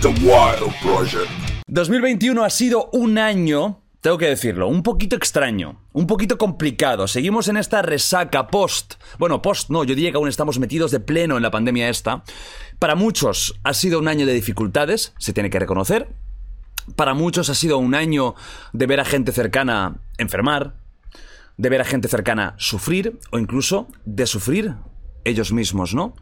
The Wild Project. 2021 ha sido un año, tengo que decirlo, un poquito extraño, un poquito complicado. Seguimos en esta resaca post. Bueno, post no, yo diría que aún estamos metidos de pleno en la pandemia esta. Para muchos ha sido un año de dificultades, se tiene que reconocer. Para muchos ha sido un año de ver a gente cercana enfermar, de ver a gente cercana sufrir o incluso de sufrir ellos mismos, ¿no?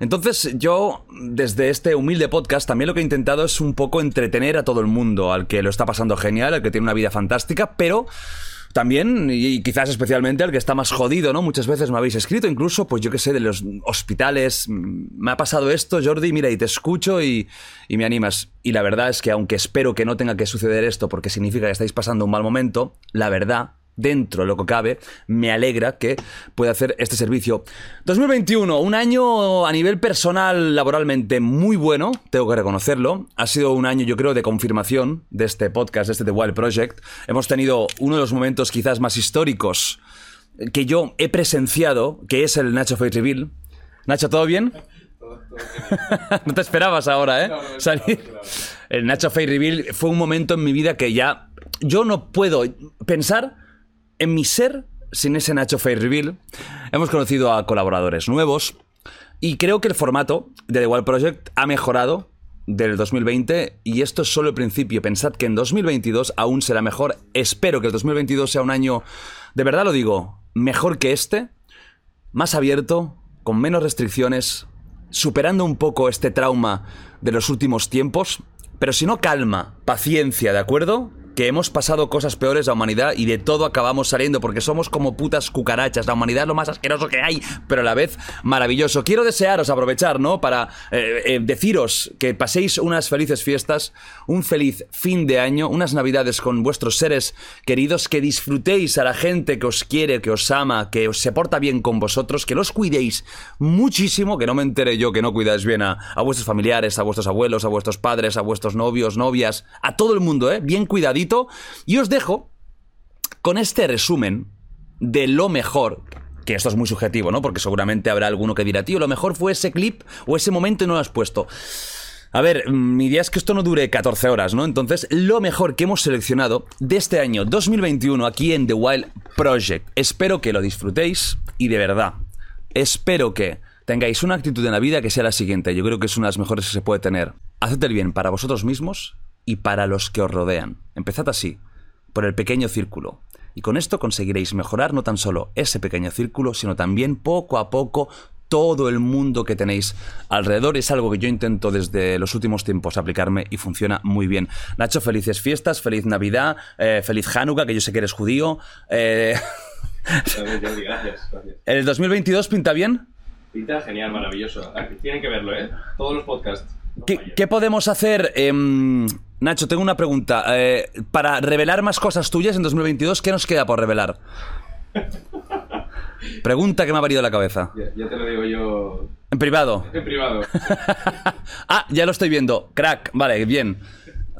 Entonces yo, desde este humilde podcast, también lo que he intentado es un poco entretener a todo el mundo, al que lo está pasando genial, al que tiene una vida fantástica, pero también, y quizás especialmente al que está más jodido, ¿no? Muchas veces me habéis escrito, incluso, pues yo qué sé, de los hospitales, me ha pasado esto, Jordi, mira, y te escucho y, y me animas. Y la verdad es que aunque espero que no tenga que suceder esto porque significa que estáis pasando un mal momento, la verdad dentro de lo que cabe, me alegra que pueda hacer este servicio. 2021, un año a nivel personal, laboralmente muy bueno, tengo que reconocerlo. Ha sido un año, yo creo, de confirmación de este podcast, de este The Wild Project. Hemos tenido uno de los momentos quizás más históricos que yo he presenciado, que es el Nacho Face Reveal. Nacho, ¿todo bien? no te esperabas ahora, ¿eh? Salir. El Nacho Face Reveal fue un momento en mi vida que ya yo no puedo pensar en mi ser, sin ese Nacho Reveal, hemos conocido a colaboradores nuevos y creo que el formato de The Project ha mejorado del 2020 y esto es solo el principio. Pensad que en 2022 aún será mejor. Espero que el 2022 sea un año, de verdad lo digo, mejor que este, más abierto, con menos restricciones, superando un poco este trauma de los últimos tiempos, pero si no calma, paciencia, ¿de acuerdo? Que hemos pasado cosas peores a la humanidad y de todo acabamos saliendo porque somos como putas cucarachas. La humanidad es lo más asqueroso que hay, pero a la vez maravilloso. Quiero desearos aprovechar, ¿no? Para eh, eh, deciros que paséis unas felices fiestas, un feliz fin de año, unas navidades con vuestros seres queridos, que disfrutéis a la gente que os quiere, que os ama, que os se porta bien con vosotros, que los cuidéis muchísimo, que no me entere yo que no cuidáis bien a, a vuestros familiares, a vuestros abuelos, a vuestros padres, a vuestros novios, novias, a todo el mundo, ¿eh? Bien cuidadito y os dejo con este resumen de lo mejor que esto es muy subjetivo, ¿no? Porque seguramente habrá alguno que dirá, tío, lo mejor fue ese clip o ese momento y no lo has puesto. A ver, mi idea es que esto no dure 14 horas, ¿no? Entonces, lo mejor que hemos seleccionado de este año 2021 aquí en The Wild Project. Espero que lo disfrutéis y de verdad, espero que tengáis una actitud en la vida que sea la siguiente. Yo creo que es una de las mejores que se puede tener. Haced el bien para vosotros mismos y para los que os rodean. Empezad así, por el pequeño círculo. Y con esto conseguiréis mejorar no tan solo ese pequeño círculo, sino también poco a poco todo el mundo que tenéis alrededor. Es algo que yo intento desde los últimos tiempos aplicarme y funciona muy bien. Nacho, felices fiestas, feliz Navidad, eh, feliz Hanukkah, que yo sé que eres judío. Eh... Gracias, gracias. ¿El 2022 pinta bien? Pinta genial, maravilloso. Tienen que verlo, ¿eh? Todos los podcasts. ¿Qué, qué podemos hacer? em, Nacho, tengo una pregunta. Eh, para revelar más cosas tuyas en 2022, ¿qué nos queda por revelar? Pregunta que me ha valido la cabeza. Ya, ya te lo digo yo En privado. en privado. ah, ya lo estoy viendo. Crack, vale, bien.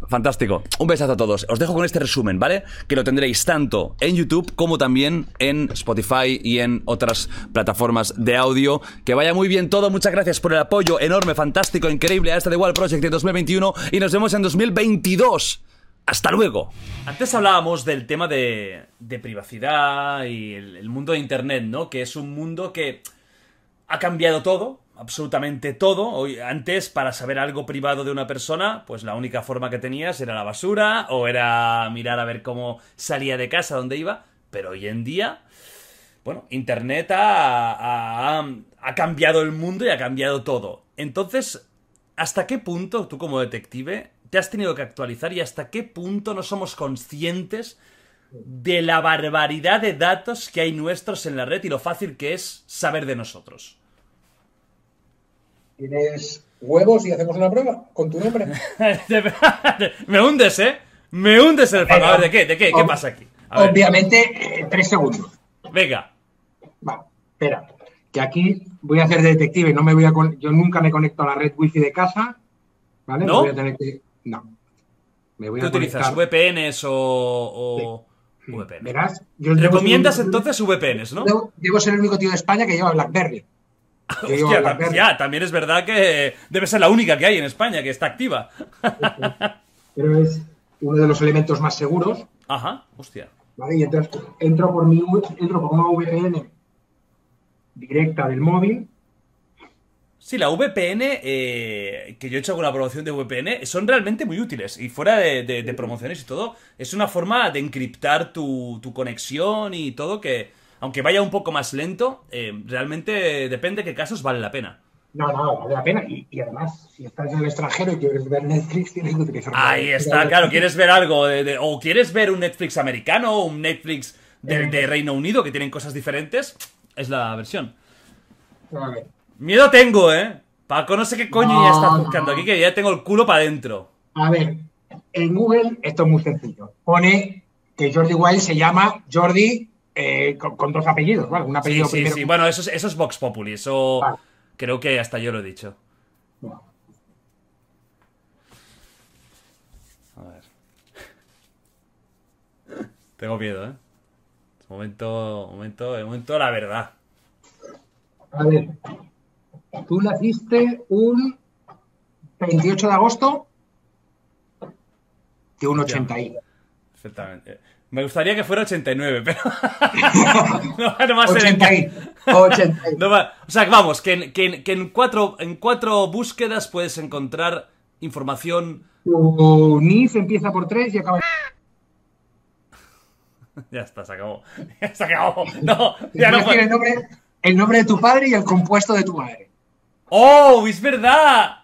Fantástico. Un besazo a todos. Os dejo con este resumen, ¿vale? Que lo tendréis tanto en YouTube como también en Spotify y en otras plataformas de audio. Que vaya muy bien todo. Muchas gracias por el apoyo enorme, fantástico, increíble a este The Wild Project de 2021 y nos vemos en 2022. Hasta luego. Antes hablábamos del tema de, privacidad y el mundo de Internet, ¿no? Que es un mundo que ha cambiado todo, absolutamente todo. Hoy, antes, para saber algo privado de una persona, pues la única forma que tenías era la basura o era mirar a ver cómo salía de casa, dónde iba. Pero hoy en día, bueno, Internet ha, cambiado el mundo y ha cambiado todo. Entonces, ¿hasta qué punto tú como detective te has tenido que actualizar y hasta qué punto no somos conscientes de la barbaridad de datos que hay nuestros en la red y lo fácil que es saber de nosotros? ¿Tienes huevos y hacemos una prueba con tu nombre? Me hundes, ¿eh? Me hundes el fango. A ver, ¿de qué? ¿De qué? ¿Qué pasa aquí? A ver, Obviamente, eh, tres segundos. venga. Va, espera. Que aquí voy a hacer de detective. No me voy a con- Yo nunca me conecto a la red wifi de casa. ¿Vale? Me ¿No? voy a tener que. No. Me voy ¿Qué a utilizas? conectar- ¿VPNs o, o VPN? Verás, yo ¿Recomiendas ser entonces VPNs, no? Debo, debo ser el único tío de España que lleva Blackberry. Hostia, ya, también es verdad que debe ser la única que hay en España que está activa. pero es uno de los elementos más seguros, Ajá, hostia. ¿vale? Y entonces entro por mi entro por una VPN directa del móvil. Sí, la VPN, eh, que yo he hecho alguna promoción de VPN, son realmente muy útiles. Y fuera de, de- de promociones y todo, es una forma de encriptar tu, tu conexión y todo que, aunque vaya un poco más lento, eh, realmente depende de qué casos vale la pena. No, no, vale la pena. Y, y además, si estás en el extranjero y quieres ver Netflix, tienes que utilizar. Ahí está, claro, quieres ver algo, de- de- o quieres ver un Netflix americano o un Netflix de, de Reino Unido que tienen cosas diferentes, es la versión. Vale. Miedo tengo, ¿eh? Paco, no sé qué coño ya estás no. buscando aquí, que ya tengo el culo para adentro. A ver, en Google esto es muy sencillo. Pone que Jordi Wild se llama Jordi eh, con, con dos apellidos, ¿vale? Un Sí, apellido sí, primero. sí. Bueno, eso es, eso es Vox Populi. Eso Vale. creo que hasta yo lo he dicho. A ver. Tengo miedo, ¿eh? Momento, momento, el momento de la verdad. A ver, tú naciste un 28 de agosto de un 80 y. Perfectamente. Me gustaría que fuera 89, pero. no, no va a ser. 80 y. 80 y. No va- O sea, vamos, que, en, que en- que en cuatro, en cuatro búsquedas puedes encontrar información. Tu NIF empieza por 3 y acaba Ya está, se acabó. Ya se acabó. No, ya no el nombre, el nombre de tu padre y el compuesto de tu madre. ¡Oh! ¡Es verdad!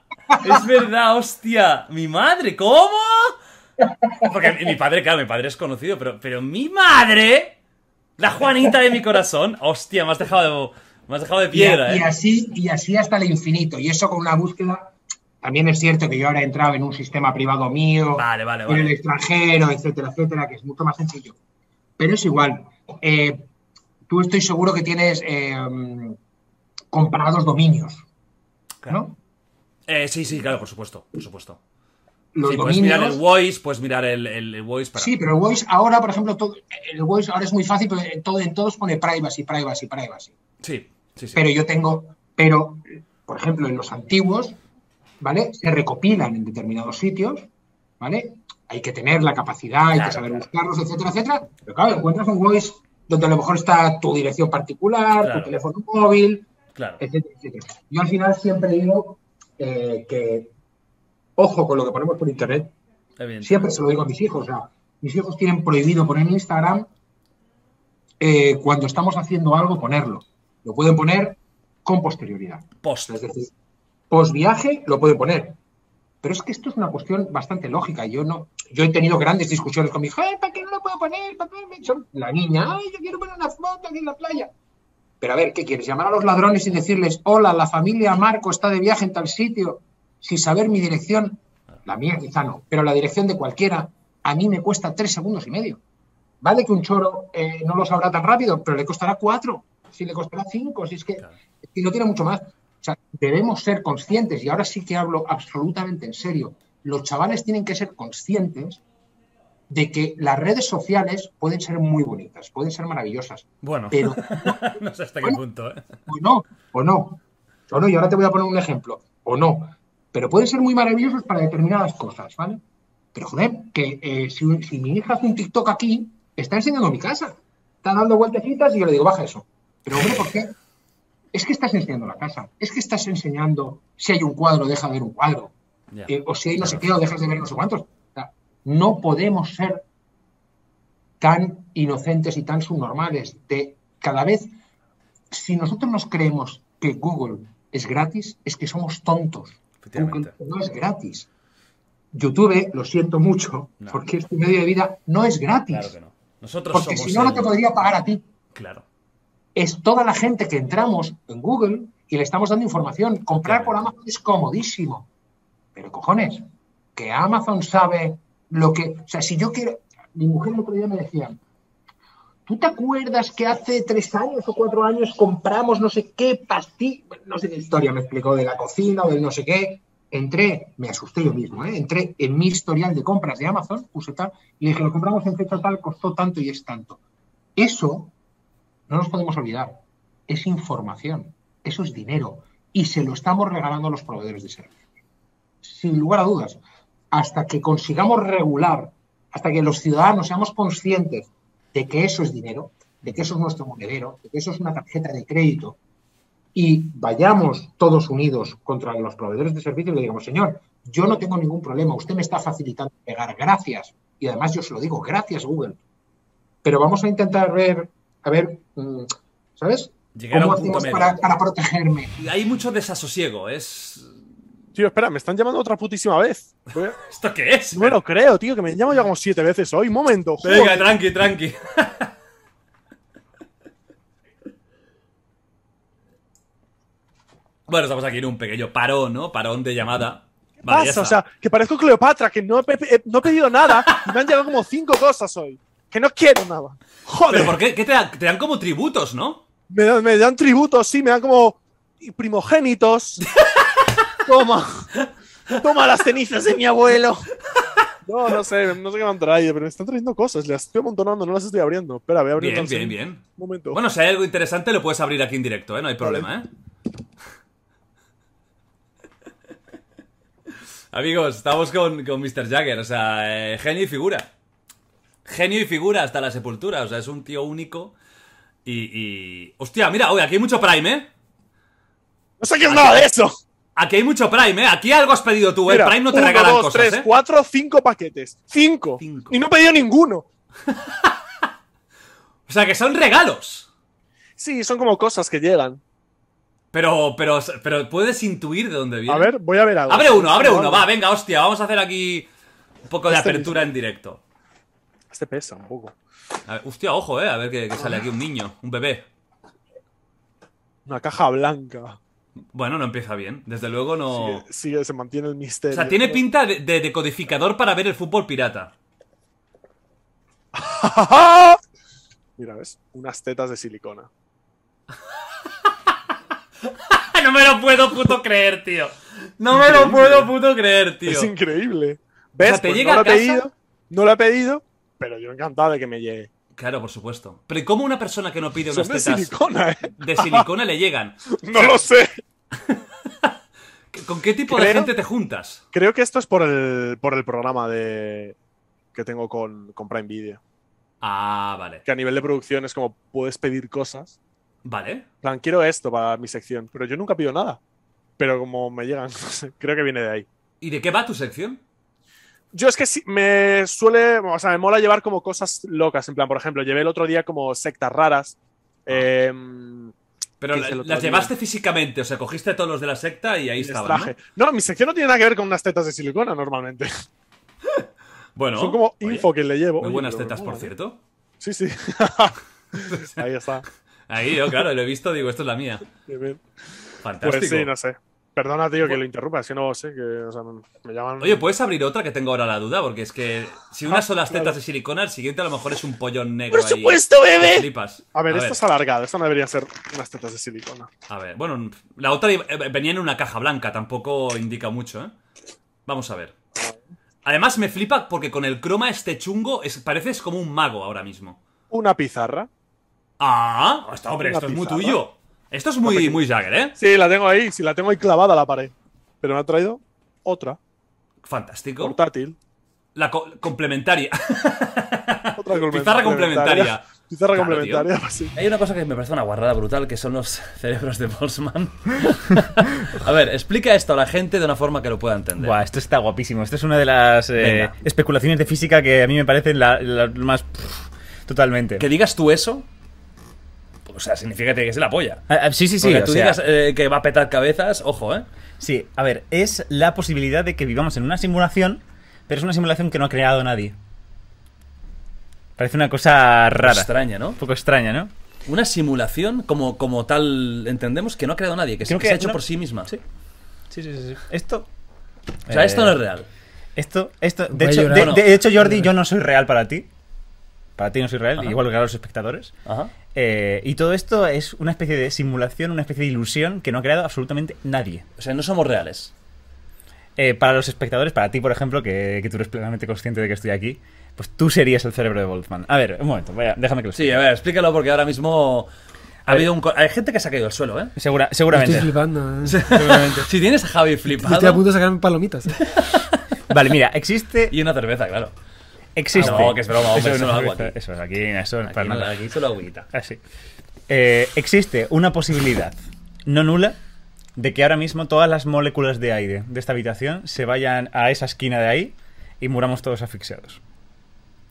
Es verdad, hostia. ¿Mi madre? ¿Cómo? Porque mi padre, claro, mi padre es conocido, pero, pero mi madre, la Juanita de mi corazón, hostia, me has dejado de, me has dejado de piedra, y ¿eh? así, y así hasta el infinito. Y eso con una búsqueda. También es cierto que yo ahora he entrado en un sistema privado mío, Vale, vale, en el extranjero, etcétera, etcétera, que es mucho más sencillo. Pero es igual. Eh, tú estoy seguro que tienes eh, comprados dominios, ¿no? Eh, sí, sí, claro, por supuesto, por supuesto. Los Sí, puedes mirar el voice, puedes mirar el, el, el voice para... Sí, pero el Voice ahora, por ejemplo, todo, el Voice ahora es muy fácil, porque en, todo, en todos pone privacy, privacy, privacy. Sí, sí, sí. Pero yo tengo, pero, por ejemplo, en los antiguos, ¿vale? Se recopilan en determinados sitios, ¿vale? Hay que tener la capacidad, hay Claro, que saber claro. buscarlos, etcétera, etcétera. Pero claro, encuentras un Voice donde a lo mejor está tu dirección particular, Claro. tu teléfono móvil, Claro. etcétera, etcétera. Yo al final siempre digo eh, que, ojo con lo que ponemos por internet. Siempre se lo digo a mis hijos. O sea, mis hijos tienen prohibido poner en Instagram eh, cuando estamos haciendo algo, ponerlo. Lo pueden poner con posterioridad. Post. Es decir, post viaje lo pueden poner. Pero es que esto es una cuestión bastante lógica. Yo no, yo he tenido grandes discusiones con mi hija, "Ay, ¿para qué no lo puedo poner? ¿Para qué?". Son- La niña, ay, yo quiero poner una foto aquí en la playa. Pero a ver, ¿qué quieres? ¿Llamar a los ladrones y decirles, hola, la familia Marco está de viaje en tal sitio, sin saber mi dirección? La mía quizá no, pero la dirección de cualquiera a mí me cuesta tres segundos y medio. Vale que un choro eh, no lo sabrá tan rápido, pero le costará cuatro, si le costará cinco, si es que, que no tiene mucho más. O sea, debemos ser conscientes, y ahora sí que hablo absolutamente en serio, los chavales tienen que ser conscientes de que las redes sociales pueden ser muy bonitas, pueden ser maravillosas, Bueno, pero no sé hasta qué Bueno. punto, ¿eh? o no, o no. O no, y ahora te voy a poner un ejemplo. O no. Pero pueden ser muy maravillosos para determinadas cosas, ¿vale? Pero joder, que eh, si, si mi hija hace un TikTok aquí, está enseñando mi casa. Está dando vueltecitas y yo le digo, baja eso. Pero hombre, ¿por qué? Es que estás enseñando la casa. Es que estás enseñando si hay un cuadro, deja de ver un cuadro. Eh, o si hay no sé qué, o dejas de ver no sé cuántos. O sea, no podemos ser tan inocentes y tan subnormales de cada vez, si nosotros nos creemos que Google es gratis, es que somos tontos. Efectivamente. No es gratis. YouTube, lo siento mucho, No. porque este medio de vida no es gratis. Claro que no. Nosotros porque somos si no, no te podría pagar a ti. Claro. Es toda la gente que entramos en Google y le estamos dando información. Comprar por Amazon es comodísimo. Pero cojones, que Amazon sabe lo que. O sea, si yo quiero. Mi mujer el otro día me decía. ¿Tú te acuerdas que hace tres años o cuatro años compramos no sé qué pastilla? No sé qué historia me explicó de la cocina o del no sé qué. Entré, me asusté yo mismo, ¿eh? entré en mi historial de compras de Amazon, puse tal, y dije, lo compramos en fecha tal, costó tanto y es tanto. Eso no nos podemos olvidar. Es información. Eso es dinero. Y se lo estamos regalando a los proveedores de servicios. Sin lugar a dudas, hasta que consigamos regular, hasta que los ciudadanos seamos conscientes de que eso es dinero, de que eso es nuestro monedero, de que eso es una tarjeta de crédito, y vayamos todos unidos contra los proveedores de servicios y le digamos, señor, yo no tengo ningún problema, usted me está facilitando pegar, gracias. Y además yo se lo digo, gracias Google. Pero vamos a intentar ver, a ver, mm, ¿sabes? Llegar a ¿Cómo un punto hacemos medio. para, para protegerme? Hay mucho desasosiego, es... Tío, espera, me están llamando otra putísima vez. ¿Esto qué es? No me lo creo, tío, que me llamo ya como siete veces hoy. Un momento. Venga, joder. tranqui, tranqui. bueno, estamos aquí en un pequeño parón, ¿no? Parón de llamada. Vale, ya pasa? O sea, que parezco Cleopatra, que no he, no he pedido nada y me han llegado como cinco cosas hoy. Que no quiero nada. Joder. ¿Pero por qué? ¿Qué te, dan, te dan como tributos, no? Me, me dan tributos, sí, me dan como primogénitos. Toma. Toma las cenizas de mi abuelo. No, no sé, no sé qué me han traído, pero me están trayendo cosas. Las estoy amontonando, no las estoy abriendo. Espera, voy a abrir Bien, bien, bien. Un momento. Bueno, si hay algo interesante lo puedes abrir aquí en directo, ¿eh? No hay problema, ¿eh? Amigos, estamos con, con Mr. Jagger, o sea, eh, genio y figura. Genio y figura hasta la sepultura, o sea, es un tío único. Y, y... Hostia, mira, oye, aquí hay mucho Prime, ¿eh? no sé qué es nada de eso. Aquí hay mucho Prime, ¿eh? Aquí algo has pedido tú, ¿eh? Prime no te uno, regalan dos, cosas, tres, ¿eh? cuatro, cinco paquetes. Cinco. Cinco. Y no he pedido ninguno. O sea, que son regalos. Sí, son como cosas que llegan. Pero, pero, pero puedes intuir de dónde viene. A ver, voy a ver algo. Abre uno, abre uno, va, venga, hostia, vamos a hacer aquí un poco de Este apertura en directo. Este pesa un poco. A ver, hostia, ojo, eh, a ver que, que sale aquí un niño, un bebé. Una caja blanca. Bueno, no empieza bien, desde luego no... Sigue, sigue- se mantiene el O misterio. sea, tiene pinta de, de decodificador para ver el fútbol pirata. Mira, ¿ves? Unas tetas de silicona. no me lo puedo puto creer, tío. No me lo puedo puto creer, tío. Es increíble. ¿Ves? O sea, te Pues llega no lo he pedido. No lo he pedido, pero yo encantado de que me llegue. Claro, por supuesto. Pero ¿y cómo una persona que no pide Son unas de tetas silicona, ¿eh? de silicona le llegan? No lo sé. ¿Con qué tipo de gente te juntas? Creo que esto es por el, por el programa de que tengo con, con Prime Video. Ah, vale. Que a nivel de producción es como puedes pedir cosas. Vale. En plan, quiero esto para mi sección, pero yo nunca pido nada. Pero como me llegan, no sé, creo que viene de ahí. ¿Y de qué va tu sección? Yo es que sí, me suele, o sea, me mola llevar como cosas locas. En plan, por ejemplo, llevé el otro día como sectas raras. Em, Pero ¿Qué la- hice el otro las llevaste físicamente, o sea, cogiste a todos los de la secta y ahí estaban. ¿no? ¿no? mi sección no tiene nada que ver con unas tetas de silicona normalmente. Bueno, Son como oye, info que le llevo. Muy Oye, buenas tetas, por cierto. Sí, sí. Ahí está. Ahí yo, claro, lo he visto, digo, esto es la mía. Fantástico. Pues sí, no sé. Perdona, tío, que lo interrumpa, es que no sé, que o sea, me llaman. Oye, ¿puedes abrir otra que tengo ahora la duda? Porque es que si unas son las tetas de silicona, el siguiente a lo mejor es un pollón negro ¡Por ahí. supuesto, Que bebé! Flipas. A ver, esto es alargado, esto no deberían ser unas tetas de silicona. A ver, bueno, la otra eh, venía en una caja blanca, tampoco indica mucho, ¿eh? Vamos a ver. Además me flipa porque con el croma este chungo es, pareces como un mago ahora mismo. Una pizarra. Ah, hasta, hombre, esto es muy tuyo. Esto es muy, muy Jagger, ¿eh? Sí, la tengo ahí, sí, la tengo ahí clavada a la pared. Pero me ha traído otra, Fantástico. portátil. La co- complementaria. Otra Pizarra complementaria. Pizarra Claro, complementaria, sí. Hay una cosa que me parece una guarrada brutal, que son los cerebros de Boltzmann. a ver, explica esto a la gente de una forma que lo pueda entender. Buah, esto está guapísimo. Esto es una de las eh, especulaciones de física que a mí me parecen la- las más... pff, totalmente. Que digas tú eso, o sea, significa que es la polla. Ah, ah, sí, sí, sí. Porque o tú sea, digas eh, que va a petar cabezas, ojo, ¿eh? Sí, a ver, es la posibilidad de que vivamos en una simulación, pero es una simulación que no ha creado nadie. Parece una cosa rara. Extraña, ¿no? Un poco extraña, ¿no? Una simulación como, como tal, entendemos que no ha creado nadie, que, se- Creo que que se ha hecho por sí misma. Sí. Sí, sí, sí. sí. Esto... O sea, esto eh, no es real. Esto, esto, de hecho, de hecho, Jordi, yo no soy real para ti. Para ti no soy real, Ajá. igual que a los espectadores. Ajá. Eh, y todo esto es una especie de simulación, una especie de ilusión que no ha creado absolutamente nadie. O sea, no somos reales. Eh, para los espectadores, para ti, por ejemplo, que, que tú eres plenamente consciente de que estoy aquí, pues tú serías el cerebro de Boltzmann. A ver, un momento, vaya, déjame que lo Sí, explique. a ver, explícalo porque ahora mismo. Ha habido un hay gente que se ha caído al suelo, ¿eh? Segura- Estoy seguramente. flipando. ¿eh? seguramente. Si tienes a Javi Estoy a flipado punto de sacarme palomitas. ¿eh? Vale, mira, existe. y una cerveza, claro. Existe. No, que es broma, hombre, Eso no, agua eso- aquí. Eso, aquí, eso no es para Aquí, no- nada. aquí solo agüita. Así. Eh, existe una posibilidad no nula de que ahora mismo todas las moléculas de aire de esta habitación se vayan a esa esquina de ahí y muramos todos asfixiados.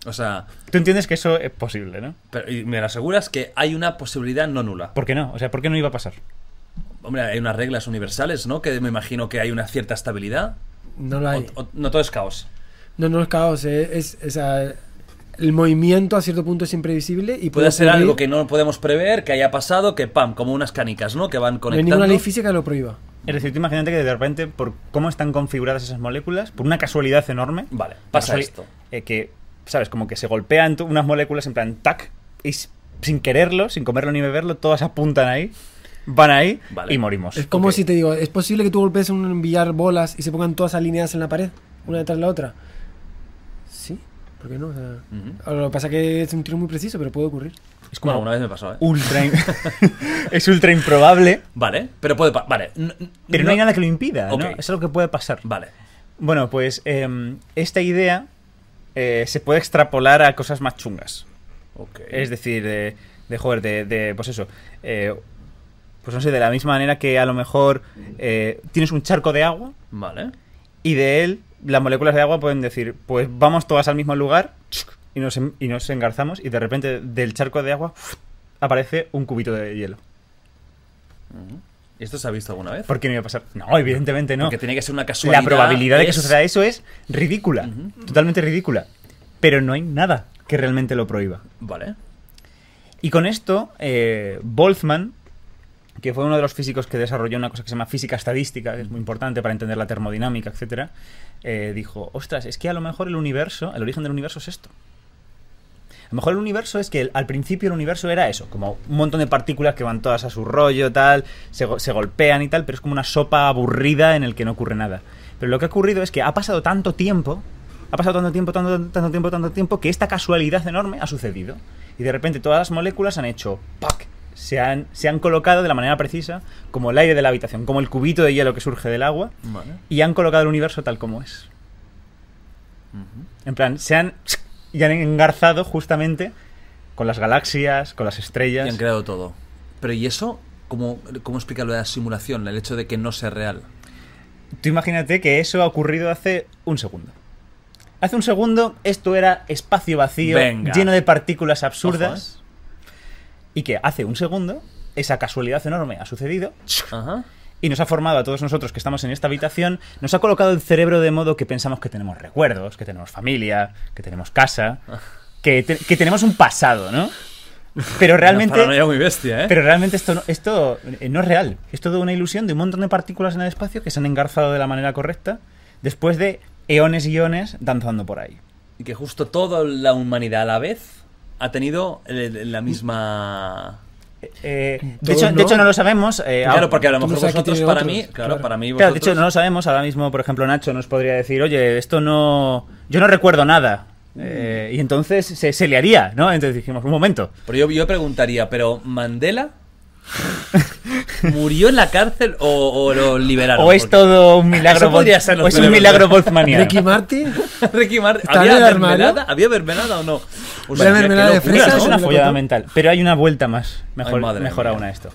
O sea, Tú entiendes que eso es posible, ¿no? pero, y me lo aseguras que hay una posibilidad no nula. ¿Por qué no? O sea, ¿por qué no iba a pasar? Hombre, hay unas reglas universales, ¿no? Que me imagino que hay una cierta estabilidad. No lo hay. O- o- no todo es caos. No, no es caos. eh, Es, es, el movimiento a cierto punto es imprevisible y Puede ser ocurrir- algo que no podemos prever, que haya pasado, que pam, como unas canicas, ¿no? Que van No hay conectando. ninguna ley física que lo prohíba. Es decir, tú imagínate que de repente, por cómo están configuradas esas moléculas, por una casualidad enorme, Vale, pasa esto. eh, que, ¿sabes? Como que se golpean unas moléculas en plan tac, y sin quererlo, sin comerlo ni beberlo, todas apuntan ahí, van ahí Vale. y morimos. Es como si te digo, ¿es posible que tú golpees un billar bolas y se pongan todas alineadas en la pared, una detrás de la otra? ¿Por qué no? O sea, Lo que pasa es que es un tiro muy preciso, pero puede ocurrir. Es como Bueno, una vez me pasó, ¿eh? ultra, in- es ultra improbable, Vale, pero puede Vale. pero no, hay nada que lo impida. ¿no? Es algo que puede pasar. Vale. Bueno, pues em, esta idea eh, se puede extrapolar a cosas más chungas. Es decir, de, de joder, de, de, pues eso. eh, pues no sé, de la misma manera que a lo mejor eh, tienes un charco de agua Vale. y de él las moléculas de agua pueden decir, pues vamos todas al mismo lugar y nos, y nos engarzamos y de repente del charco de agua aparece un cubito de hielo. ¿Y esto se ha visto alguna vez? ¿Por qué no iba a pasar? No, evidentemente no. Porque tiene que ser una casualidad. La probabilidad de que suceda eso es ridícula, totalmente ridícula. Pero no hay nada que realmente lo prohíba. Vale. Y con esto, eh, Boltzmann, que fue uno de los físicos que desarrolló una cosa que se llama física estadística, que es muy importante para entender la termodinámica, etcétera, eh, dijo, ostras, es que a lo mejor el universo, el origen del universo es esto. A lo mejor el universo es que al principio el universo era eso, como un montón de partículas que van todas a su rollo, tal, se golpean y tal, pero es como una sopa aburrida en el que no ocurre nada. Pero lo que ha ocurrido es que ha pasado tanto tiempo, ha pasado tanto tiempo, tanto, tanto tiempo, tanto tiempo, que esta casualidad enorme ha sucedido. Y de repente todas las moléculas han hecho ¡pac! Se han, se han colocado de la manera precisa, como el aire de la habitación, como el cubito de hielo que surge del agua, Vale. y han colocado el universo tal como es. En plan, se han, y han engarzado justamente con las galaxias, con las Y estrellas. han creado todo. Pero ¿y eso? ¿Cómo, ¿Cómo explica lo de la simulación? El hecho de que no sea real. Tú imagínate que eso ha ocurrido hace un segundo. Hace un segundo esto era espacio vacío, Venga. lleno de partículas absurdas. Ojo, Y que hace un segundo esa casualidad enorme ha sucedido Ajá. y nos ha formado a todos nosotros que estamos en esta habitación, nos ha colocado el cerebro de modo que pensamos que tenemos recuerdos, que tenemos familia, que tenemos casa, que, te- que tenemos un pasado, ¿no? Pero realmente... Una muy bestia, ¿eh? Pero realmente esto, no, esto eh, no es real. Es todo una ilusión de un montón de partículas en el espacio que se han engarzado de la manera correcta después de eones y eones danzando por ahí. Y que justo toda la humanidad a la vez ha tenido el- la misma... Eh, de, hecho, de no. hecho, no lo sabemos. eh, Claro, porque a lo mejor vosotros, para otros, mí, claro, claro. para mí Claro, de vosotros... hecho, no lo sabemos. Ahora mismo, por ejemplo, Nacho nos podría decir, oye, esto no. Yo no recuerdo nada. Eh, y entonces se, se liaría, ¿no? Entonces dijimos, un momento. Pero yo, yo preguntaría, ¿pero Mandela murió en la cárcel o, o lo liberaron? O es Porque- todo un milagro. Eso podría ser o es un milagro boltzmanniano. Ricky Martin, Ricky Martin, ¿Está en ¿había mermelada? ¿Había mermelada o no? O ¿Había mermelada de fresa? Es una ¿Se lo follada mental. Pero hay una vuelta más. Mejor, Ay, mejor aún a esto.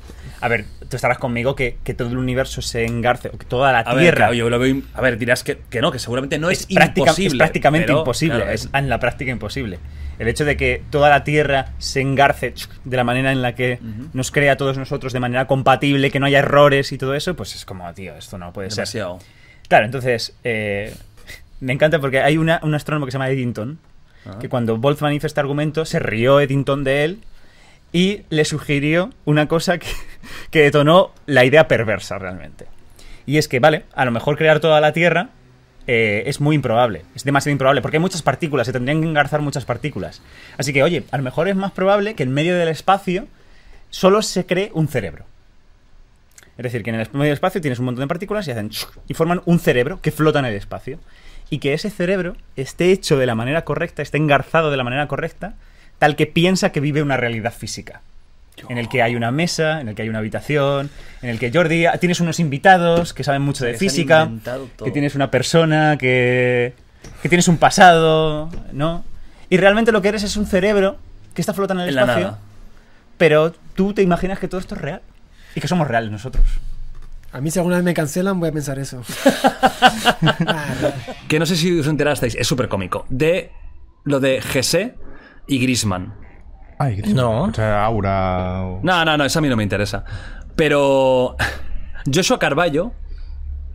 A ver, tú estarás conmigo que, que todo el universo se engarce, que toda la A Tierra claro, yo lo veo a ver, dirás que, que no, que seguramente no es, imposible. es prácticamente pero, imposible. claro, es en la práctica imposible. El hecho de que toda la Tierra se engarce de la manera en la que nos crea a todos nosotros de manera compatible, que no haya errores y todo eso, pues es como, tío, esto no puede ser. demasiado. Claro, entonces, eh, me encanta porque hay una, un astrónomo que se llama Eddington, Ah. que cuando Boltzmann hizo este argumento, se rió Eddington de él y le sugirió una cosa que, que detonó la idea perversa realmente. Y es que, vale, a lo mejor crear toda la Tierra eh, es muy improbable, es demasiado improbable, porque hay muchas partículas, se tendrían que engarzar muchas partículas. Así que, oye, a lo mejor es más probable que en medio del espacio solo se cree un cerebro. Es decir, que en el medio del espacio tienes un montón de partículas y hacen y forman un cerebro que flota en el espacio. Y que ese cerebro esté hecho de la manera correcta, esté engarzado de la manera correcta, tal que piensa que vive una realidad física. en el que hay una mesa, en el que hay una habitación, en el que Jordi tienes unos invitados que saben mucho de física, que tienes una persona que que tienes un pasado, ¿no? Y realmente lo que eres es un cerebro que está flotando en el En la espacio, nada. pero tú te imaginas que todo esto es real y que somos reales nosotros. A mí si alguna vez me cancelan voy a pensar eso. Ah, Que no sé si os enterasteis, es súper cómico. De lo de Gese y Grisman. Ay, No. O sea, Aura. o- No, no, no, eso a mí no me interesa. Pero Joshua Carballo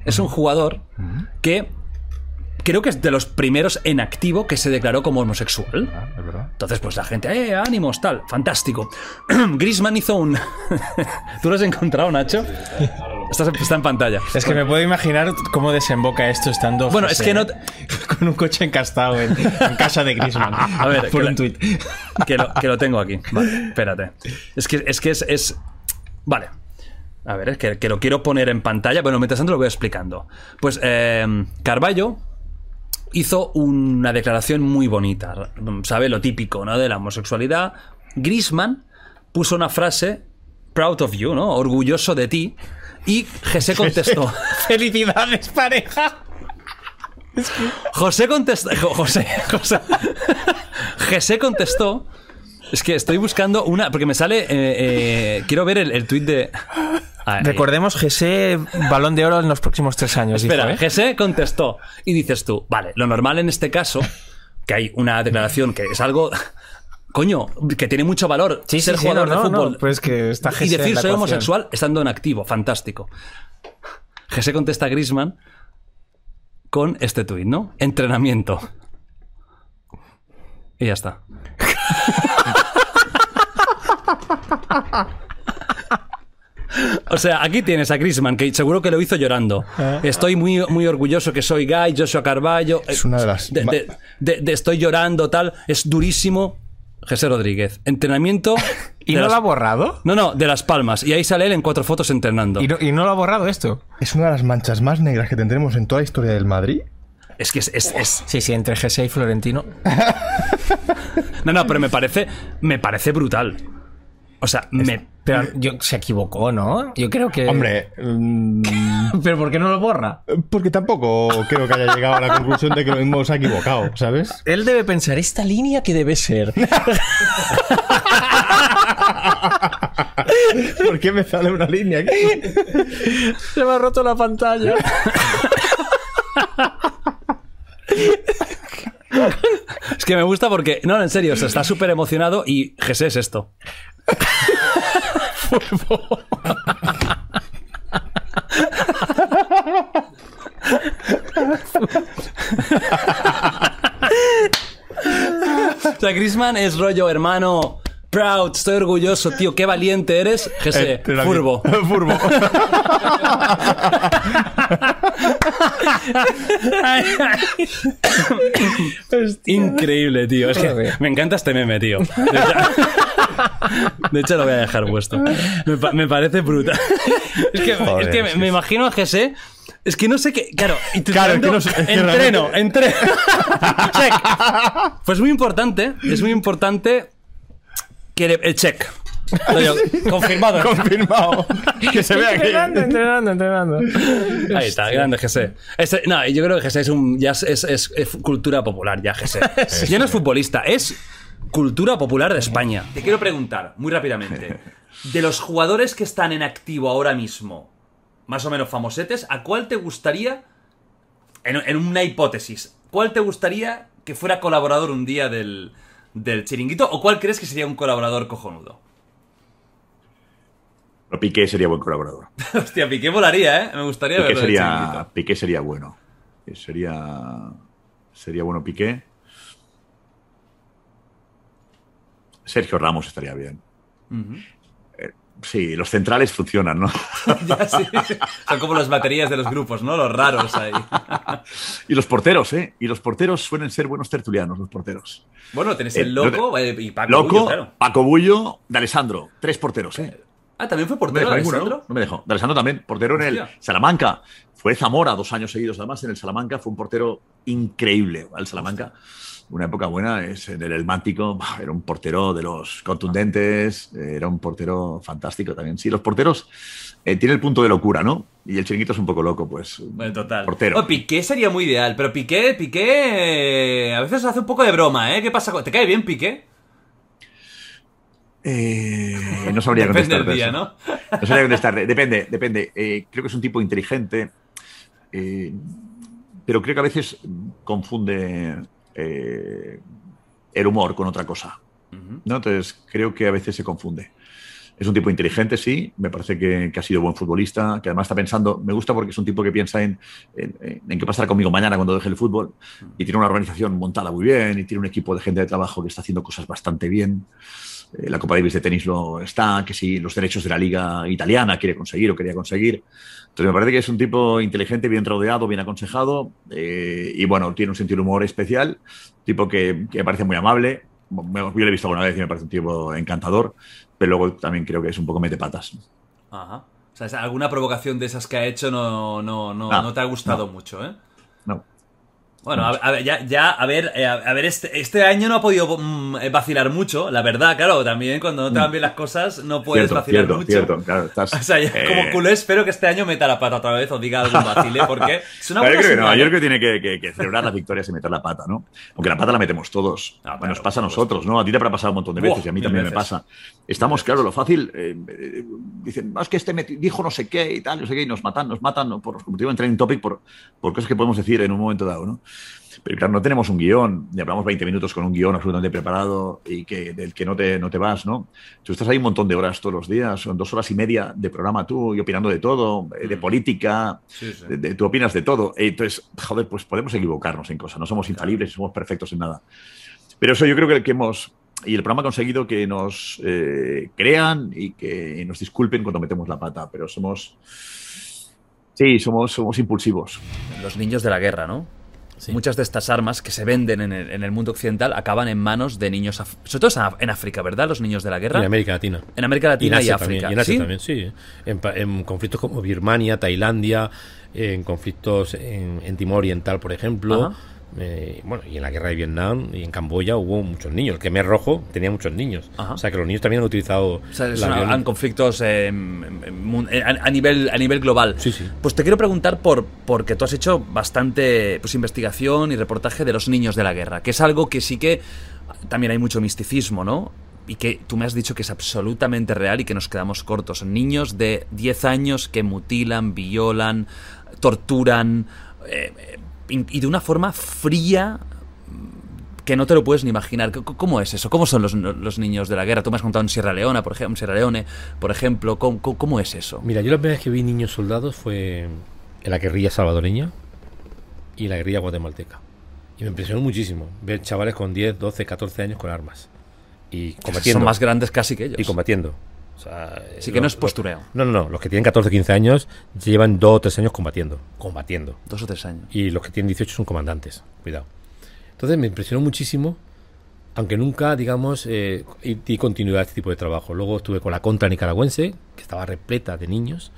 es un jugador que creo que es de los primeros en activo que se declaró como homosexual. Ah, es verdad. Entonces, pues la gente, ¡eh, ánimos, tal! Fantástico. Grisman hizo un. ¿Tú lo has encontrado, Nacho? Está, está en pantalla. Es que me puedo imaginar cómo desemboca esto estando. Bueno, es que no- Con un coche encastado en, en casa de Griezmann. A ver, por que un tuit. Que lo, que lo tengo aquí. Vale, espérate. Es que es. Que es, es- Vale. A ver, es que, que lo quiero poner en pantalla. Bueno, mientras tanto lo voy explicando. Pues eh, Carballo hizo una declaración muy bonita. ¿Sabe? Lo típico, ¿no? De la homosexualidad. Grisman puso una frase. Proud of you, ¿no? Orgulloso de ti. Y José contestó. ¡Felicidades, pareja! José contestó. Jo- José. José. José contestó. Es que estoy buscando una. Porque me sale. eh, eh, quiero ver el, el tuit de. Ah, eh, Recordemos GC balón de oro en los próximos tres años. Espera. José contestó. Y dices tú, vale, lo normal en este caso, que hay una declaración que es algo. Coño, que tiene mucho valor Sí, ser sí, jugador no, de no, fútbol. no, pues que está y Jesse decir soy homosexual estando en activo. Fantástico. José contesta a Grisman con este tuit, ¿no? Entrenamiento. Y ya está. O sea, aquí tienes a Grisman, que seguro que lo hizo llorando. Estoy muy, muy orgulloso que soy gay, Joshua Carballo. Es una de las- De, de- de- de estoy llorando, tal. Es durísimo. José Rodríguez. Entrenamiento. ¿Y no las- lo ha borrado? No, no, de Las Palmas. Y ahí sale él en cuatro fotos entrenando. ¿Y no, y no lo ha borrado esto? Es una de las manchas más negras que tendremos en toda la historia del Madrid. Es que es, es- es- Sí, sí, entre GC y Florentino. No, no, pero me parece. Me parece brutal. O sea, me. Pero yo, se equivocó, ¿no? Yo creo que. Hombre, mm, ¿Pero por qué no lo borra? porque tampoco creo que haya llegado a la conclusión de que lo hemos equivocado, ¿sabes? Él debe pensar, esta línea que debe ser. ¿Por qué me sale una línea aquí? Se me ha roto la pantalla. Es que me gusta porque. No, en serio, o sea, está súper emocionado y José es esto. O sea, Grisman es rollo, hermano. Proud, estoy orgulloso, tío, qué valiente eres. José, Entrenamiento. furbo. Furbo. Increíble, tío. Es que me encanta este meme, tío. De hecho, de hecho, lo voy a dejar puesto. Me, pa- me parece brutal. Es que, Joder, es que me, imagino a José. Es que no sé qué. Claro, y Claro, es que no sé- es que entreno, realmente- entreno. check. Pues muy importante. Es muy importante que le- el check. Confirmado. Confirmado. Que se vea entrenando, que. entrenando, entrenando. Ahí está, grande José. Este- no, yo creo que José es un. Ya es, es- es- es cultura popular, ya José. ya no es futbolista, es cultura popular de España. Te quiero preguntar, muy rápidamente. De los jugadores que están en activo ahora mismo, más o menos famosetes, ¿a cuál te gustaría, en, en una hipótesis, cuál te gustaría que fuera colaborador un día del, del chiringuito? ¿O cuál crees que sería un colaborador cojonudo? Pero Piqué sería buen colaborador. Hostia, Piqué volaría, ¿eh? Me gustaría Piqué verlo sería. Piqué sería bueno. Eh, Sería, sería bueno Piqué. Sergio Ramos estaría bien. Eh, sí, los centrales funcionan, ¿no? Ya, sí. Son como las baterías de los grupos, ¿no? Los raros ahí. y los porteros, ¿eh? Y los porteros suelen ser buenos tertulianos, los porteros. Bueno, tenés Eh, el loco eh, y Paco Loco, Bullo, claro. Paco Bullo, de Alessandro. Tres porteros, ¿eh? Ah, también fue No me portero ninguno. ¿no? No me dejó. De Alessandro también, portero en el. Salamanca. Fue Zamora dos años seguidos, además, en el Salamanca. Fue un portero increíble al Salamanca. Una época buena es en el Elmántico, bah, era un portero de los contundentes, era un portero fantástico también. Sí, los porteros eh, tienen el punto de locura, ¿no? Y el chiringuito es un poco loco, pues. Bueno, total. Portero. Oh, Piqué sería muy ideal, pero Piqué, Piqué. eh, a veces hace un poco de broma, ¿eh? ¿Qué pasa? con- ¿Te cae bien Piqué? Eh, no sabría Depende contestar. del día, ¿no? No sabría contestar. Depende, depende. Eh, creo que es un tipo inteligente, eh, pero creo que a veces confunde eh, el humor con otra cosa. ¿no? Entonces, creo que a veces se confunde. Es un tipo inteligente, sí. Me parece que, que ha sido buen futbolista, que además está pensando. Me gusta porque es un tipo que piensa en, en, en qué pasará conmigo mañana cuando deje el fútbol. Y tiene una organización montada muy bien, y tiene un equipo de gente de trabajo que está haciendo cosas bastante bien. Eh, la Copa Davis de tenis lo está, que si los derechos de la liga italiana quiere conseguir o quería conseguir. Entonces me parece que es un tipo inteligente, bien rodeado, bien aconsejado eh, y bueno, tiene un sentido del humor especial, tipo que, que me parece muy amable. Yo lo he visto alguna vez y me parece un tipo encantador, pero luego también creo que es un poco metepatas. Ajá. O sea, alguna provocación de esas que ha hecho no, no, no, No, no te ha gustado mucho, ¿eh? No. Bueno, a, a ver, ya, ya, a ver, eh, a, ver, este, este año no ha podido mm, eh, vacilar mucho, la verdad, claro, también cuando no te van bien las cosas no puedes. Cierto, vacilar cierto, mucho. cierto, claro, estás, O sea, ya eh, como culé espero que este año meta la pata otra vez o diga algún vacile, porque es una buena yo creo que no, señal, yo ¿eh? creo que tiene que, que- que celebrar las victorias y meter la pata, ¿no? Aunque la pata la metemos todos. Ah, claro, nos pasa a nosotros, ¿no? A ti te habrá pasado un montón de veces y a mí también me pasa. Estamos, claro, lo fácil. eh, dicen, "No, es que este dijo no sé qué y tal, no sé qué, y nos matan, nos matan ¿no? por, como te digo, en trending topic por, por cosas que podemos decir en un momento dado, ¿no? Pero claro, no tenemos un guion, y hablamos 20 minutos con un guion absolutamente preparado y que, del que no te, no te vas, ¿no? Tú estás ahí un montón de horas todos los días, son dos horas y media de programa tú y opinando de todo, eh, de política, Sí, sí. de- de- tú opinas de todo. Eh, Entonces, joder, pues podemos equivocarnos en cosas, no somos infalibles, somos perfectos en nada. Pero eso yo creo que el que hemos, y el programa ha conseguido que nos eh, crean y que nos disculpen cuando metemos la pata, pero somos, sí, somos, somos impulsivos. Los niños de la guerra, ¿no? Muchas de estas armas que se venden en el, en el mundo occidental acaban en manos de niños, sobre todo en en África, ¿verdad? Los niños de la guerra. En América Latina. En América Latina y, Asia África. También, y en Asia ¿Sí? también, sí. En, en conflictos como Birmania, Tailandia, en conflictos en, en Timor Oriental, por ejemplo. Ajá. Eh, bueno, y en la guerra de Vietnam y en Camboya hubo muchos niños. El Khmer Rojo tenía muchos niños. Ajá. O sea que los niños también han utilizado O sea, han conflictos eh, eh, a, a nivel, a nivel global. Sí, sí. Pues te quiero preguntar por porque tú has hecho bastante pues, investigación y reportaje de los niños de la guerra, que es algo que sí que también hay mucho misticismo, ¿no? Y que tú me has dicho que es absolutamente real y que nos quedamos cortos. Niños de 10 años que mutilan, violan, torturan, eh, y de una forma fría que no te lo puedes ni imaginar. ¿Cómo es eso? ¿Cómo son los, los niños de la guerra? Tú me has contado en Sierra Leona, por ejemplo, Sierra Leone, por ejemplo. ¿Cómo, cómo- es eso? Mira, yo la primera vez que vi niños soldados fue en la guerrilla salvadoreña y la guerrilla guatemalteca. Y me impresionó muchísimo ver chavales con 10, 12, 14 años con armas. Y combatiendo. Son más grandes casi que ellos. y combatiendo. O sea, Así que no es postureo. No, no, no. Los que tienen 14, 15 años llevan 2 o 3 años combatiendo. Combatiendo. Dos o tres años. Y los que tienen 18 son comandantes. Cuidado. Entonces me impresionó muchísimo, aunque nunca, digamos, eh, y, y continuidad a este tipo de trabajo. Luego estuve con la contra nicaragüense, que estaba repleta de niños,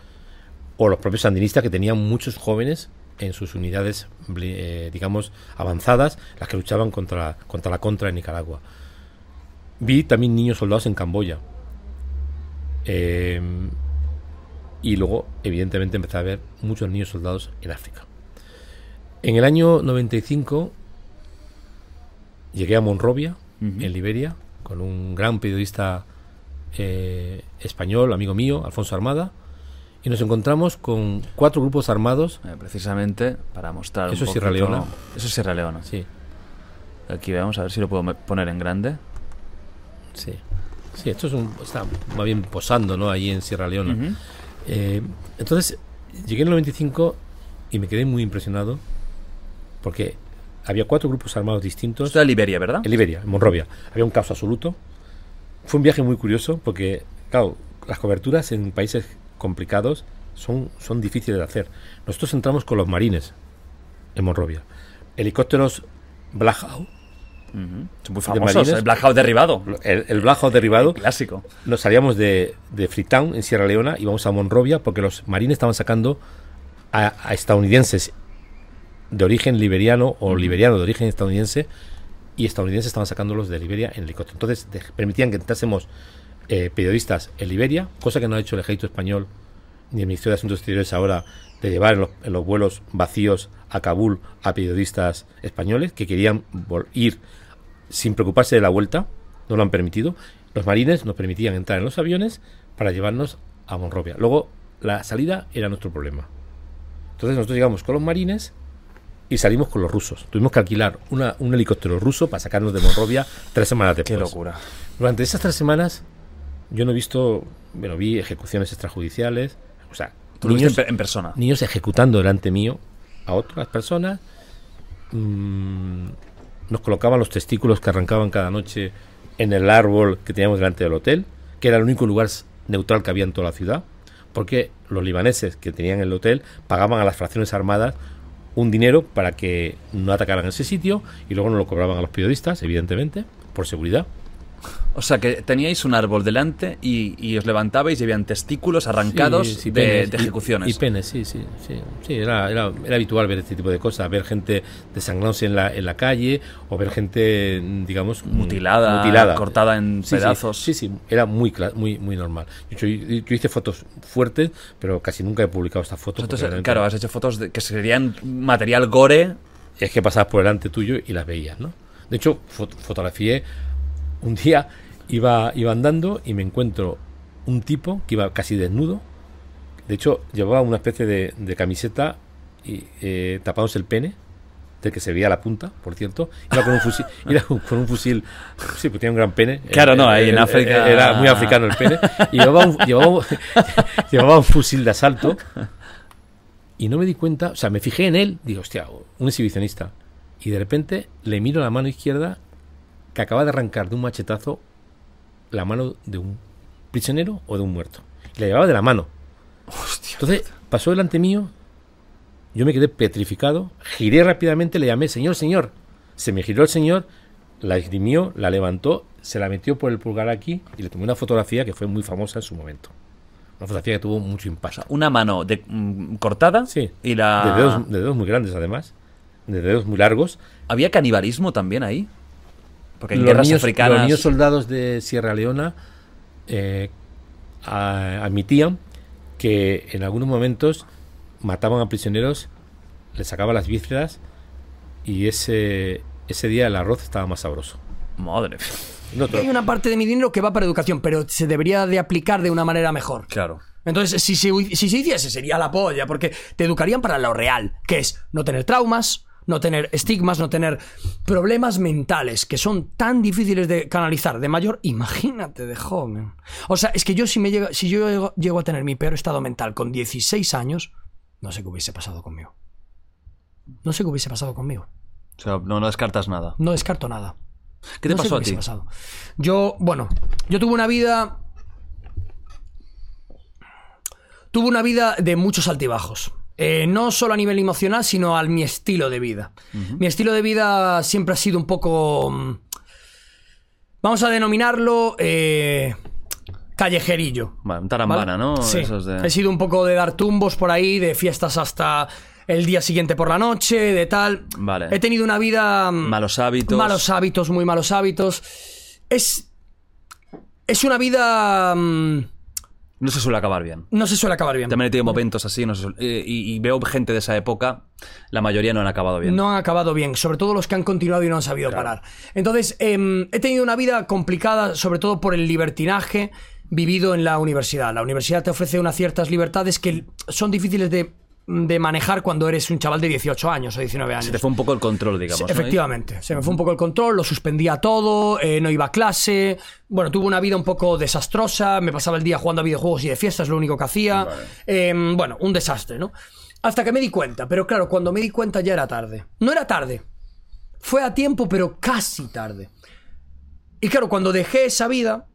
o los propios sandinistas, que tenían muchos jóvenes en sus unidades, eh, digamos, avanzadas, las que luchaban contra, contra la contra en Nicaragua. Vi también niños soldados en Camboya. Eh, y luego, evidentemente, empecé a ver muchos niños soldados en África. En el año 95 llegué a Monrovia, en Liberia, con un gran periodista eh, español, amigo mío, Alfonso Armada, y nos encontramos con cuatro grupos armados. Eh, precisamente para mostrar un Eso es Sierra Leona. Eso es Sierra Leona. Sí, Aquí vamos a ver si lo puedo poner en grande. sí. Sí, esto es un, está más bien posando, ¿no? Allí en Sierra Leona. Ujú. Eh, entonces, llegué en el 95 y me quedé muy impresionado porque había cuatro grupos armados distintos. Esto es Liberia, ¿verdad? En Liberia, en Monrovia. Había un caos absoluto. Fue un viaje muy curioso porque, claro, las coberturas en países complicados son, son difíciles de hacer. Nosotros entramos con los marines en Monrovia. Helicópteros Black Hawk, Ujú. Son muy famosos. El Black Hawk derribado. el, el Black Hawk derribado. Clásico. Nos salíamos de, de Freetown, en Sierra Leona, íbamos a Monrovia porque los marines estaban sacando a, a estadounidenses de origen liberiano o liberiano de origen estadounidense y estadounidenses estaban sacándolos de Liberia en helicóptero. Entonces de- permitían que entrásemos eh, periodistas en Liberia, cosa que no ha hecho el ejército español ni el Ministerio de Asuntos Exteriores ahora de llevar en los, en los vuelos vacíos a Kabul a periodistas españoles que querían ir sin preocuparse de la vuelta, no lo han permitido. Los marines nos permitían entrar en los aviones para llevarnos a Monrovia. Luego, la salida era nuestro problema. Entonces nosotros llegamos con los marines y salimos con los rusos. Tuvimos que alquilar una- un helicóptero ruso para sacarnos de Monrovia tres semanas después. Qué locura. Durante esas tres semanas yo no he visto, bueno, vi ejecuciones extrajudiciales, o sea, niños, en, en persona. niños ejecutando delante mío a otras personas. Mm, nos colocaban los testículos que arrancaban cada noche en el árbol que teníamos delante del hotel, que era el único lugar neutral que había en toda la ciudad, porque los libaneses que tenían el hotel pagaban a las fracciones armadas un dinero para que no atacaran ese sitio y luego no lo cobraban a los periodistas, evidentemente, por seguridad. O sea, que teníais un árbol delante y, y os levantabais y habían testículos arrancados Sí, sí, de, penes, de y- ejecuciones. Y, penes, sí, sí. Sí, sí era, era, era habitual ver este tipo de cosas, ver gente desangrándose en la, en la calle o ver gente, digamos, mm, Mutilada, mutilada. cortada en pedazos. Sí, sí, era muy, muy, muy normal. Yo, yo hice fotos fuertes, pero casi nunca he publicado estas fotos. Entonces, realmente- claro, has hecho fotos de- que serían material gore. es que pasabas por delante tuyo y las veías, ¿no? De hecho, fot- fotografié un día, iba, iba andando y me encuentro un tipo que iba casi desnudo. De hecho, llevaba una especie de, de camiseta y eh, tapándose el pene, del que se veía la punta, por cierto. Iba con un fusil, iba con un fusil, sí, pues tenía un gran pene. Claro, no, ahí en África- Era muy africano el pene. Y llevaba un, llevaba un- llevaba un fusil de asalto y no me di cuenta, o sea, me fijé en él, digo, hostia, un exhibicionista. Y de repente le miro la mano izquierda que acaba de arrancar de un machetazo la mano de un prisionero o de un muerto. Y la llevaba de la mano. Entonces pasó delante mío, yo me quedé petrificado, giré rápidamente, le llamé, señor, señor. Se me giró el señor, la esgrimió, la levantó, se la metió por el pulgar aquí y le tomé una fotografía que fue muy famosa en su momento. Una fotografía que tuvo mucho impacto. Una mano de, mm, cortada Sí. y la... De dedos, de dedos muy grandes, además. De dedos muy largos. ¿Había canibalismo también ahí? Porque en los, guerras niños, africanas... los niños soldados de Sierra Leona eh, a- admitían que en algunos momentos mataban a prisioneros, les sacaban las vísceras y ese, ese día el arroz estaba más sabroso. Madre. No, pero- Hay una parte de mi dinero que va para educación, pero se debería de aplicar de una manera mejor. Claro. Entonces, si se, si se hiciese, sería la polla, porque te educarían para lo real, que es no tener traumas, no tener estigmas, no tener problemas mentales, que son tan difíciles de canalizar de mayor, imagínate de joven. O sea, es que yo si, me llega, si yo llego, llego a tener mi peor estado mental con 16 años, no sé qué hubiese pasado conmigo. No sé qué hubiese pasado conmigo. O sea, no, no descartas nada. No descarto nada. ¿Qué te No sé pasó a qué hubiese ti? pasado. Yo, bueno, yo tuve una vida. Tuve una vida de muchos altibajos. Eh, no solo a nivel emocional, sino a mi estilo de vida. Mi estilo de vida siempre ha sido un poco. mm, Vamos a denominarlo. eh, callejerillo. Un tarambana, ¿vale? ¿no? Sí. Esos de- He sido un poco de dar tumbos por ahí, de fiestas hasta el día siguiente por la noche, de tal. Vale. He tenido una vida. mm, Malos hábitos. Malos hábitos, muy malos hábitos. Es. Es una vida. mm, No se suele acabar bien. no se suele acabar bien. También he tenido momentos así no se suele- eh, y, y veo gente de esa época, la mayoría no han acabado bien. No han acabado bien, sobre todo los que han continuado y no han sabido parar. Entonces, em, he tenido una vida complicada, sobre todo por el libertinaje vivido en la universidad. La universidad te ofrece unas ciertas libertades que son difíciles de, de manejar cuando eres un chaval de 18 años o 19 años. Se te fue un poco el control, digamos. Efectivamente, se me fue un poco el control, lo suspendía todo, eh, no iba a clase, bueno, tuve una vida un poco desastrosa, me pasaba el día jugando a videojuegos y de fiesta, es lo único que hacía, Eh, bueno, un desastre, ¿no? Hasta que me di cuenta, pero claro, cuando me di cuenta ya era tarde. No era tarde, fue a tiempo, pero casi tarde. Y claro, cuando dejé esa vida,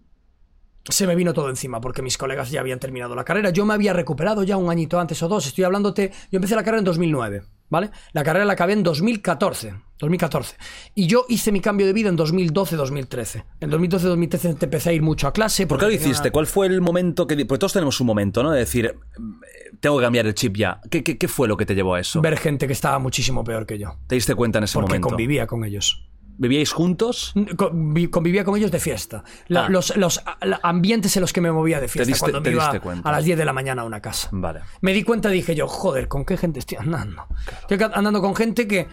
se me vino todo encima, porque mis colegas ya habían terminado la carrera. Yo me había recuperado ya un añito antes o dos. Estoy hablándote. Yo empecé la carrera en 2009, ¿vale? La carrera la acabé en 2014. 2014. Y yo hice mi cambio de vida en 2012-2013. En 2012-2013 empecé a ir mucho a clase. ¿Por qué lo porque hiciste? una- ¿Cuál fue el momento que... Porque todos tenemos un momento, ¿no? De decir, "Mm, tengo que cambiar el chip ya. ¿Qué, qué, qué fue lo que te llevó a eso? Ver gente que estaba muchísimo peor que yo. ¿Te diste cuenta en ese Porque momento? convivía con ellos. ¿Vivíais juntos? Convi- Convivía con ellos de fiesta. La- Ah. los, los la- ambientes en los que me movía de fiesta. diste- cuando te iba cuenta. a las 10 de la mañana a una casa. Vale. Me di cuenta y dije yo, joder, ¿con qué gente estoy andando? Estoy andando con gente que,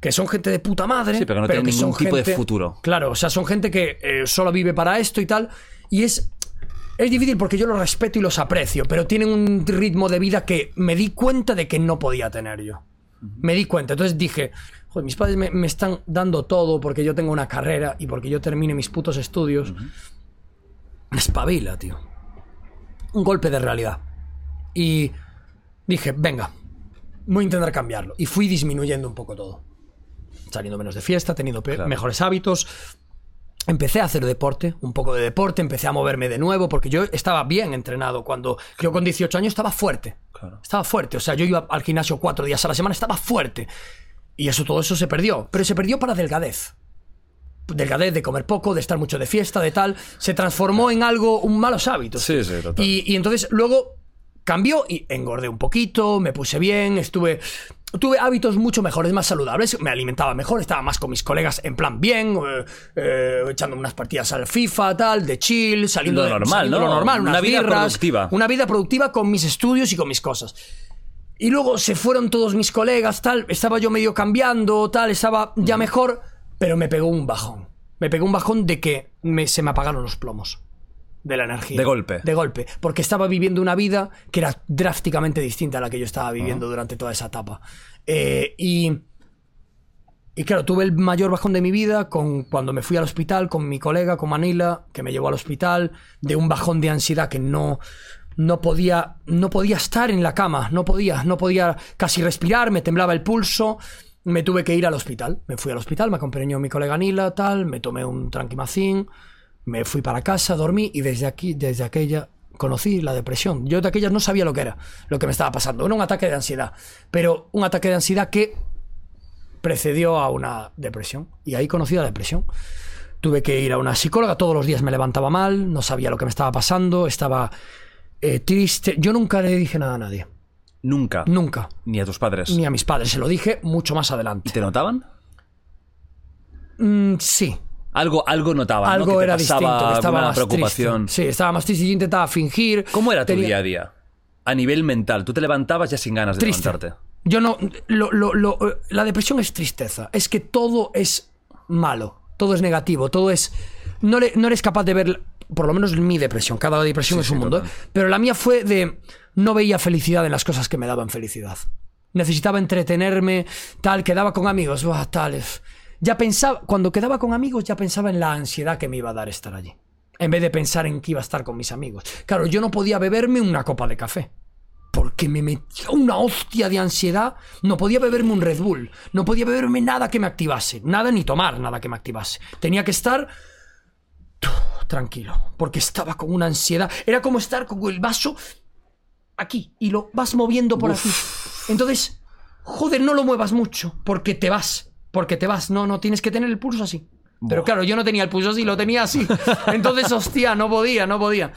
que son gente de puta madre. Sí, pero que no tienen ningún tipo de futuro. Claro, o sea, son gente que eh, solo vive para esto y tal. Y es. Es difícil porque yo los respeto y los aprecio, pero tienen un ritmo de vida que me di cuenta de que no podía tener yo. Me di cuenta. Entonces dije, joder, mis padres me, me están dando todo porque yo tengo una carrera y porque yo termine mis putos estudios. Espabila, tío. Un golpe de realidad. Y dije, venga, voy a intentar cambiarlo. Y fui disminuyendo un poco todo. Saliendo menos de fiesta, teniendo Claro. mejores hábitos. Empecé a hacer deporte, un poco de deporte, empecé a moverme de nuevo, porque yo estaba bien entrenado cuando yo con 18 años estaba fuerte. Claro. Estaba fuerte, o sea, yo iba al gimnasio cuatro días a la semana, estaba fuerte. Y eso, todo eso se perdió, pero se perdió para delgadez. Delgadez, de comer poco, de estar mucho de fiesta, de tal, se transformó en algo, un malos hábitos. Sí, sí, total. Y, y entonces luego cambió y engordé un poquito, me puse bien, estuve. Tuve hábitos mucho mejores, más saludables, me alimentaba mejor, estaba más con mis colegas en plan bien, eh, eh, echando unas partidas al FIFA, tal, de chill, saliendo Lo de normal, saliendo ¿no? Lo normal, Una unas vida birras, productiva. Una vida productiva con mis estudios y con mis cosas. Y luego se fueron todos mis colegas, tal, estaba yo medio cambiando, tal, estaba ya mejor, pero me pegó un bajón. Me pegó un bajón de que me- se me apagaron los plomos de la energía. De golpe. De golpe. Porque estaba viviendo una vida que era drásticamente distinta a la que yo estaba viviendo durante toda esa etapa. Eh, y. Y claro, tuve el mayor bajón de mi vida con, cuando me fui al hospital con mi colega, con Manila, que me llevó al hospital, de un bajón de ansiedad que no, no, podía, no podía estar en la cama, no podía, no podía casi respirar, me temblaba el pulso, me tuve que ir al hospital. Me fui al hospital, me acompañó mi colega Nila, tal, me tomé un tranquimacín, me fui para casa, dormí y desde aquí, desde aquella, conocí la depresión. Yo de aquellas no sabía lo que era, lo que me estaba pasando. Era un ataque de ansiedad, pero un ataque de ansiedad que precedió a una depresión. Y ahí conocí la depresión. Tuve que ir a una psicóloga, todos los días me levantaba mal, no sabía lo que me estaba pasando, estaba eh, triste. Yo nunca le dije nada a nadie, Nunca. nunca. Ni a tus padres. Ni a mis padres, se lo dije mucho más ¿Y adelante. te notaban? Mm, sí, Algo, algo notaban, ¿no? algo te era pasaba distinto, que estaba más preocupación. triste. Sí, estaba más triste. Yo intentaba fingir. ¿Cómo era tu día a día? A nivel mental. Tú te levantabas ya sin ganas de Triste. levantarte. Yo no. lo- lo- lo- la depresión es tristeza. Es que todo es malo. Todo es negativo. Todo es. No, le- no eres capaz de ver. Por lo menos mi depresión. Cada depresión Sí, es sí, un mundo. total. Pero la mía fue de. No veía felicidad en las cosas que me daban felicidad. Necesitaba entretenerme, tal, quedaba con amigos, buah, tal. es- Ya pensaba. Cuando quedaba con amigos, ya pensaba en la ansiedad que me iba a dar estar allí. En vez de pensar en que iba a estar con mis amigos. Claro, yo no podía beberme una copa de café porque me metía una hostia de ansiedad. No podía beberme un Red Bull, no podía beberme nada que me activase, nada ni tomar nada que me activase. Tenía que estar tranquilo, porque estaba con una ansiedad. Era como estar con el vaso aquí y lo vas moviendo por aquí. Entonces, joder, no lo muevas mucho, porque te vas, porque te vas. No, no, tienes que tener el pulso así. Pero claro, yo no tenía el pulso así, lo tenía así. Entonces, hostia, no podía, no podía.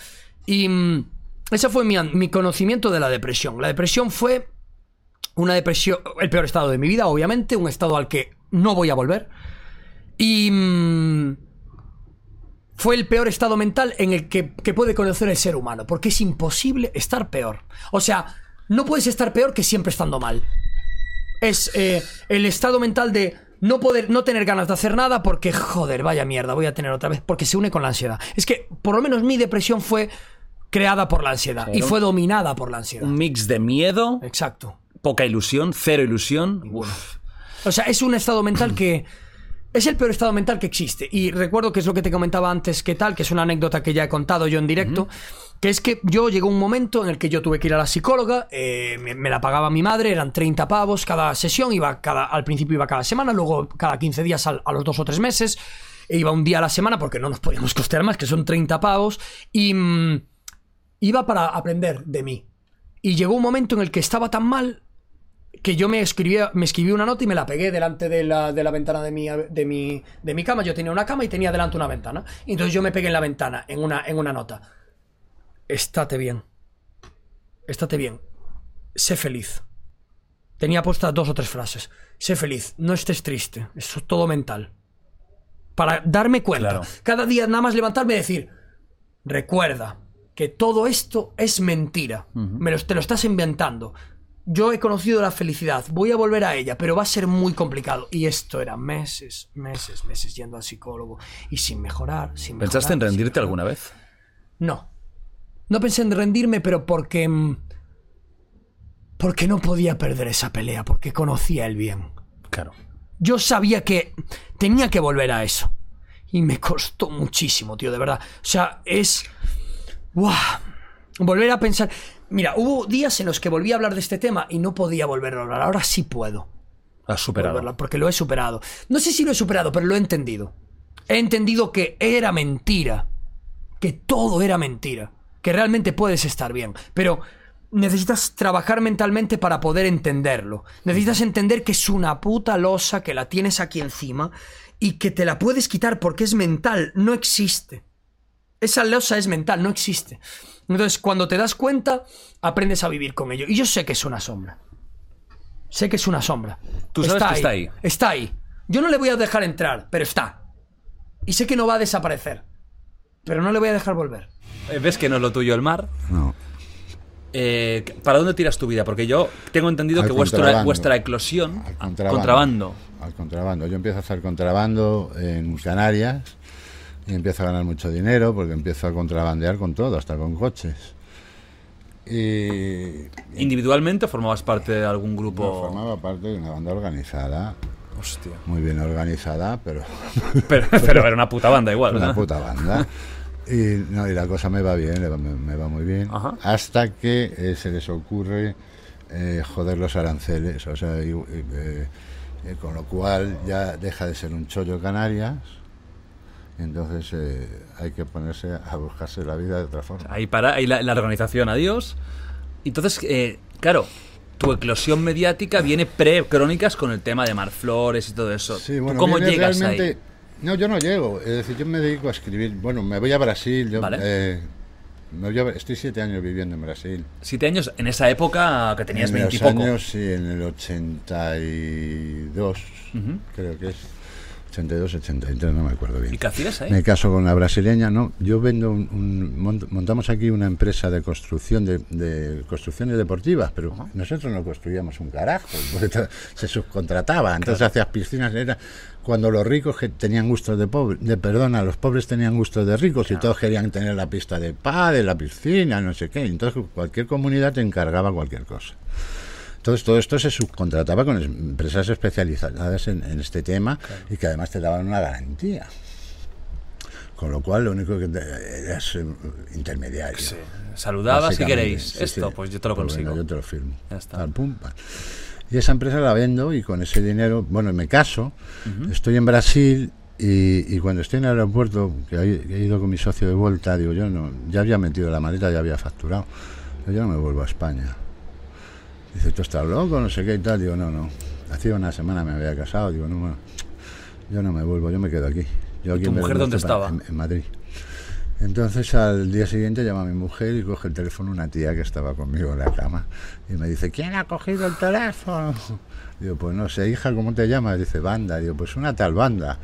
Y mm, ese fue mi, mi conocimiento de la depresión. La depresión fue una depresión, el peor estado de mi vida, obviamente, un estado al que no voy a volver. Y mm, fue el peor estado mental en el que, que puede conocer el ser humano, porque es imposible estar peor. O sea, no puedes estar peor que siempre estando mal. Es eh, el estado mental de no poder, no tener ganas de hacer nada porque, joder, vaya mierda, voy a tener otra vez, porque se une con la ansiedad. Es que, por lo menos mi depresión fue creada por la ansiedad y fue dominada por la ansiedad. Un mix de miedo, Exacto. poca ilusión, cero ilusión. Uf. O sea, es un estado mental que. Es el peor estado mental que existe. Y recuerdo que es lo que te comentaba antes, que tal, que es una anécdota que ya he contado yo en directo, que es que yo llegó un momento en el que yo tuve que ir a la psicóloga, eh, me, me la pagaba mi madre, eran 30 pavos cada sesión, iba cada, al principio iba cada semana, luego cada 15 días al- a los dos o tres meses, e iba un día a la semana porque no nos podíamos costear más, que son 30 pavos, y mm, iba para aprender de mí. Y llegó un momento en el que estaba tan mal que yo me escribía, me escribí una nota y me la pegué delante de la, de la ventana de mi, de, mi, de mi cama. Yo tenía una cama y tenía delante una ventana. Y entonces yo me pegué en la ventana, en una, en una nota. Estate bien. Estate bien. Sé feliz. Tenía puestas dos o tres frases. Sé feliz. No estés triste. Eso es todo mental. Para darme cuenta. Claro. Cada día nada más levantarme y decir, recuerda que todo esto es mentira. Me lo, te lo estás inventando. Yo he conocido la felicidad, voy a volver a ella, pero va a ser muy complicado. Y esto era meses, meses, meses yendo al psicólogo y sin mejorar, sin mejorar. ¿Pensaste en rendirte alguna vez? No. No pensé en rendirme, pero porque... mm, Porque no podía perder esa pelea, porque conocía el bien. Claro. Yo sabía que tenía que volver a eso. Y me costó muchísimo, tío, de verdad. O sea, es... ¡Guau! Volver a pensar... Mira, hubo días en los que volví a hablar de este tema y no podía volverlo a hablar. Ahora sí puedo. Has superado. volverlo, porque lo he superado. No sé si lo he superado, pero lo he entendido. He entendido que era mentira. Que todo era mentira. Que realmente puedes estar bien. Pero necesitas trabajar mentalmente para poder entenderlo. Necesitas entender que es una puta losa que la tienes aquí encima y que te la puedes quitar porque es mental. No existe. Esa losa es mental, no existe. Entonces, cuando te das cuenta, aprendes a vivir con ello. Y yo sé que es una sombra. Sé que es una sombra. Tú sabes que está ahí. Está ahí. Yo no le voy a dejar entrar, pero está. Y sé que no va a desaparecer. Pero no le voy a dejar volver. Eh, ¿Ves que no es lo tuyo el mar? No. Eh, ¿Para dónde tiras tu vida? Porque yo tengo entendido Al que vuestra, contrabando. vuestra eclosión... Al contrabando. contrabando. Al contrabando. Yo empiezo a hacer contrabando en Canarias y empiezo a ganar mucho dinero porque empiezo a contrabandear con todo, hasta con coches. Y ¿Individualmente formabas parte de algún no, grupo? formaba parte de una banda organizada, Hostia. muy bien organizada, pero Pero, pero era una puta banda igual, una ¿no? puta banda. Y, no, y la cosa me va bien, me va, me- me va muy bien. Ajá. Hasta que eh, se les ocurre eh, joder los aranceles. O sea, y- y, eh, eh, con lo cual ya deja de ser un chollo Canarias. Y entonces eh, hay que ponerse a buscarse la vida de otra forma. Ahí para, ahí la, la organización, adiós. Entonces, eh, claro, tu eclosión mediática viene pre-crónicas con el tema de Mar Flores y todo eso. Sí, ¿Tú bueno, ¿Cómo llegas ahí? No, yo no llego. Es decir, yo me dedico a escribir. Bueno, me voy a Brasil. Yo, Vale. eh, me voy a- estoy siete años viviendo en Brasil. Siete años en esa época que tenías en los veintipoco. años, sí, en el 82, Ujú. creo que es. 82, 83, no me acuerdo bien. ¿Y qué hacías ahí? Me caso con una brasileña, ¿no? Yo vendo un, un- mont- montamos aquí una empresa de construcción de, de construcciones deportivas, pero nosotros no construíamos un carajo, se subcontrataba, entonces hacías piscinas, era cuando los ricos que tenían gustos de pobres, de perdona, los pobres tenían gustos de ricos y todos querían tener la pista de pádel, la piscina, no sé qué, entonces cualquier comunidad te encargaba cualquier cosa. Entonces todo esto se subcontrataba con es- empresas especializadas en, en este tema y que además te daban una garantía. Con lo cual lo único que te, eras eh, intermediario. Saludabas si queréis. sí, Esto, sí. pues yo te lo Pues consigo. yo te lo firmo. Ya está. Tal, pum, pam. Y esa empresa la vendo y con ese dinero, bueno, me caso, estoy en Brasil y, y cuando estoy en el aeropuerto, que he, he ido con mi socio de vuelta, digo, yo no, ya había metido la maleta, ya había facturado, yo no me vuelvo a España. Dice, ¿tú estás loco? No sé qué y tal. Digo, no, no. Hacía una semana me había casado. Digo, no, bueno, yo no me vuelvo, yo me quedo aquí. Yo ¿Y aquí tu mujer dónde estaba? En, en Madrid. Entonces al día siguiente llama a mi mujer y coge el teléfono una tía que estaba conmigo en la cama y me dice, ¿quién ha cogido el teléfono? Digo, pues no sé, hija, ¿cómo te llamas? Dice, banda. Digo, pues una tal banda.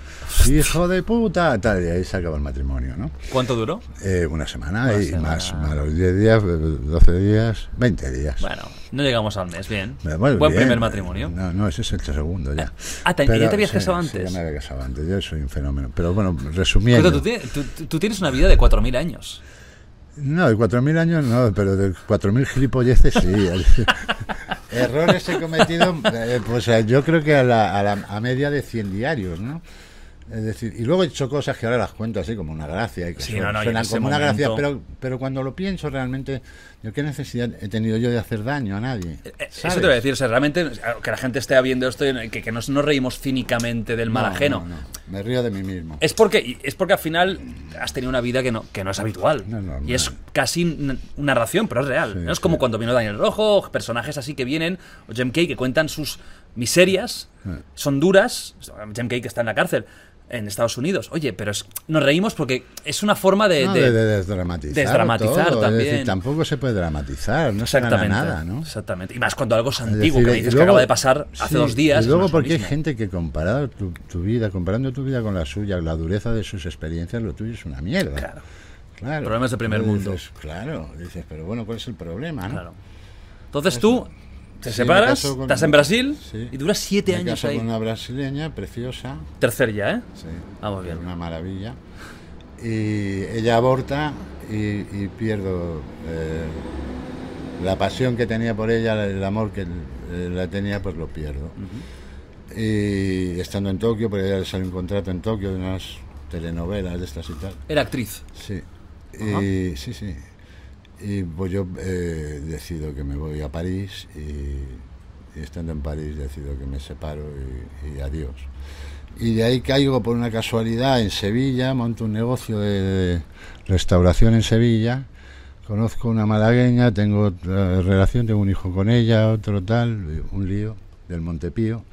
Hijo de puta. Tal, y ahí se acabó el matrimonio, ¿no? ¿Cuánto duró? Eh, una semana Una y semana. más, más los 10 días, eh, 12 días, 20 días. Bueno, no llegamos al mes, bien. Bueno, Buen bien. primer matrimonio. No, no, ese es el segundo ya. Ah, ¿te- Pero, ya te habías sí, casado sí, antes? ya me había casado antes, yo soy un fenómeno. Pero bueno, resumiendo. Pero tú, tienes- tú- tú- tú tienes una vida de 4.000 años. No, de 4.000 años no, pero de 4.000 gilipolleces sí. Errores he cometido, eh, pues eh, yo creo que a, la, a, la- a media de 100 diarios, ¿no? Es decir, y luego he hecho cosas que ahora las cuento así como una gracia, y que Sí, no, no, y en suenan ese como una gracia, momento- pero, pero cuando lo pienso realmente, qué necesidad he tenido yo de hacer daño a nadie. Eh, Eso ¿sabes? te voy a decir, o sea, realmente que la gente esté viendo esto y que, que nos, no reímos cínicamente del mal No, ajeno. no, no. Me río de mí mismo. Es porque, y es porque al final has tenido una vida que no, que no es habitual. Y es casi una narración, pero es real. Sí, ¿no? Es sí. como cuando vino Daniel Rojo, personajes así que vienen, o Jem Kay que cuentan sus miserias, son duras. Jem Kay que está en la cárcel en Estados Unidos. Oye, pero es- nos reímos porque es una forma de... No, de- de, de desdramatizar. desdramatizar todo, es también. decir, tampoco se puede dramatizar, no Exactamente. nada, ¿no? Exactamente. Y más cuando algo es Es antiguo, decir, que dices que acaba de pasar hace sí, dos días. Y luego no es lo porque hay gente que comparado tu, tu vida, comparando tu vida con la suya, la dureza de sus experiencias, lo tuyo es una mierda. Claro. Claro. Problemas de primer mundo. dices, claro, dices, pero bueno, ¿cuál es el problema? Claro. Entonces tú te Sí, separas, con- estás en Brasil Sí. y duras siete Me años caso ahí. con una brasileña preciosa, Tercer ya, ¿eh? sí, Ah, muy bien. una maravilla. Y ella aborta y, y pierdo eh, la pasión que tenía por ella, el amor que eh, la tenía, pues lo pierdo. Y estando en Tokio, porque ella le sale un contrato en Tokio de unas telenovelas de estas y tal. Era actriz. Sí. Y, sí, sí. Y pues yo eh, decido que me voy a París y, y estando en París decido que me separo y, y adiós. Y de ahí caigo por una casualidad en Sevilla, monto un negocio de, de restauración en Sevilla, conozco una malagueña, tengo eh, relación, tengo un hijo con ella, otro tal, un lío del Montepío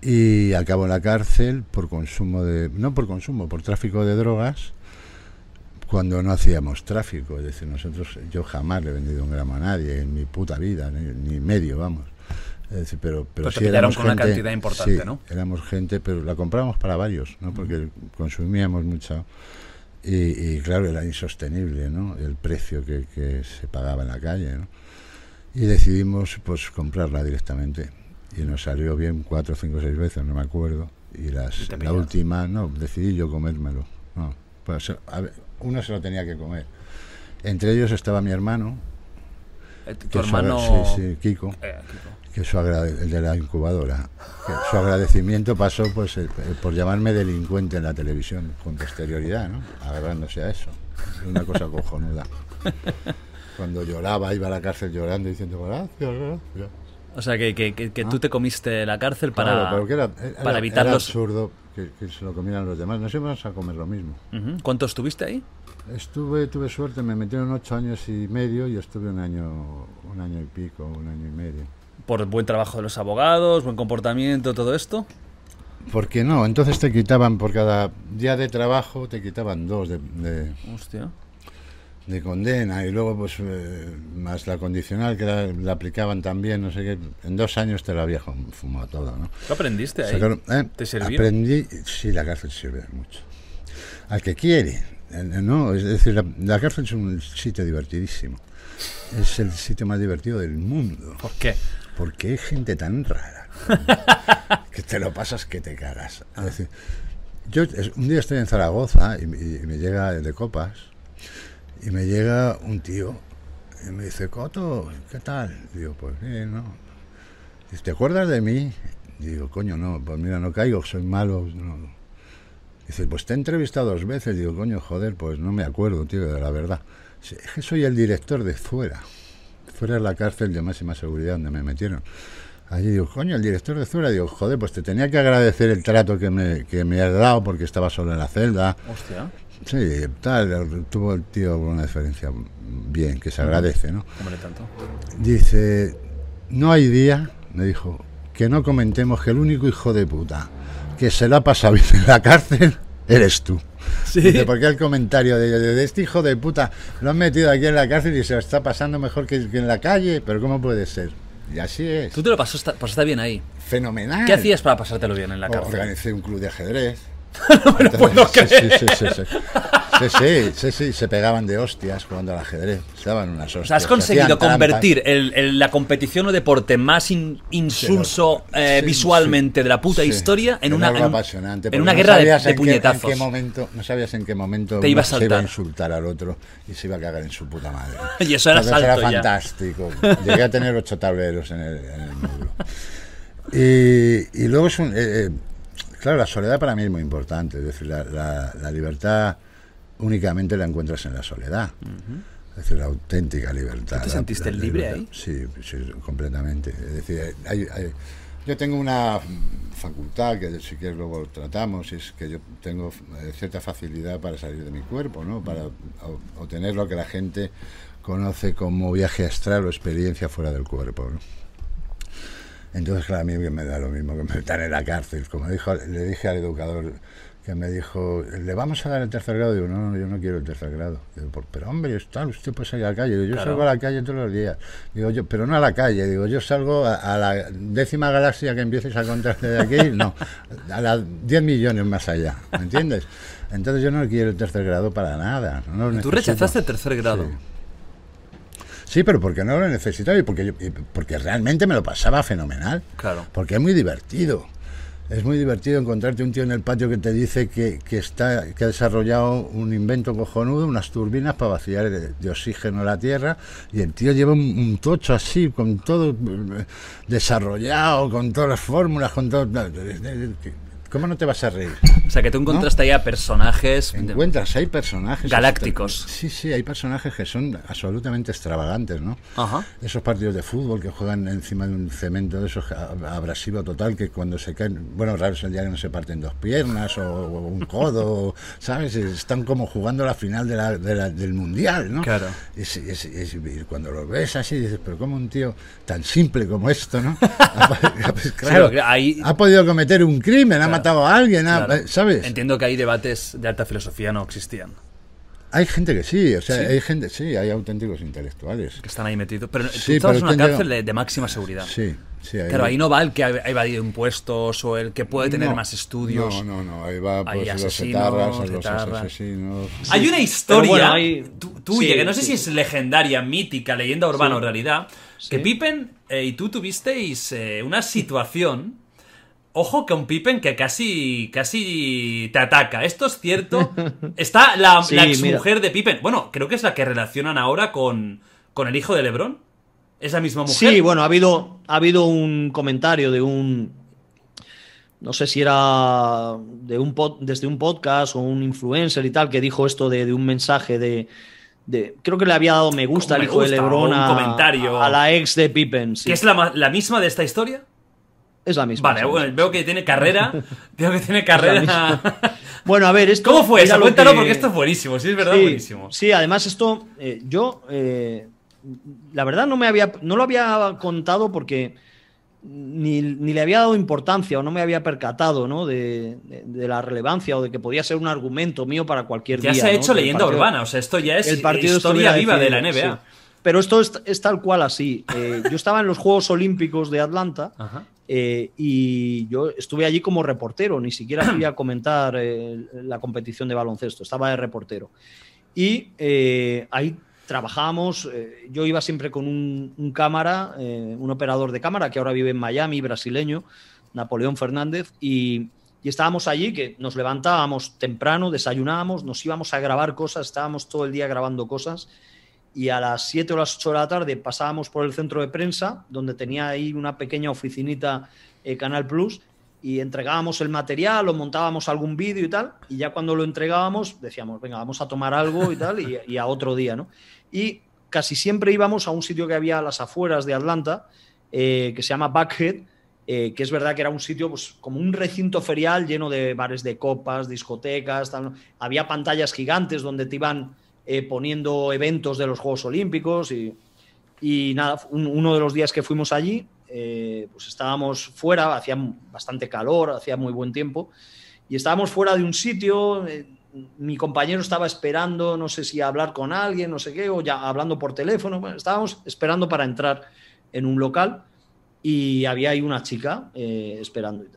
y acabo en la cárcel por consumo de no por consumo por tráfico de drogas cuando no hacíamos tráfico es decir nosotros yo jamás le he vendido un gramo a nadie en mi puta vida ni, ni medio vamos es decir, pero pero te sí éramos con una gente- cantidad importante, sí, ¿no? éramos gente pero la comprábamos para varios no porque consumíamos mucho y, y claro era insostenible no el precio que, que se pagaba en la calle ¿no? y decidimos pues comprarla directamente y nos salió bien cuatro, cinco, seis veces, no me acuerdo. Y las, Y la última, no, decidí yo comérmelo. No, pues, a ver, uno se lo tenía que comer. Entre ellos estaba mi hermano, Eh, Tu su hermano. sí, sí, Kiko, Eh, Kiko. que su el de la incubadora. que su agradecimiento pasó pues eh, por llamarme delincuente en la televisión con posterioridad, ¿no? Agarrándose a eso. Una cosa cojonuda. Cuando lloraba, iba a la cárcel llorando diciendo gracias, gracias. O sea, que, que, que, que tú te comiste la cárcel para, Claro, pero que era, era- para evitar era los. absurdo que, que se lo comieran los demás. Nos íbamos a comer lo mismo. ¿Cuánto estuviste ahí? Estuve, tuve suerte, me metieron ocho años y medio y estuve un año, un año y pico, un año y medio. Por buen trabajo de los abogados, buen comportamiento, todo esto. ¿Por qué no? Entonces te quitaban, por cada día de trabajo, te quitaban dos de, de, Hostia. De condena y luego pues eh, más la condicional que la, la aplicaban también, no sé qué. En dos años te lo había fum- fumado todo, ¿no? ¿Qué aprendiste ahí? Sacaron- ¿eh? ¿Te sirvió? Aprendí, sí, la cárcel sirve mucho. Al que quiere, eh, no, es decir, la, la cárcel es un sitio divertidísimo. Es el sitio más divertido del mundo. ¿Por qué? Porque hay gente tan rara que te lo pasas que te cagas. Es decir, yo un día estoy en Zaragoza y, y me llega de copas y me llega un tío y me dice, Coto, ¿qué tal? Digo, pues bien, ¿no? Dice, ¿te acuerdas de mí? Digo, coño, no, pues mira, no caigo, soy malo. no". Dice, pues te he entrevistado dos veces. Digo, coño, joder, pues no me acuerdo, tío, de la verdad. Es que soy el director de Fuera. Fuera es la cárcel de máxima seguridad donde me metieron. Allí digo, coño, el director de Fuera. Digo, joder, pues te tenía que agradecer el trato que me, que me has dado porque estaba solo en la celda. Hostia. Sí, tal, tuvo el tío una diferencia bien, que se agradece, ¿no? Hombre, tanto. Dice, no hay día, me dijo, que no comentemos que el único hijo de puta que se la pasa bien en la cárcel eres tú. Sí. Dice, porque el comentario de, de este hijo de puta lo han metido aquí en la cárcel y se lo está pasando mejor que, que en la calle, pero ¿cómo puede ser? Y así es. Tú te lo pasaste, pasaste bien ahí. Fenomenal. ¿Qué hacías para pasártelo bien en la cárcel? Organicé un club de ajedrez. no me lo puedo sí, creer. sí, sí, sí, sí. Sí, sí, sí, sí, se pegaban de hostias jugando al ajedrez. Se daban unas hostias. Has se conseguido convertir el- el- la competición o deporte más in- insulso eh, visualmente de la puta historia en una, algo en, apasionante, en porque una no guerra de, de qué- puñetazos. en qué momento, no sabías en qué momento Te iba a se iba a saltar. insultar al otro y se iba a cagar en su puta madre. Y eso era Entonces salto era ya. fantástico. Llegué a tener ocho tableros en el, el módulo. Y, y luego es un... eh, eh, claro, la soledad para mí es muy importante. Es decir, la, la- la libertad únicamente la encuentras en la soledad. Es decir, la auténtica libertad. ¿Tú te sentiste la libre ahí? Sí, sí, completamente. Es decir, hay, hay- Yo tengo una facultad que si quieres luego tratamos, es que yo tengo eh, cierta facilidad para salir de mi cuerpo, ¿no? Para o- obtener lo que la gente conoce como viaje astral o experiencia fuera del cuerpo, ¿no? Entonces, claro, a mí me da lo mismo que me metan en la cárcel. Como dijo, le dije al educador que me dijo, ¿le vamos a dar el tercer grado? Digo, no, no, yo no quiero el tercer grado. Digo, "Por- pero hombre, está, usted puede salir a la calle. Digo, yo Claro. salgo a la calle todos los días. Digo, yo, pero no a la calle. Digo, yo salgo a, a la décima galaxia que empieces a contar de aquí. No, a las 10 millones más allá. ¿Me entiendes? Entonces yo no quiero el tercer grado para nada. no Tú rechazaste el tercer grado. Sí. Sí, pero porque no lo necesitaba y porque, yo- y porque realmente me lo pasaba fenomenal. Claro. Porque es muy divertido. Es muy divertido encontrarte un tío en el patio que te dice que, que está, que ha desarrollado un invento cojonudo, unas turbinas para vaciar de, de oxígeno la Tierra, y el tío lleva un, un tocho así, con todo eh, desarrollado, con todas las fórmulas, con todo... ¿Cómo no te vas a reír? O sea, que tú encontraste ahí a personajes. Encuentras, hay personajes Galácticos. Sí, sí, hay personajes que son absolutamente extravagantes, ¿no? Ajá. Esos partidos de fútbol que juegan encima de un cemento de esos abrasivo total que cuando se caen, bueno, raro es el día que no se parten dos piernas o, o un codo, ¿sabes? Están como jugando la final de la- de la- del mundial, ¿no? Claro. Es- es- es- y cuando lo ves así dices, pero como un tío tan simple como esto, ¿no? Ha- pues, claro, que ahí- ha podido cometer un crimen, ha matado a alguien, ha- Claro. ¿sabes? Entiendo que ahí debates de alta filosofía no existían. Hay gente que sí, o sea, ¿Sí? hay gente, sí, hay auténticos intelectuales. Que están ahí metidos. Pero Sí, tú pero estabas es en una cárcel de, de máxima seguridad. Sí, sí. Claro, ahí no va el que ha evadido impuestos o el que puede tener No, más estudios. No, no, no, ahí va Hay pues, los asesinos, etarras, los etarras. asesinos. Hay una historia bueno, hay- tu- tuya, sí, que no sé sí. si es legendaria, mítica, leyenda urbana Sí. o realidad, que Sí. Pippen eh, y tú tuvisteis eh, una situación. Ojo con Pippen que casi, casi te ataca. Esto es cierto. Está la, Sí, la mira. exmujer de Pippen. Bueno, creo que es la que relacionan ahora con, con el hijo de LeBron. ¿Es la misma mujer? Sí, bueno, ha habido, ha habido un comentario de un. No sé si era de un pod- desde un podcast o un influencer y tal, que dijo esto de, de un mensaje de, de- Creo que le había dado me gusta al Me hijo de Lebron un a, comentario. a la ex de Pippen. sí. ¿Que es la, la misma de esta historia? Es la misma. Vale, bueno, veo que tiene carrera. Veo que tiene carrera. Bueno, a ver, esto. ¿Cómo fue eso? lo Cuéntalo que- porque esto es buenísimo. Sí, es verdad, Sí, buenísimo. Sí, además esto, eh, yo, eh, la verdad no me había, no lo había contado porque ni, ni le había dado importancia o no me había percatado, ¿no? De, de- de la relevancia o de que podía ser un argumento mío para cualquier Ya día. se ha hecho leyenda partido- urbana. O sea, esto ya es el partido historia viva de la NBA. sí. Pero esto es, es tal cual así. Eh, yo estaba en los Juegos Olímpicos de Atlanta Ajá. Eh, y yo estuve allí como reportero, ni siquiera fui a comentar eh, la competición de baloncesto, estaba de reportero. Y eh, ahí trabajábamos, eh, yo iba siempre con un, un cámara, un operador de cámara que ahora vive en Miami, brasileño, Napoleón Fernández, y, y estábamos allí, que nos levantábamos temprano, desayunábamos, nos íbamos a grabar cosas, estábamos todo el día grabando cosas y a las 7 o las 8 de la tarde pasábamos por el centro de prensa, donde tenía ahí una pequeña oficinita eh, Canal Plus, y entregábamos el material o montábamos algún vídeo y tal, y ya cuando lo entregábamos decíamos, venga, vamos a tomar algo y tal, y, a otro día, ¿no? Y casi siempre íbamos a un sitio que había a las afueras de Atlanta, eh, que se llama Backhead, eh, que es verdad que era un sitio pues, como un recinto ferial lleno de bares de copas, discotecas, había pantallas gigantes donde te iban eh, poniendo eventos de los Juegos Olímpicos y, nada, un- uno de los días que fuimos allí, eh, pues estábamos fuera, hacía bastante calor, hacía muy buen tiempo, y estábamos fuera de un sitio, eh, mi compañero estaba esperando, no sé si hablar con alguien, no sé qué, o ya hablando por teléfono, bueno, estábamos esperando para entrar en un local y había ahí una chica esperando y.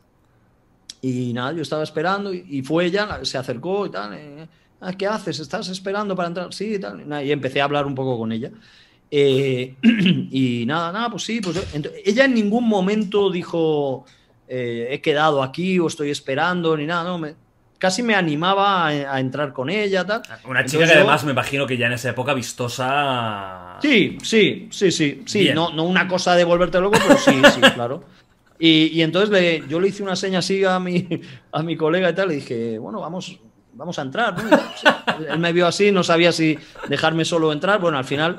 Y nada, yo estaba esperando y, y fue ella, la- se acercó y tal. "Ah, ¿Qué haces? ¿Estás esperando para entrar? Sí, y tal. Y, empecé a hablar un poco con ella. Eh, y nada, nada, pues sí. Pues, ella en ningún momento dijo, eh, he quedado aquí o estoy esperando, ni nada. No, me- casi me animaba a, a entrar con ella. Tal. Una chica Entonces que yo- además me imagino que ya en esa época vistosa. Sí, sí, sí, sí. sí Bien. no, no una cosa de volverte loco, pero sí, sí, claro. Y, y entonces le, yo le hice una seña así a mi, a mi colega y tal, le dije, bueno, vamos, vamos a entrar. ¿no? Sí. Él me vio así, no sabía si dejarme solo entrar. Bueno, al final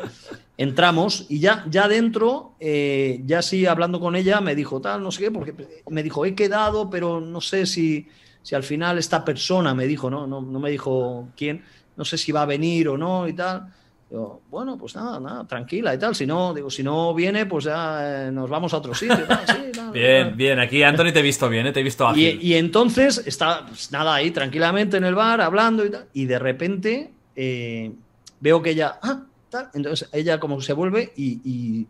entramos y ya, ya dentro, eh, ya sí hablando con ella, me dijo tal, no sé qué, porque me dijo, he quedado, pero no sé si, si al final esta persona, me dijo, no, no, no me dijo quién, no sé si va a venir o no y tal. Digo, bueno, pues nada, nada, tranquila y tal. Si no, digo, si no viene, pues ya eh, nos vamos a otro sitio. y tal, sí, nada, Bien, bien. Aquí, Anthony, te he visto bien, ¿eh? Te he visto ágil. y entonces está pues, nada ahí tranquilamente en el bar hablando y tal. Y de repente eh, veo que ella, ah, tal. Entonces ella como se vuelve y, y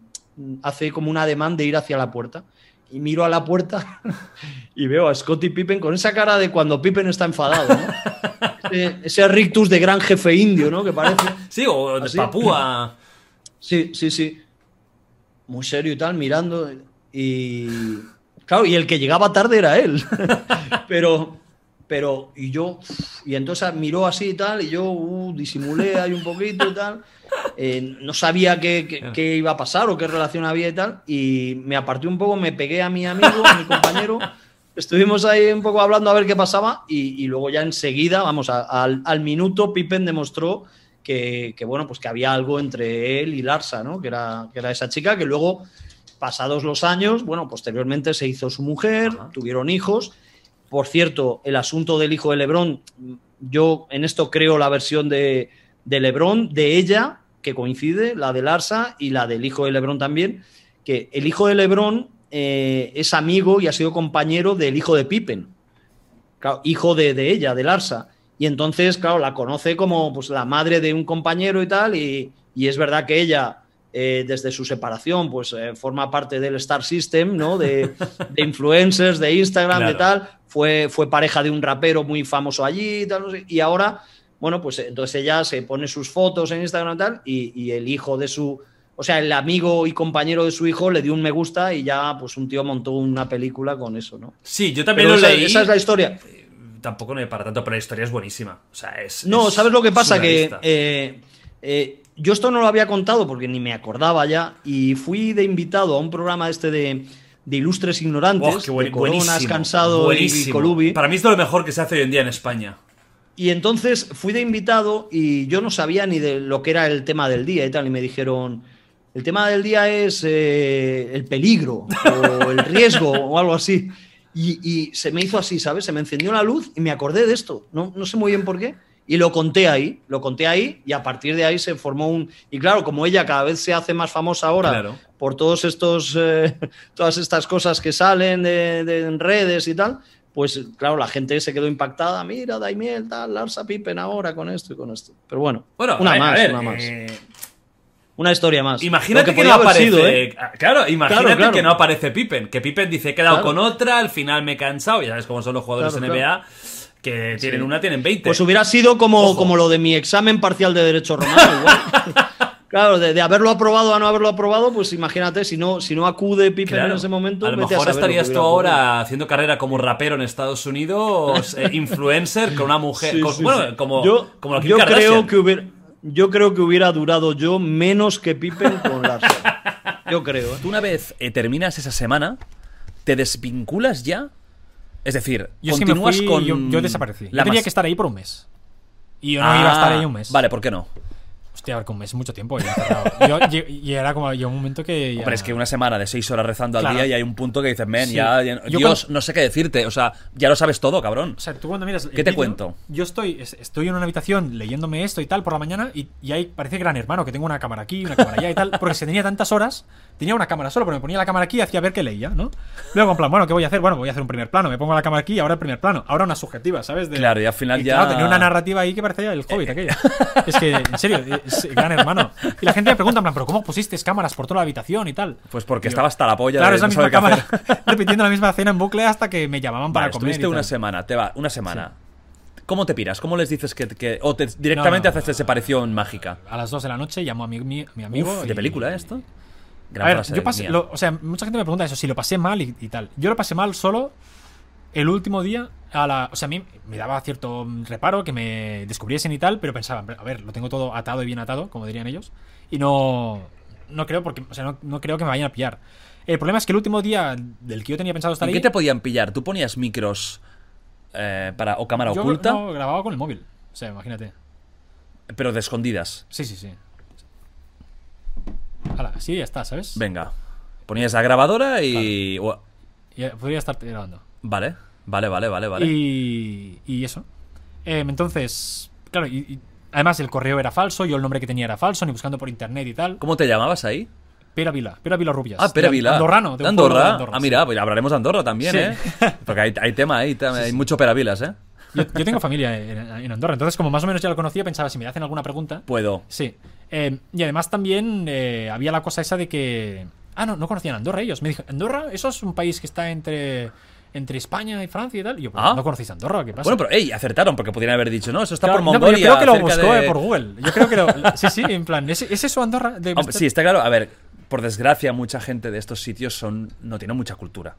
hace como un ademán de ir hacia la puerta. Y miro a la puerta y veo a Scottie Pippen con esa cara de cuando Pippen está enfadado, ¿no? Ese, ese rictus de gran jefe indio, ¿no? Que parece. Sí, o de ¿Así? Papúa. Sí, sí, sí. Muy serio y tal, mirando. Y. Claro, y el que llegaba tarde era él. pero. Pero. Y yo. Y entonces miró así y tal, y yo uh, disimulé ahí un poquito y tal. Eh, no sabía qué, qué- qué iba a pasar o qué relación había y tal. Y me aparté un poco, me pegué a mi amigo, a mi compañero. Estuvimos ahí un poco hablando a ver qué pasaba y, y luego ya enseguida, vamos, a- al, al minuto Pippen demostró que, que, bueno, pues que había algo entre él y Larsa, ¿no? Que era, que era esa chica que luego, pasados los años, bueno, posteriormente se hizo su mujer, tuvieron hijos. Por cierto, el asunto del hijo de Lebrón, yo en esto creo la versión de, de Lebrón, de ella, que coincide, la de Larsa y la del hijo de Lebrón también, que el hijo de Lebrón eh, es amigo y ha sido compañero del hijo de Pippen, Claro, hijo de, de ella, de Larsa. Y entonces, claro, la conoce como pues, la madre de un compañero y tal, y, y es verdad que ella, eh, desde su separación, pues eh, forma parte del Star System, ¿no? De, de influencers, de Instagram, de tal. Fue, fue pareja de un rapero muy famoso allí y tal, no sé. Y ahora, bueno, pues eh, entonces ella se pone sus fotos en Instagram y tal, y, y el hijo de su. O sea, el amigo y compañero de su hijo le dio un me gusta y ya, pues un tío montó una película con eso, ¿no? Sí, yo también Pero lo esa, leí. esa es la historia. Tampoco no me para tanto, pero la historia es buenísima. O sea, es. No, es ¿sabes lo que pasa? Que eh, eh, yo esto no lo había contado porque ni me acordaba ya y fui de invitado a un programa este de, de Ilustres Ignorantes, qué buen- de Coronas, buenísimo, Cansado y buenísimo. Colubi. Para mí es de lo mejor que se hace hoy en día en España. Y entonces fui de invitado y yo no sabía ni de lo que era el tema del día y tal. Y me dijeron, el tema del día es eh, el peligro o el riesgo o algo así. Y, y se me hizo así, ¿sabes? Se me encendió la luz y me acordé de esto. No, no sé muy bien por qué. Y lo conté ahí, lo conté ahí y a partir de ahí se formó un... Y claro, como ella cada vez se hace más famosa ahora Claro. por todos estos, eh, todas estas cosas que salen de, de- en redes y tal, pues claro, la gente se quedó impactada. Mira, Daimiel, tal, Larsa Pippen ahora con esto y con esto. Pero bueno, Bueno, una a más, ver, una más. eh, Una historia más. Imagínate que, no aparece. sido, ¿eh? ah, Claro, imagínate Claro, claro. que no aparece Pippen. Que Pippen dice, he quedado con otra, al final me he cansado. Ya sabes cómo son los jugadores NBA. Que tienen Sí. una, tienen 20. Pues hubiera sido como, Ojo. como lo de mi examen parcial de Derecho Romano. igual. claro, de, de haberlo aprobado a no haberlo aprobado, pues imagínate, si no, si no acude Pippen Claro. en ese momento. a lo mejor lo que estarías tú ahora haciendo carrera como rapero en Estados Unidos, eh, influencer con una mujer. Sí, con- sí, bueno, sí. como, yo, como creo que hubiera, yo creo que hubiera durado yo menos que Pippen con Larsa. Yo creo. ¿eh? Tú una vez eh, terminas esa semana, ¿te desvinculas ya? Es decir, Yo es que me continúas con. yo, yo desaparecí. la yo tenía que estar ahí por un mes. Y yo no iba a estar ahí un mes. Vale, ¿por qué no? Hostia, a ver, con un mes es mucho tiempo. Yo- y, era como llegó un momento que. ya- Hombre, es que una semana de seis horas rezando al día y hay un punto que dices, men, Sí. ya, ya- Yo Dios, cuando- no sé qué decirte. O sea, ya lo sabes todo, cabrón. O sea, tú cuando miras. ¿Qué te cuento? Yo estoy, es- estoy en una habitación leyéndome esto y tal por la mañana y, y ahí parece gran hermano que tengo una cámara aquí, una cámara allá y tal. Porque se tenía tantas horas, tenía una cámara solo, pero me ponía la cámara aquí y hacía ver que leía, ¿no? Luego, en plan, bueno, ¿qué voy a hacer? Bueno, voy a hacer un primer plano, me pongo la cámara aquí, ahora el primer plano, ahora una subjetiva, ¿sabes? De- Claro, y al final y ya- claro, tenía una narrativa ahí que parecía el hobbit aquella. es que, en serio, es gran hermano. Y la gente me pregunta, en plan, ¿pero cómo pusiste cámaras por toda la habitación y tal? Pues porque Yo- estaba hasta la polla Claro, de es la no misma cámara, repitiendo la misma escena en bucle hasta que me llamaban para Vale, comer. y estuviste una semana, te va, una semana. ¿Cómo te piras? ¿Cómo les dices que, que- o te- directamente No, no, haces separación mágica? A las 2 de la noche llamo a mi, mi- mi amigo. Uf, y- ¿de película eh, esto? Gran a ver, frase yo pasé, lo- o sea, mucha gente me pregunta eso, si lo pasé mal y, y tal. Yo lo pasé mal solo el último día. A la, o sea, a mí me daba cierto mm, reparo que me descubriesen y tal, pero pensaba, a ver, lo tengo todo atado y bien atado, como dirían ellos. Y no, no creo porque, o sea, no, no creo que me vayan a pillar. El problema es que el último día del que yo tenía pensado estar ¿En ahí, qué te podían pillar? ¿Tú ponías micros eh, para, o cámara yo oculta, no, grababa con el móvil. O sea, imagínate. pero de escondidas? Sí, sí, sí. Así ya está, ¿sabes? Venga. Ponías la grabadora y. Ya podría estar grabando. Vale, vale, vale, vale, vale. Y, y eso. Em, entonces, claro, y, y además el correo era falso, yo el nombre que tenía era falso, ni buscando por internet y tal. ¿Cómo te llamabas ahí? Pera Vila, Pera Vila Rubias. Ah, Pere de Vila. Andorrano, de ¿De un pueblo Andorra? de Andorra, ah, mira, pues hablaremos de Andorra también, Sí. ¿eh? Porque hay, hay tema ahí, hay mucho peravilas, ¿eh? Yo, yo tengo familia en, en Andorra, entonces como más o menos ya lo conocía, pensaba si me hacen alguna pregunta. Puedo. Sí. Eh, y además también eh, había la cosa esa de que... Ah, no, no conocían Andorra ellos. Me dijo, ¿Andorra? ¿Eso es un país que está entre, entre España y Francia y tal? Y yo, pues, Ah. ¿no conocéis Andorra? ¿Qué pasa? Bueno, pero ey, acertaron porque podrían haber dicho, no, eso está Claro, por no, Mongolia. yo creo que lo buscó de- eh, por Google. Yo creo que lo... Sí, sí, en plan, ¿es, es eso Andorra? De- Hombre, sí, está claro. A ver, por desgracia, mucha gente de estos sitios son no tienen mucha cultura.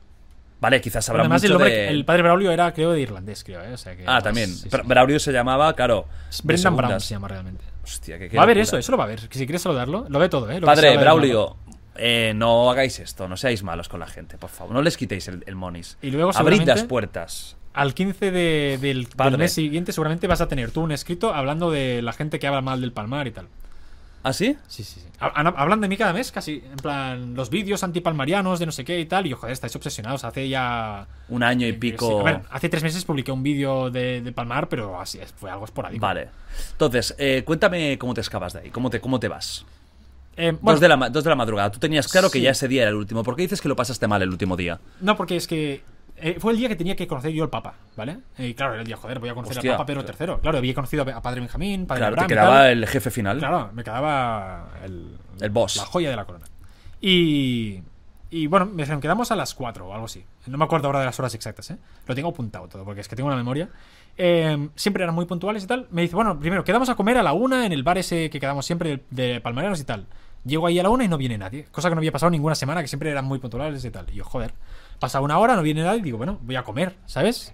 Vale, quizás habrá Además, el, mucho nombre- de... el padre Braulio era, creo, de irlandés, creo. ¿eh? O sea que Ah, también. sí, sí. Pero Braulio se llamaba, claro. Brendan Brown se llama realmente. Hostia, qué Va a ver locura. eso, eso lo va a ver. Que si quieres saludarlo, lo ve todo, ¿eh? Lo que Padre Braulio, eh, no hagáis esto, no seáis malos con la gente, por favor. No les quitéis el, el monis. Y luego, Abrid las puertas. Al 15 de- del, mes siguiente seguramente vas a tener tú un escrito hablando de la gente que habla mal del Palmar y tal. ¿Ah, sí? Sí, sí, sí. Ha- Hablan de mí cada mes casi. En plan, los vídeos antipalmarianos de no sé qué y tal. Y yo, joder, estáis obsesionados. Hace ya... Un año y Sí, pico. a ver, hace tres meses publiqué un vídeo de, de Palmar, pero así es, fue algo esporádico. Vale. Entonces, eh, cuéntame cómo te escapas de ahí, cómo te, cómo te vas. Eh, bueno, dos, de la, ma- dos de la madrugada. Tú tenías claro que ya ese día era el último. ¿Por qué dices que lo pasaste mal el último día? No, porque es que eh, fue el día que tenía que conocer yo al Papa, ¿vale? Y claro, era el día, joder, voy a conocer Hostia. al Papa Pedro III. Claro, había conocido a Padre Benjamín, Padre Claro, Abraham quedaba el jefe final. Claro, me quedaba el, El boss. la joya de la corona. Y, y bueno, me dijeron, quedamos a las 4 o algo así. No me acuerdo ahora de las horas exactas, ¿eh? Lo tengo apuntado todo, porque es que tengo una memoria. Eh, siempre eran muy puntuales y tal. Me dice, bueno, primero, quedamos a comer a la una en el bar ese que quedamos siempre de, de Palmareros y tal. Llego ahí a la una y no viene nadie. Cosa que no había pasado ninguna semana, que siempre eran muy puntuales y tal. Y yo, joder, pasa una hora, no viene nadie, digo, bueno, voy a comer, ¿sabes?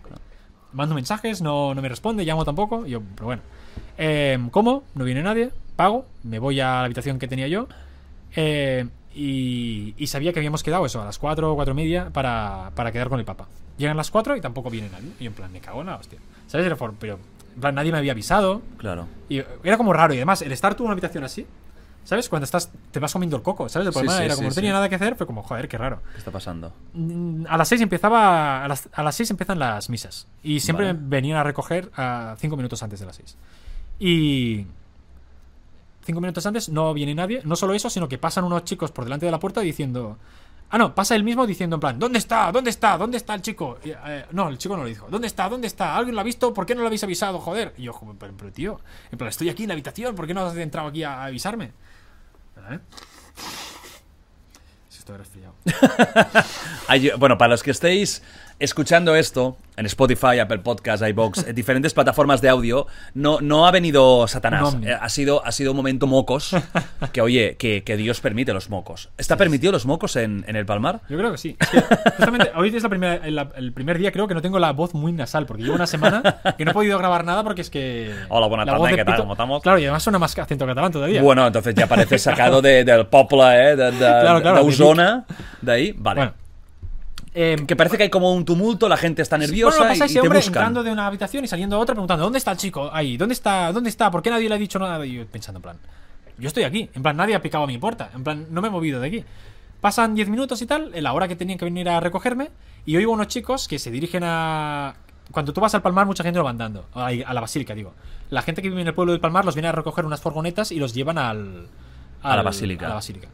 Mando mensajes, no, no me responde, llamo tampoco. Y yo, pero bueno. Eh, como, no viene nadie, pago, me voy a la habitación que tenía yo. eh, y, y sabía que habíamos quedado eso, a las 4 o 4 y media para, para quedar con el Papa. Llegan las 4 y tampoco viene nadie. Y yo en plan, me cago en la hostia. ¿Sabes? Era por- Pero en plan, nadie me había avisado. Claro. Y era como raro. Y además, el estar tú en una habitación así, ¿sabes? Cuando estás, te vas comiendo el coco, ¿sabes? El problema sí, era sí, como no tenía nada que hacer, fue como, joder, qué raro. ¿Qué está pasando? Mm, A las 6 empezaba. A las, a las 6 empiezan las misas. Y siempre Vale. venían a recoger a 5 minutos antes de las 6. Y. 5 minutos antes no viene nadie. No solo eso, sino que pasan unos chicos por delante de la puerta diciendo. Ah, no, pasa él mismo diciendo en plan, ¿dónde está? ¿Dónde está? ¿Dónde está el chico? Eh, no, el chico no lo dijo. ¿Dónde está? ¿Dónde está? ¿Alguien lo ha visto? ¿Por qué no lo habéis avisado? Joder. Y yo, "Joder, pero, pero, tío, en plan, estoy aquí en la habitación, ¿por qué no has entrado aquí a, avisarme? ¿Eh? Si estoy resfriado. Bueno, para los que estéis escuchando esto en Spotify, Apple Podcasts, iBox, en diferentes plataformas de audio, no, no ha venido Satanás. Ha, sido, ha sido un momento mocos. Que oye, que, que Dios permite los mocos. ¿Está permitido los mocos en, en el Palmar? Yo creo que sí. Es que, justamente, hoy es la primera, el, el primer día creo que no tengo la voz muy nasal, porque llevo una semana que no he podido grabar nada porque es que... Hola, buenas la tardes, voz de ¿qué tal? pito- ¿Cómo estamos? Claro, y además suena más acento catalán todavía. Bueno, entonces ya parece sacado de, del Popla, ¿eh? De, de, Claro, claro, de Osona. De ahí, vale. Bueno. Em, que parece que hay como un tumulto, la gente está nerviosa Bueno, pasa y, ese y te hombre buscan. entrando de una habitación y saliendo a otra preguntando, ¿dónde está el chico? Ahí, ¿dónde está? ¿Dónde está? ¿Por qué nadie le ha dicho nada? Y yo pensando, en plan, yo estoy aquí. En plan, nadie ha picado a mi puerta. En plan, no me he movido de aquí. Pasan 10 minutos y tal, en la hora que tenían que venir a recogerme, y oigo unos chicos que se dirigen a. Cuando tú vas al Palmar, mucha gente lo va andando. A la Basílica, digo. La gente que vive en el pueblo del Palmar los viene a recoger unas furgonetas y los llevan al. A la al- Basílica. A la Basílica.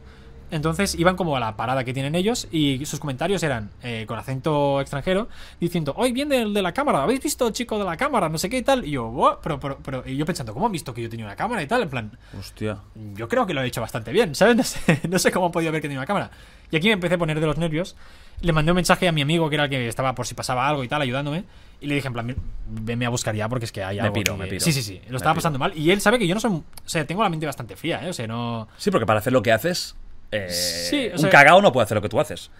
Entonces iban como a la parada que tienen ellos y sus comentarios eran eh, con acento extranjero diciendo, hoy viene el de la cámara, ¿habéis visto chico de la cámara? No sé qué y tal. Y yo, pero, pero, pero, y yo pensando, ¿cómo han visto que yo tenía una cámara y tal? En plan, Hostia. yo creo que lo he hecho bastante bien, ¿sabes? No sé, no sé cómo han podido ver que tenía una cámara. Y aquí me empecé a poner de los nervios. Le mandé un mensaje a mi amigo, que era el que estaba por si pasaba algo y tal, ayudándome. Y le dije, en plan, venme a buscar ya porque es que hay Me algo piro, que- me piro. Sí, sí, sí. Lo Me estaba piro. pasando mal. Y él sabe que yo no soy... O sea, tengo la mente bastante fría, ¿eh? O sea, no... Sí, porque para hacer lo que haces, eh, Sí, o un cagao no puede hacer lo que tú haces.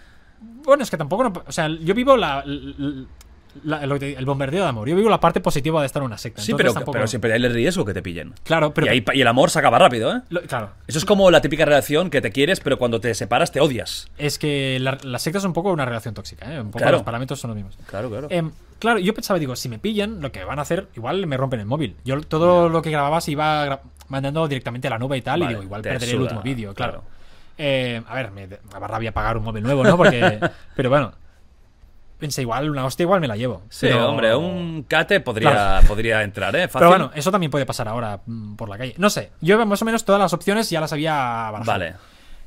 Bueno, es que tampoco. no- o sea, yo vivo la, el bombardeo de amor. Yo vivo la parte positiva de estar en una secta. Sí, pero, tampoco- pero siempre hay el riesgo que te pillen. Claro, pero. y, ahí- y el amor se acaba rápido, ¿eh? lo- claro. Eso es como la típica relación que te quieres, pero cuando te separas te odias. Es que la, secta es un poco una relación tóxica, ¿eh? Un poco Claro. los parámetros son los mismos. Claro, claro. Em, claro, yo pensaba, digo, si me pillan, lo que van a hacer, igual me rompen el móvil. Yo todo lo que grababa se iba mandando directamente a la nube y tal, Vale, y digo, igual perderé el último vídeo, claro. claro. Eh, a ver, me daba rabia pagar un móvil nuevo, ¿no? Porque, pero bueno. Pensé, igual, una hostia igual me la llevo. Sí, Pero- hombre, un cate podría, Claro. podría entrar, ¿eh? Fácil. Pero bueno, eso también puede pasar ahora mm, por la calle. No sé, yo más o menos todas las opciones ya las había barajado. Vale.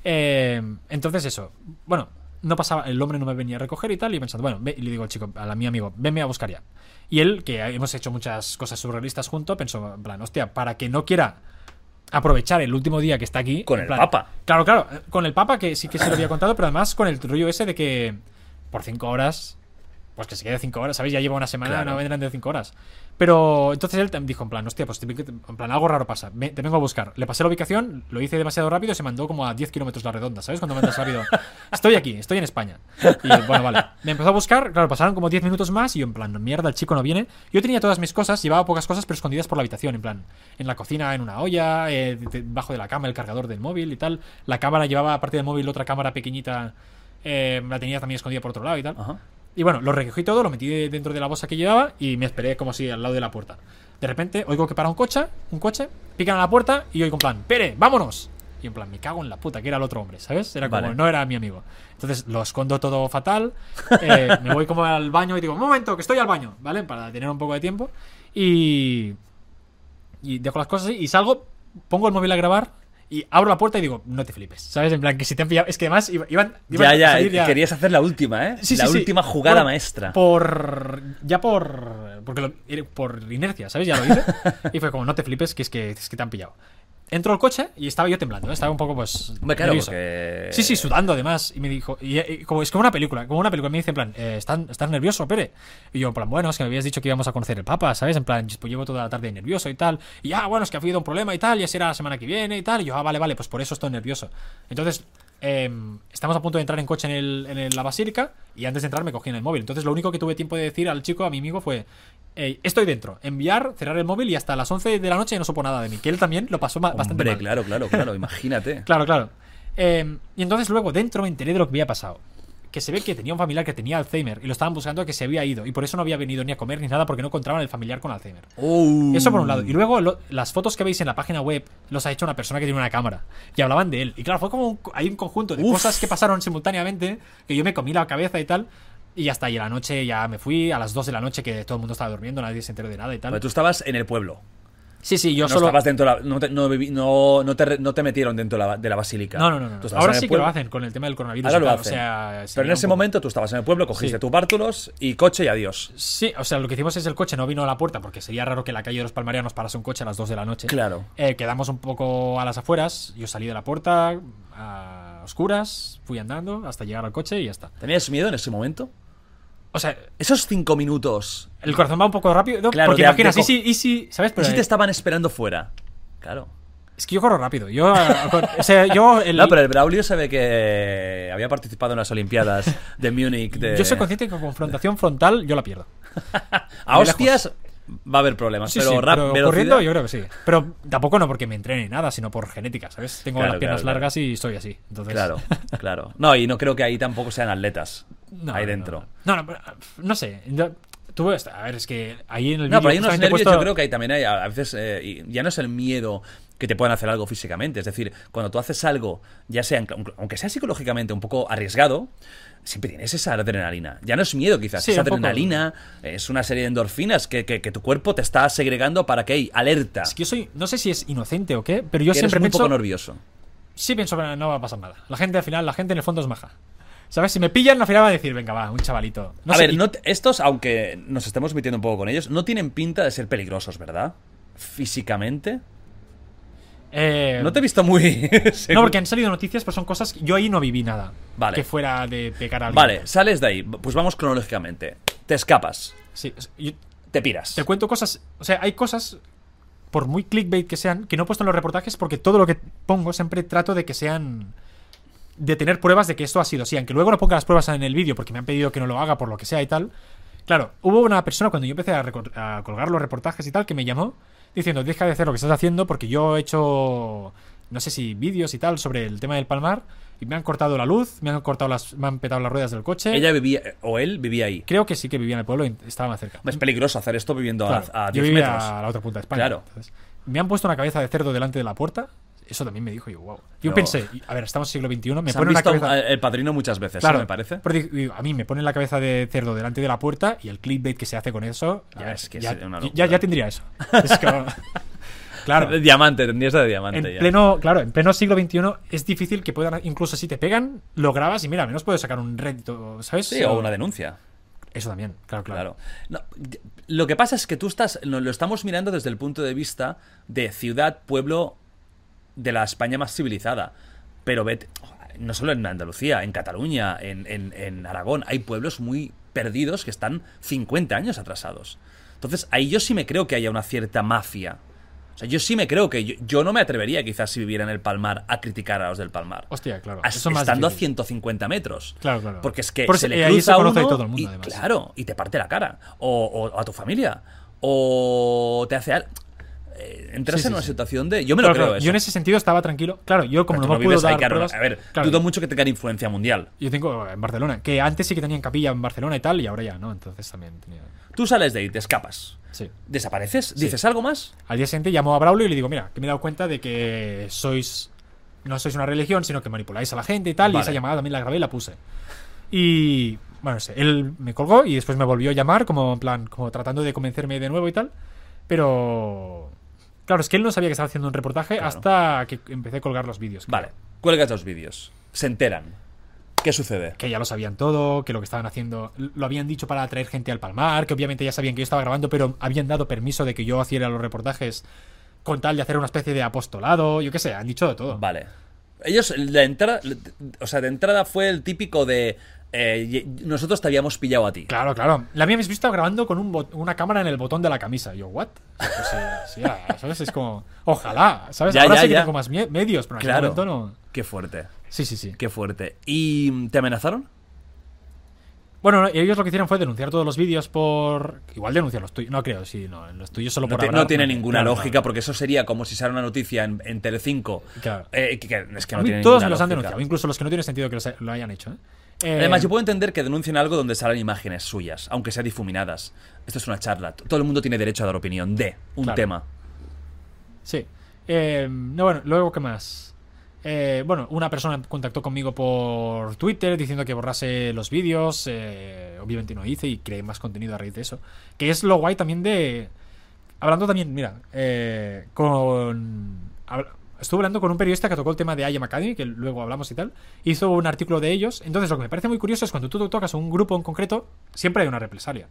Eh, entonces eso. Bueno, no pasaba, el hombre no me venía a recoger y tal, y pensando, bueno, ve- y le digo al chico, a la- mi amigo, venme a buscar ya. Y él, que hemos hecho muchas cosas surrealistas juntos, pensó, en plan, hostia, para que no quiera aprovechar el último día que está aquí. Con el plan- Papa. Claro, claro, con el Papa, que sí que se lo había contado, pero además con el rollo ese de que por cinco horas, pues que se quede cinco horas, ¿sabéis? Ya lleva una semana, Claro. no vendrán de cinco horas. Pero entonces él dijo, en plan, hostia, pues en plan, algo raro pasa, ve- te vengo a buscar. Le pasé la ubicación, lo hice demasiado rápido y se mandó como a 10 kilómetros la redonda, ¿sabes? Cuando mandas rápido. Estoy aquí, estoy en España. Y bueno, vale. Me empezó a buscar, claro, pasaron como 10 minutos más y yo en plan, mierda, el chico no viene. Yo tenía todas mis cosas, llevaba pocas cosas, pero escondidas por la habitación, en plan, en la cocina, en una olla, eh, de- debajo de la cama, el cargador del móvil y tal. La cámara llevaba, aparte del móvil, otra cámara pequeñita, eh, la tenía también escondida por otro lado y tal. Y bueno, lo recogí todo, lo metí de- dentro de la bolsa que llevaba y me esperé como si al lado de la puerta. De repente oigo que para un coche, un coche, pican a la puerta y oigo en plan, ¡Pere, vámonos! Y en plan, me cago en la puta, que era el otro hombre, ¿sabes? Era como, Vale. no era mi amigo. Entonces lo escondo todo fatal, eh, me voy como al baño y digo, un momento, que estoy al baño, ¿vale? Para tener un poco de tiempo. Y, y dejo las cosas así y salgo, pongo el móvil a grabar y abro la puerta y digo, no te flipes, ¿sabes? En plan, que si te han pillado, es que además iba- iban, iban Ya, a ya, querías hacer la última, ¿eh? Sí, la sí, sí. última jugada Bueno, maestra. Por. Ya por. Porque lo- eh, por inercia, ¿sabes? Ya lo hice. y fue como, no te flipes, que es que, es que te han pillado. Entro al coche y estaba yo temblando, ¿eh? estaba un poco pues. Claro, nervioso. porque- Sí, sí, sudando además. Y me dijo, y, y como es como una película, como una película, me dice en plan, eh, ¿estás, ¿estás nervioso, Pere? Y yo, en plan, bueno, es que me habías dicho que íbamos a conocer el Papa, ¿sabes? En plan, pues llevo toda la tarde nervioso y tal. Y ah, bueno, es que ha habido un problema y tal, y será la semana que viene y tal. Y yo, ah, vale, vale, pues por eso estoy nervioso. Entonces, em, estamos a punto de entrar en coche en, el- en el- la basílica y antes de entrar me cogí en el móvil. Entonces, lo único que tuve tiempo de decir al chico, a mi amigo, fue: "Ey, Estoy dentro, enviar, cerrar el móvil y hasta las 11 de la noche no supo nada de mí. Que él también lo pasó ma- bastante Hombre, mal. claro, claro, claro, imagínate. Claro, claro. Eh, y entonces luego dentro me enteré de lo que había pasado. Que se ve que tenía un familiar que tenía Alzheimer y lo estaban buscando que se había ido y por eso no había venido ni a comer ni nada porque no encontraban el familiar con Alzheimer. Uh. Eso por un lado. Y luego lo- las fotos que veis en la página web los ha hecho una persona que tiene una cámara y hablaban de él. Y claro, fue como un, hay un conjunto de Uf. cosas que pasaron simultáneamente que yo me comí la cabeza y tal. Y ya está, y a la noche ya me fui, a las 2 de la noche que todo el mundo estaba durmiendo, nadie se enteró de nada y tal. Pero tú estabas en el pueblo. Sí, sí, yo no solo- estabas dentro de la, no, te, no, no, no te, no te metieron dentro de la, de la basílica. No, no, no. Ahora sí que lo hacen con el tema del coronavirus. Ahora lo tal, hacen. O sea, Pero en ese poco- momento tú estabas en el pueblo, cogiste Sí. tus bártulos y coche y adiós. Sí, o sea, lo que hicimos es el coche no vino a la puerta porque sería raro que en la calle de los Palmarianos parase un coche a las 2 de la noche. Claro. Eh, quedamos un poco a las afueras, yo salí de la puerta a oscuras, fui andando hasta llegar al coche y ya está. ¿Tenías miedo en ese momento? O sea, esos cinco minutos. El corazón va un poco rápido, ¿no? Claro, porque imaginas, y si, y si, ¿sabes? ¿Y Pero, si eh, te estaban esperando fuera? Claro. Es que yo corro rápido. Yo, eh, o sea, yo el- No, pero el Braulio se ve que había participado en las Olimpiadas de Múnich. De... yo soy consciente que con confrontación frontal yo la pierdo. A hostias va a haber problemas, Sí, pero sí, rap, pero velocidad- corriendo yo creo que sí. Pero tampoco no porque me entrene ni nada, sino por genética, ¿sabes? Tengo Claro, las piernas claro, claro. largas y soy así. Entonces... Claro, claro. No, y no creo que ahí tampoco sean atletas. No, ahí no, dentro. No, no, pero, no sé. Tú, ves- a ver, es que ahí en el No, pero hay unos nervios, puesto- yo creo que ahí también hay, a veces, eh, ya no es el miedo que te puedan hacer algo físicamente, es decir, cuando tú haces algo, ya sea, aunque sea psicológicamente un poco arriesgado, siempre tienes esa adrenalina. Ya no es miedo quizás, Sí, es poco. adrenalina, es una serie de endorfinas que, que- que tu cuerpo te está segregando para que, hey, alerta. Es que yo soy, no sé si es inocente o qué, pero yo Que eres siempre muy pienso. poco nervioso. Sí, pienso que no va a pasar nada. La gente al final, la gente en el fondo es maja. ¿Sabes? Si me pillan, al final va a decir, venga, va, un chavalito. No a sé, ver, no estos, aunque nos estemos metiendo un poco con ellos, no tienen pinta de ser peligrosos, ¿verdad? Físicamente. Eh, No te he visto muy... No, porque han salido noticias, pero son cosas que yo ahí no viví nada. Vale. Que fuera de pegar a alguien. Vale, sales de ahí. Pues vamos cronológicamente. Te escapas. Sí, yo- Te piras. Te cuento cosas. O sea, hay cosas, por muy clickbait que sean, que no he puesto en los reportajes porque todo lo que pongo siempre trato de que sean. de tener pruebas de que esto ha sido así. Aunque luego no ponga las pruebas en el vídeo porque me han pedido que no lo haga por lo que sea y tal. Claro, hubo una persona cuando yo empecé a colgar los reportajes y tal que me llamó diciendo: Deja de hacer lo que estás haciendo porque yo he hecho. no sé si vídeos y tal sobre el tema del palmar. Y me han cortado la luz, me han cortado las. me han petado las ruedas del coche. Ella vivía, o él vivía ahí. Creo que sí que vivía en el pueblo y estaba más cerca. Es peligroso hacer esto viviendo a- Claro, a, yo 10 vivía metros. a la otra punta de España. Claro. Entonces, me han puesto una cabeza de cerdo delante de la puerta. Eso también me dijo yo, wow. Yo No. pensé, a ver, estamos en siglo XXI, me pone la visto cabeza. El Padrino muchas veces, Claro, ¿no? me parece. pero a mí me pone la cabeza de cerdo delante de la puerta y el clickbait que se hace con eso. Ah, Ya, es que ya, una ya- tendría eso. Es como- claro. De diamante, tendrías de diamante En ya. pleno, claro, en pleno siglo XXI es difícil que puedan, incluso si te pegan, lo grabas y mira, al menos puedes sacar un rédito, ¿sabes? Sí, o una denuncia. Eso también, claro, claro. No, lo que pasa es que tú estás, lo, lo estamos mirando desde el punto de vista de ciudad, pueblo de la España más civilizada. Pero vete, no solo en Andalucía, en Cataluña, en, en- en Aragón, hay pueblos muy perdidos que están 50 años atrasados. Entonces, ahí yo sí me creo que haya una cierta mafia. O sea, yo sí me creo que yo, yo no me atrevería quizás si viviera en el Palmar a criticar a los del Palmar. Hostia, claro. As- Eso es más estando a difícil. 150 metros. Claro, claro. Porque es que Por se le cruza conoce uno todo el mundo, y, además. Claro, y te parte la cara. O, o a tu familia. O te hace algo. Eh, entras Sí, sí, en una sí. situación de. Yo me lo creo claro, eso. Yo en ese sentido estaba tranquilo. Claro, yo como Pero no me puedo dar pruebas- A ver, claro, dudo mucho que tengan influencia mundial. Yo tengo en Barcelona, que antes sí que tenían capilla en Barcelona y tal, y ahora ya, ¿no? Entonces también tenía... Tú sales de ahí, te escapas. Sí. ¿Desapareces? Sí. ¿Dices algo más? Al día siguiente llamo a Braulio y le digo, mira, que me he dado cuenta de que sois... No sois una religión, sino que manipuláis a la gente y tal, y esa llamada también la grabé y la puse. Y... Bueno, no sé, él me colgó y después me volvió a llamar, como en plan, como tratando de convencerme de nuevo y tal. Pero... Claro, es que él no sabía que estaba haciendo un reportaje Claro. hasta que empecé a colgar los vídeos. Vale, cuelgas los vídeos. Se enteran. ¿Qué sucede? que ya lo sabían todo, que lo que estaban haciendo lo habían dicho para atraer gente al Palmar, que obviamente ya sabían que yo estaba grabando, pero habían dado permiso de que yo hiciera los reportajes con tal de hacer una especie de apostolado, yo qué sé, han dicho de todo. Vale. Ellos, la entrada, o sea, de entrada fue el típico de eh, nosotros te habíamos pillado a ti. Claro, claro. La habéis visto grabando con un una cámara en el botón de la camisa. Yo, ¿what? Pues sí, sí, ¿sabes? Es como, ojalá, ¿sabes? Ya, Ahora ya, sí que ya. tengo más medios, pero en aquel Claro. momento no. Qué fuerte. Sí, sí, sí. Qué fuerte. ¿Y te amenazaron? Bueno, no, ellos lo que hicieron fue denunciar todos los vídeos por. Igual denunciar los tuyos. No creo, sí, no. Los tuyos solo No, por te- hablar, no tiene ninguna Claro, lógica, porque eso sería como si sale una noticia en, en Telecinco. Claro. Eh, que- que- es que no tiene todos me los han denunciado, incluso los que no tienen sentido que los- lo hayan hecho. ¿eh? Eh, Además, yo puedo entender que denuncien algo donde salen imágenes suyas, aunque sean difuminadas. Esto es una charla. Todo el mundo tiene derecho a dar opinión de un tema. Sí. Eh, no, bueno, luego, ¿qué más? Eh, bueno, una persona contactó conmigo por Twitter diciendo que borrase los vídeos. eh, obviamente no hice y creé más contenido a raíz de eso. Que es lo guay también de. Hablando también, mira, eh, con. Estuve hablando con un periodista que tocó el tema de IAM Academy, que luego hablamos y tal. Hizo un artículo de ellos. Entonces, lo que me parece muy curioso es cuando tú tocas a un grupo en concreto, siempre hay una represalia.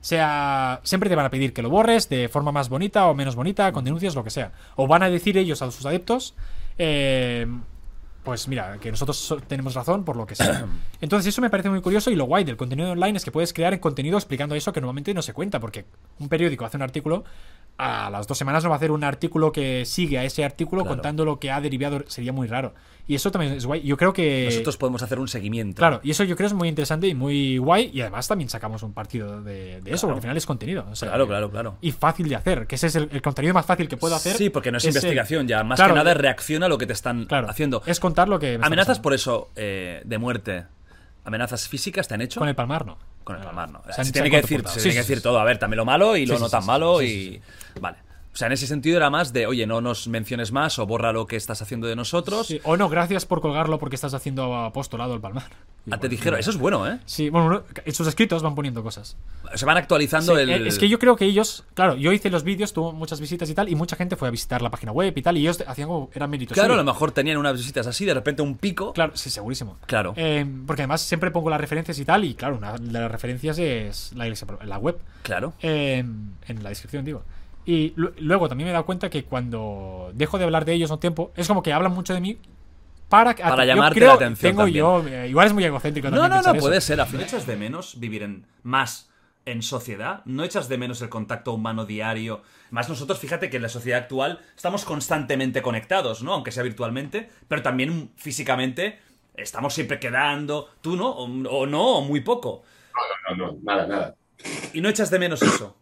sea, siempre te van a pedir que lo borres de forma más bonita o menos bonita, con denuncias, lo que sea. O van a decir ellos a sus adeptos, eh, pues mira, que nosotros so- tenemos razón por lo que sea. Entonces eso me parece muy curioso y lo guay del contenido online es que puedes crear en contenido explicando eso que normalmente no se cuenta, porque un periódico hace un artículo, a las dos semanas no va a hacer un artículo que sigue a ese artículo Claro. contando lo que ha derivado, sería muy raro. Y eso también es guay. Yo creo que... Nosotros podemos hacer un seguimiento. Claro, y eso yo creo es muy interesante y muy guay. Y además también sacamos un partido de, de eso, porque al final es contenido. o sea, Claro, claro, claro. Y fácil de hacer, que ese es el, el contenido más fácil que puedo hacer. Sí, porque no es, investigación ya. Más Claro, que nada reacciona a lo que te están haciendo. Es contar lo que. Amenazas por eso eh, de muerte. ¿Amenazas físicas te han hecho? Con el palmar no. Con el palmar no. Se Se, tiene que decir, comportado. se Sí, tiene que decir sí. todo. A ver, también lo malo y lo no tan malo y... Vale. O sea, en ese sentido era más de, oye, no nos menciones más o borra lo que estás haciendo de nosotros. Sí, O no, gracias por colgarlo porque estás haciendo apostolado el palmar. Ah, te dijeron, eso es bueno, ¿eh? Sí, bueno, no, en sus escritos van poniendo cosas. Se van actualizando Sí, el... eh, Es que yo creo que ellos, claro, yo hice los vídeos, tuvo muchas visitas y tal, y mucha gente fue a visitar la página web y tal, y ellos hacían como, eran méritos. Claro, a lo mejor tenían unas visitas así, de repente un pico. Claro, sí, segurísimo. Claro. Eh, porque además siempre pongo las referencias y tal, y claro, una de las referencias es la, iglesia, la web. Claro. Eh, en la descripción, digo. Y lu- luego también me he dado cuenta que cuando dejo de hablar de ellos un tiempo, es como que hablan mucho de mí para, Para yo llamarte creo- la atención Tengo también. yo, eh, igual es muy egocéntrico No, no, no, eso. puede ser. Al final ¿No echas de menos vivir en más en sociedad? ¿No echas de menos el contacto humano diario? Más nosotros, fíjate que en la sociedad actual estamos constantemente conectados, ¿no? Aunque sea virtualmente, pero también físicamente estamos siempre quedando. Tú, ¿no? O, o no, o muy poco. No, no, no, nada, nada. Y no echas de menos eso.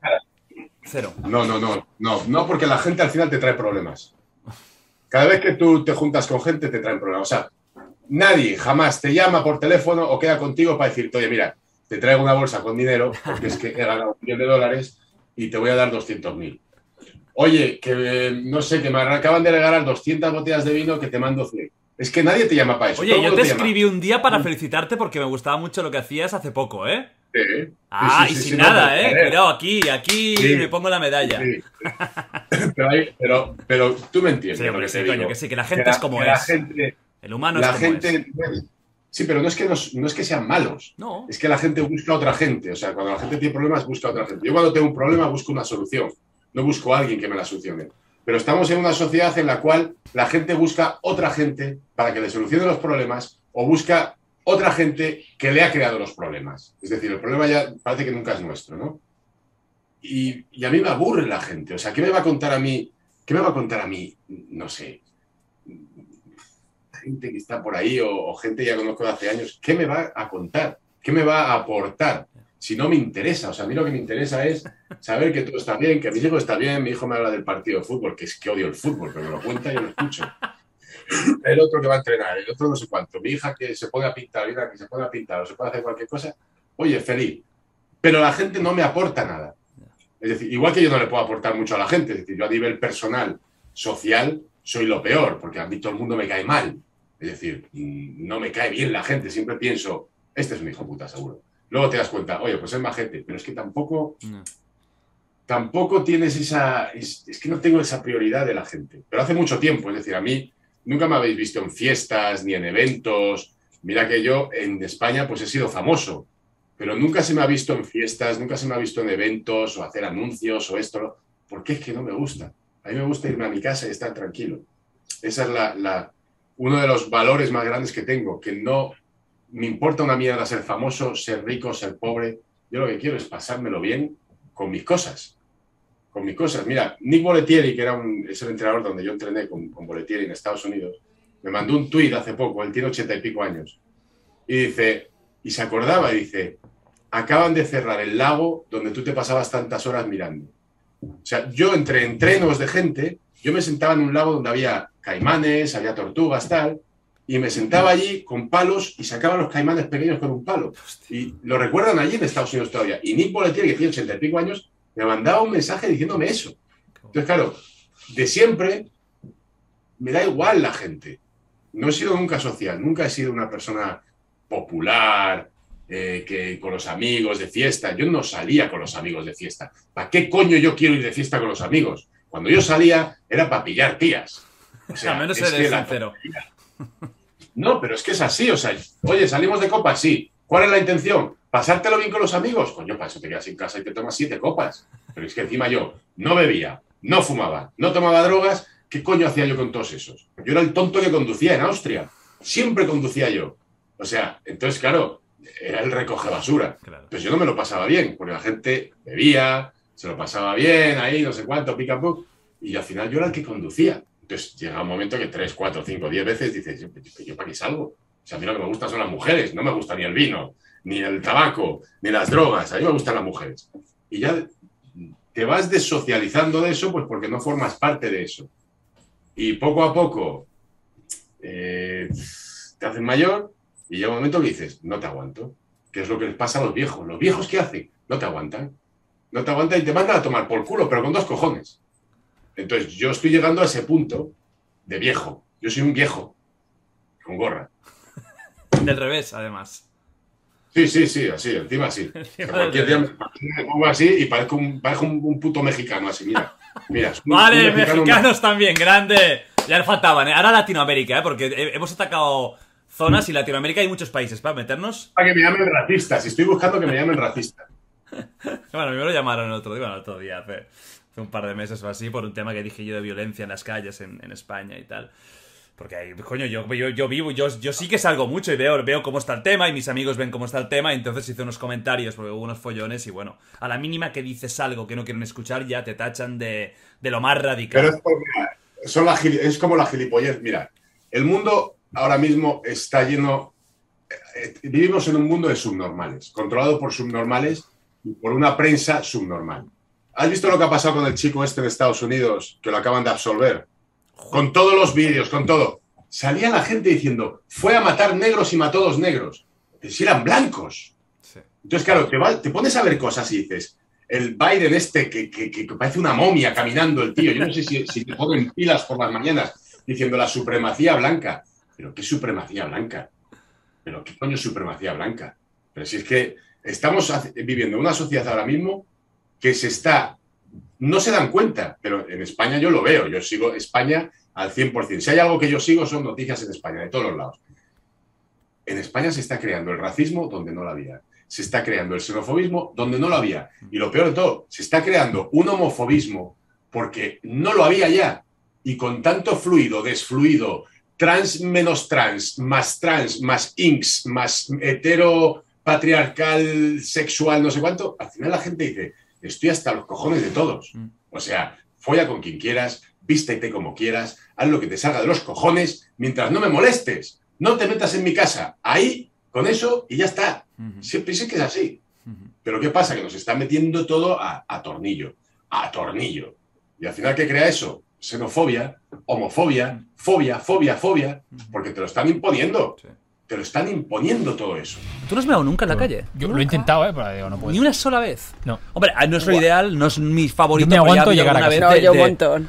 Cero. No, no, no, no, no, porque la gente al final te trae problemas. Cada vez que tú te juntas con gente te traen problemas. O sea, nadie jamás te llama por teléfono o queda contigo para decirte, oye, mira, te traigo una bolsa con dinero porque es que he ganado un millón de dólares y te voy a dar 200.000. Oye, que eh, no sé, que me acaban de regalar 200 botellas de vino que te mando 100. Es que nadie te llama para eso. Oye, yo te llama. escribí un día para felicitarte porque me gustaba mucho lo que hacías hace poco, ¿eh? Sí. Ah, Sí, sí, y sin sí, nada, no, ¿eh? Cuidado, aquí, aquí Sí. me pongo la medalla. Sí. pero, hay- pero, pero tú me entiendes. Sí, lo que sí, te coño, digo. que sí, que la gente la- es como que la es. gente- El humano la es como gente. Sí, pero no es, que nos- no es que sean malos. No. Es que la gente busca a otra gente. O sea, cuando la gente tiene problemas, busca a otra gente. Yo cuando tengo un problema busco una solución. No busco a alguien que me la solucione. Pero estamos en una sociedad en la cual la gente busca otra gente para que le solucione los problemas o busca otra gente que le ha creado los problemas. Es decir, el problema ya parece que nunca es nuestro, ¿no? Y, a mí me aburre la gente. O sea, ¿qué me va a contar a mí? ¿Qué me va a contar a mí? No sé. Gente que está por ahí o, gente que ya conozco de hace años. ¿Qué me va a contar? ¿Qué me va a aportar? Si no me interesa. O sea, a mí lo que me interesa es saber que todo está bien, que mi hijo está bien. Mi hijo me habla del partido de fútbol, que es que odio el fútbol, pero me lo cuenta y lo escucho. El otro que va a entrenar, el otro no sé cuánto. Mi hija que se pone a pintar, mira, que se pone a pintar o se puede hacer cualquier cosa. Oye, feliz. Pero la gente no me aporta nada. Es decir, igual que yo no le puedo aportar mucho a la gente, es decir, yo a nivel personal, social, soy lo peor, porque a mí todo el mundo me cae mal. Es decir, mm, no me cae bien la gente, siempre pienso, este es un hijo puta, seguro. Luego te das cuenta, oye, pues es majete, pero es que tampoco, tampoco tienes esa, es, es que no tengo esa prioridad de la gente. Pero hace mucho tiempo, es decir, a mí nunca me habéis visto en fiestas ni en eventos. Mira que yo en España pues he sido famoso, pero nunca se me ha visto en fiestas, nunca se me ha visto en eventos o hacer anuncios o esto, porque es que no me gusta. A mí me gusta irme a mi casa y estar tranquilo. Esa es la, uno de los valores más grandes que tengo, que no me importa una mierda ser famoso, ser rico, ser pobre. Yo lo que quiero es pasármelo bien con mis cosas. Con mis cosas. Mira, Nick Boletieri, que era un, es el entrenador donde yo entrené con, con Boletieri en Estados Unidos, me mandó un tuit hace poco, él tiene ochenta y pico años, y dice, y se acordaba y dice, acaban de cerrar el lago donde tú te pasabas tantas horas mirando. O sea, yo entre entrenos de gente, yo me sentaba en un lago donde había caimanes, había tortugas, tal, y me sentaba allí con palos y sacaba los caimanes pequeños con un palo. Y lo recuerdan allí en Estados Unidos todavía. Y Nick Boletieri, que tiene ochenta y pico años, me mandaba un mensaje diciéndome eso. Entonces, claro, de siempre me da igual la gente. No he sido nunca social, nunca he sido una persona popular, eh, que con los amigos de fiesta. Yo no salía con los amigos de fiesta. ¿Para qué coño yo quiero ir de fiesta con los amigos? Cuando yo salía era para pillar tías. O sea, Al menos es eres sincero. no, pero es que es así, o sea, oye, salimos de copas, sí. ¿Cuál es la intención? ¿Pasártelo bien con los amigos? Coño, para eso te quedas en casa y te tomas siete copas. Pero es que encima yo no bebía, no fumaba, no tomaba drogas. ¿Qué coño hacía yo con todos esos? Yo era el tonto que conducía en Austria. Siempre conducía yo. O sea, entonces, claro, era el recoge basura. Pues yo no me lo pasaba bien, porque la gente bebía, se lo pasaba bien, ahí, no sé cuánto, pica y al final yo era el que conducía. Entonces llega un momento que tres, cuatro, cinco, diez veces dices, yo, yo para qué salgo. O sea, a mí lo que me gusta son las mujeres, no me gusta ni el vino, ni el tabaco, ni las drogas, a mí me gustan las mujeres. Y ya te vas desocializando de eso, pues porque no formas parte de eso. Y poco a poco eh, te haces mayor y llega un momento que dices, no te aguanto. Que es lo que les pasa a los viejos. Los viejos, ¿qué hacen? No te aguantan. No te aguantan y te mandan a tomar por culo, pero con dos cojones. Entonces, yo estoy llegando a ese punto de viejo. Yo soy un viejo. Con gorra. Del revés, además. Sí, sí, sí, así, encima así. Cualquier día me, pongo así y parezco un, parezco un, un puto mexicano, así, mira. Mira, un- Vale, un mexicano- mexicanos también, grande. Ya le faltaban, ¿eh? Ahora Latinoamérica, ¿eh? Porque he- hemos atacado zonas y Latinoamérica hay muchos países para meternos. Para que me llamen racista. Si estoy buscando que me llamen racista. Bueno, a mí me lo llamaron el otro día, bueno, el otro día, hace, hace un par de meses o así, por un tema que dije yo de violencia en las calles en, en España y tal. Porque coño, yo, yo, vivo, yo, yo sí que salgo mucho y veo, veo cómo está el tema y mis amigos ven cómo está el tema y entonces hice unos comentarios porque hubo unos follones y bueno, a la mínima que dices algo que no quieren escuchar ya te tachan de, de lo más radical. Pero es, son es como la gilipollez. Mira, el mundo ahora mismo está lleno. eh, vivimos en un mundo de subnormales, controlado por subnormales y por una prensa subnormal. ¿Has visto lo que ha pasado con el chico este en Estados Unidos, que lo acaban de absolver? Con todos los vídeos, con todo. Salía la gente diciendo, fue a matar negros y mató dos negros. Pero si eran blancos. Entonces, claro, te, va- te pones a ver cosas y dices, el Biden este que, que- que parece una momia caminando el tío. Yo no sé si, si te ponen pilas por las mañanas diciendo la supremacía blanca. ¿Pero qué supremacía blanca? ¿Pero qué coño es supremacía blanca? Pero si es que estamos viviendo una sociedad ahora mismo que se está... No se dan cuenta, pero en España yo lo veo. Yo sigo España al 100%. Si hay algo que yo sigo son noticias en España, de todos los lados. En España se está creando el racismo donde no lo había. Se está creando el xenofobismo donde no lo había. Y lo peor de todo, se está creando un homofobismo porque no lo había ya. Y con tanto fluido, desfluido, trans menos trans, más trans, más inks, más hetero, patriarcal, sexual, no sé cuánto, al final la gente dice, estoy hasta los cojones de todos. O sea, folla con quien quieras, vístete como quieras, haz lo que te salga de los cojones, mientras no me molestes. No te metas en mi casa. Ahí, con eso, y ya está. Siempre sé que es así. Pero ¿qué pasa? Que nos está metiendo todo a, a tornillo, a tornillo. Y al final, ¿qué crea eso? Xenofobia, homofobia, fobia, fobia, fobia, porque te lo están imponiendo. Te lo están imponiendo todo eso. ¿Tú no has meado nunca en la calle? Yo lo he intentado, ¿eh? Pero digo, no puedo. Ni una sola vez. No. Hombre, ah, no es lo ideal, no es mi favorito. Yo me ya aguanto llegar a casa. vez No, de- yo un de- montón.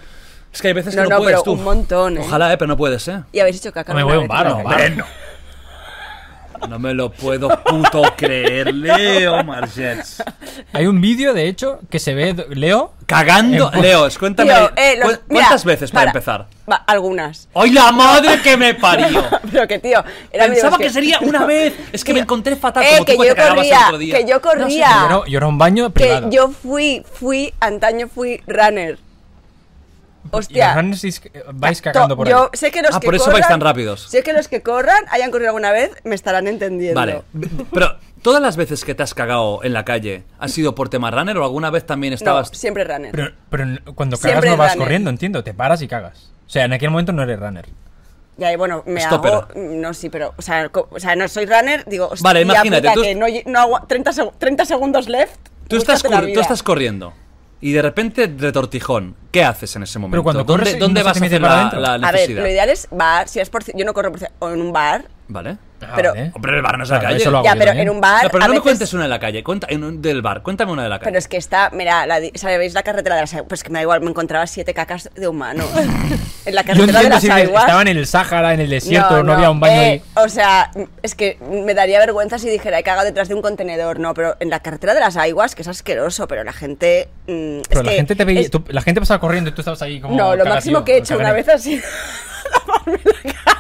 Es que hay veces No, que no, no, puedes pero tú. un montón, ¿eh? Ojalá, eh, pero no puedes, ¿eh? Y habéis hecho caca. Me alguna voy a un bar, en no, bar. calle? No me lo puedo puto creer, Leo Margets. Hay un vídeo, de hecho, que se ve Leo Cagando. En- Leo, cuéntame. Tío, eh, los- ¿cu- mira, ¿Cuántas veces para, para. empezar? Va, algunas. ¡Ay, la madre que me parió! Pero que, tío, era Pensaba que sería una vez. Es que me encontré fatal Eh, como que tú que yo te corría, otro día. que yo yo corría. era, yo era un baño que privado. yo fui, fui, antaño fui runner. Y Hostia. los runners is- vais cagando por ahí. yo sé que los Ah, que por eso corran, vais tan rápidos. Sé que los que corran, hayan corrido alguna vez, me estarán entendiendo. Vale. Pero, ¿todas las veces que te has cagado en la calle ha sido por tema runner o alguna vez también No, estabas. siempre runner. Pero, pero cuando cagas Siempre no vas runner. corriendo, entiendo. Te paras y cagas. O sea, en aquel momento no eres runner. Ya, y bueno, me Stopper. hago. No, sí, pero. O sea, co- o sea, no soy runner, digo. hostia, Vale, imagínate, puta, tú- que no, hago 30, seg- 30 segundos left. Tú estás, tú estás corriendo y de repente retortijón. ¿Qué haces en ese momento? Pero cuando ¿Dónde, corres dónde no vas a hacer la, la A ver, necesidad? lo ideal es bar, si es por. Yo no corro por, o en un bar. Vale. Ah, Pero-. Hombre, el bar no es la Claro, calle. eso lo hago Ya, yo pero también. en un bar. No, pero me cuentes una de la calle. Cuenta, en un- del bar. Cuéntame una de la calle. Pero es que está, mira, la, ¿sabéis la carretera de las aguas? Pues que me da igual, me encontraba siete cacas de humano. en la Yo carretera de las si aguas. estaban en el Sáhara, en el desierto, no, había un baño eh, ahí. O sea, es que me daría vergüenza si dijera he cagado detrás de un contenedor, no, pero en la carretera de las aguas, que es asqueroso, pero la gente. mm, Pero es la que gente te veía, es- tú- la gente pasaba corriendo y tú estabas ahí como. No, lo máximo que he hecho una vez ha sido taparme la cara.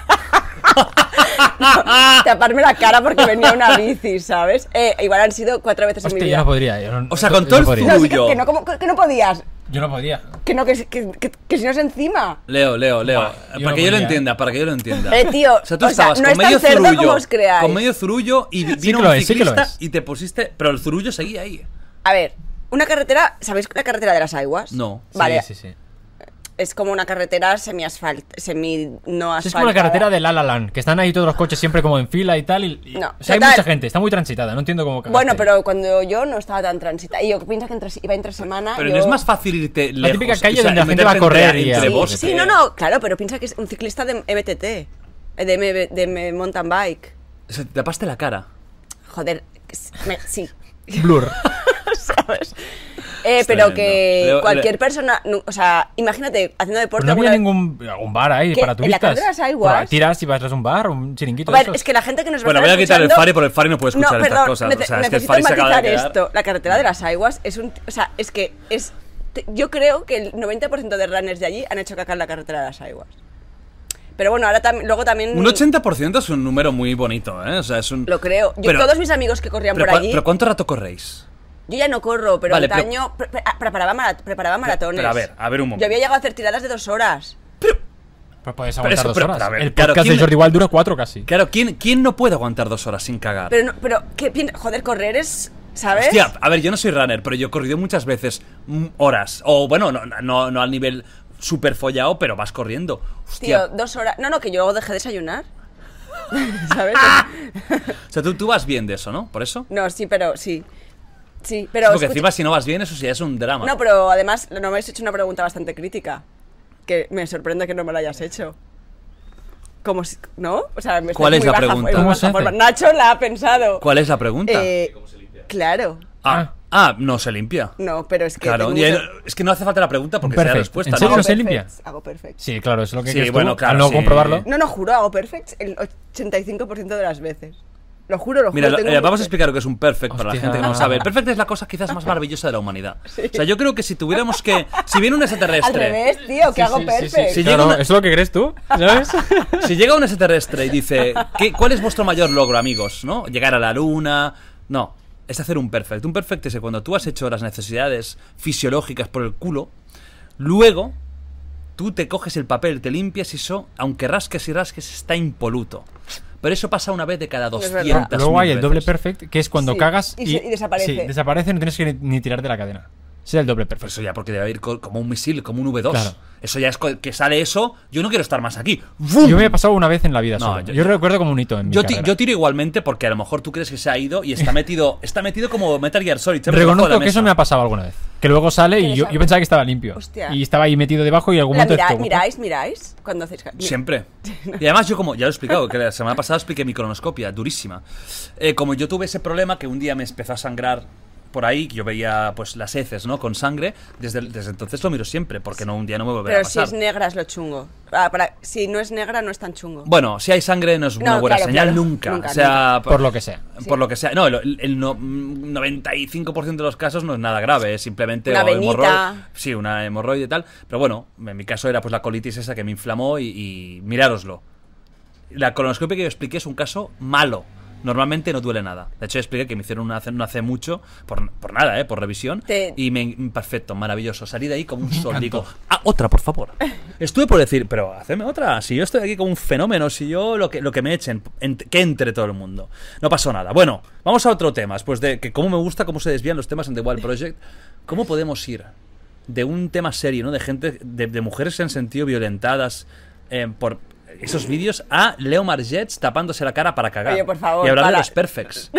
taparme la cara porque venía una bici, ¿sabes? Eh, igual han sido cuatro veces en mi yo vida. no podría. yo no- O sea, yo con no todo el podría. No, sí, que, no, como- que no podías. Yo no podía. Que no, que, que, que- que si no es encima. Leo, Leo, Leo. Yo para no que yo lo podría, entienda, para que yo lo entienda. Eh, tío, O sea, tú o sea, estabas no con medio zurullo. como os creáis. Con medio zurullo y vino un es, sí que lo ciclista es. y te pusiste. Pero el zurullo seguía ahí. A ver, una carretera, ¿sabéis la carretera de las aguas? No. Vale, Sí, sí, sí. Es como una carretera semi-asfalt, semi no asfaltada. Es como la carretera de La La Land, que están ahí todos los coches siempre como en fila y tal. Y, y- No, o sea, hay mucha gente, está muy transitada, no entiendo cómo Bueno, pero cuando yo no estaba tan transitada, y yo pienso que entre, iba entre semana. Pero yo... no es más fácil irte La lejos. típica calle o sea, donde la gente va a correr y a- entre Sí, bosque. sí, no, no, claro, pero piensa que es un ciclista de MTT, eh, de, M- de M- mountain bike. O sea, te tapaste la cara. Joder, me- sí, Blur. ¿sabes? Eh, pero que Leo- cualquier le- persona, o sea, imagínate haciendo Pero deporte. no había ningún bar ahí para ¿En la turistas. carretera de las aguas? Pero Tiras y vas a un bar o un chiringuito. Ver, es que la gente que nos va Bueno, a voy a quitar el Fari porque el Fari no puede escuchar no, estas perdón, cosas. nece- o sea, es que el Fari se acaba de quedar. esto. La carretera de las aguas es un... O sea, es que es... Yo creo que el 90% de runners de allí han hecho caca en la carretera de las aguas. Pero bueno, ahora también luego también... Un 80% es un número muy bonito, ¿eh? O sea, es un. Lo creo. Yo, Pero- todos mis amigos que corrían pero, por allí... pero ¿cuánto rato corréis? Yo ya no corro, pero Vale, pero- antaño pre- pre- ah, preparaba, preparaba maratones. pero a ver, a ver un momento. Yo había llegado a hacer tiradas de dos horas. Pues puedes Pero aguantar eso- dos pero- horas. ver, el podcast ¿quién- de Jordi igual dura cuatro casi. Claro, ¿quién, ¿quién no puede aguantar dos horas sin cagar? Pero, no, pero ¿qué pi- Joder, correr es... ¿Sabes? Hostia, a ver, yo no soy runner, pero yo he corrido muchas veces mm, horas. O bueno, no, no, no al nivel super follado, pero vas corriendo. Hostia. Tío, dos horas... No, no, que yo dejé de desayunar. ¿Sabes? O sea, tú, tú vas bien de eso, ¿no? ¿Por eso? No, sí, pero sí. Sí, pero... Porque escucha- encima si no vas bien, eso sí es un drama. No, pero además no me habéis hecho una pregunta bastante crítica. Que me sorprende que no me la hayas hecho. Como si, ¿No? O sea, me ¿Cuál es muy la baja- pregunta? muy ¿Cómo se hace? Nacho la ha pensado. ¿Cuál es la pregunta? Eh, claro. Ah, Ah, no se limpia. No, pero es que. Claro, tengo es que no hace falta la pregunta porque sea la perfect. respuesta. ¿En serio ¿no? no se limpia? Hago perfects. Sí, claro, es lo que Sí, tú, bueno, claro, Al no sí. comprobarlo. No, no, juro, hago perfects el 85% de las veces. Lo juro, lo juro. Mira, lo- eh, vamos a explicar lo que es un perfect para la gente que no sabe. El perfect es la cosa quizás más maravillosa de la humanidad. O sea, yo creo que si tuviéramos que. Si viene un Al extraterrestre. revés, tío, que hago. Si Claro, una- eso es lo que crees tú, ¿sabes? Si llega un extraterrestre y dice, ¿qué, ¿cuál es vuestro mayor logro, amigos? ¿No? Llegar a la luna. No, es hacer un perfect. Un perfect es que cuando tú has hecho las necesidades fisiológicas por el culo, luego tú te coges el papel, te limpias y eso, aunque rasques y rasques, está impoluto. Pero eso pasa una vez de cada Es 200 verdad. Luego hay el doble perfect, que es cuando Sí, cagas y se- y desaparece. Sí, desaparece, no tienes que ni, ni tirar de la cadena. Es el doble Pues perfect. eso ya porque debe ir co- como un misil, como un V2. Claro. Eso ya es que sale eso. Yo no quiero estar más aquí. ¡Vum! Yo me he pasado una vez en la vida No, solo. yo- Yo, recuerdo como un hito en mi Yo, ti- yo tiro igualmente porque a lo mejor tú crees que se ha ido y está metido está metido como Metal Gear Solid. Reconozco que eso me ha pasado alguna vez. Que luego sale y yo, yo pensaba que estaba limpio. Hostia. Y estaba ahí metido debajo y algún La momento... mira- miráis, miráis. Cuando hacéis. mira. Siempre. Y además yo como, ya lo he explicado, que la semana pasada expliqué mi colonoscopia, durísima. Eh, como yo tuve ese problema que un día me empezó a sangrar por ahí, que yo veía pues las heces, ¿no? Con sangre, desde, desde entonces lo miro siempre, porque no un día no me volverá Pero a si pasar. es negra es lo chungo. Ah, para- si no es negra no es tan chungo. Bueno, si hay sangre no es una No, buena claro, señal claro. nunca. Nunca, O sea, nunca. Por lo que sea. Por lo que sea. No, el, el no- mm, 95% de los casos no es nada grave, es simplemente Una hemorroide- Sí, una hemorroide y tal. Pero bueno, en mi caso era pues la colitis esa que me inflamó y, y mirároslo. La colonoscopia que yo expliqué es un caso malo. Normalmente no duele nada. De hecho, expliqué que me hicieron una hace, no hace mucho, por, por nada, ¿eh? Por revisión. Te- Y me, perfecto, maravilloso. Salí de ahí como un sol. Digo, ah, otra, por favor. Estuve por decir, pero hacedme otra. Si yo estoy aquí como un fenómeno, si yo lo que, lo que me echen, ent- que entre todo el mundo. No pasó nada. Bueno, vamos a otro tema. Después de que cómo me gusta cómo se desvían los temas en The Wild Project. ¿Cómo podemos ir de un tema serio, ¿no? De gente, de, de mujeres que se han sentido violentadas eh, por esos vídeos a Leo Margets tapándose la cara para cagar. Oye, por favor, y hablar para- de los perfects.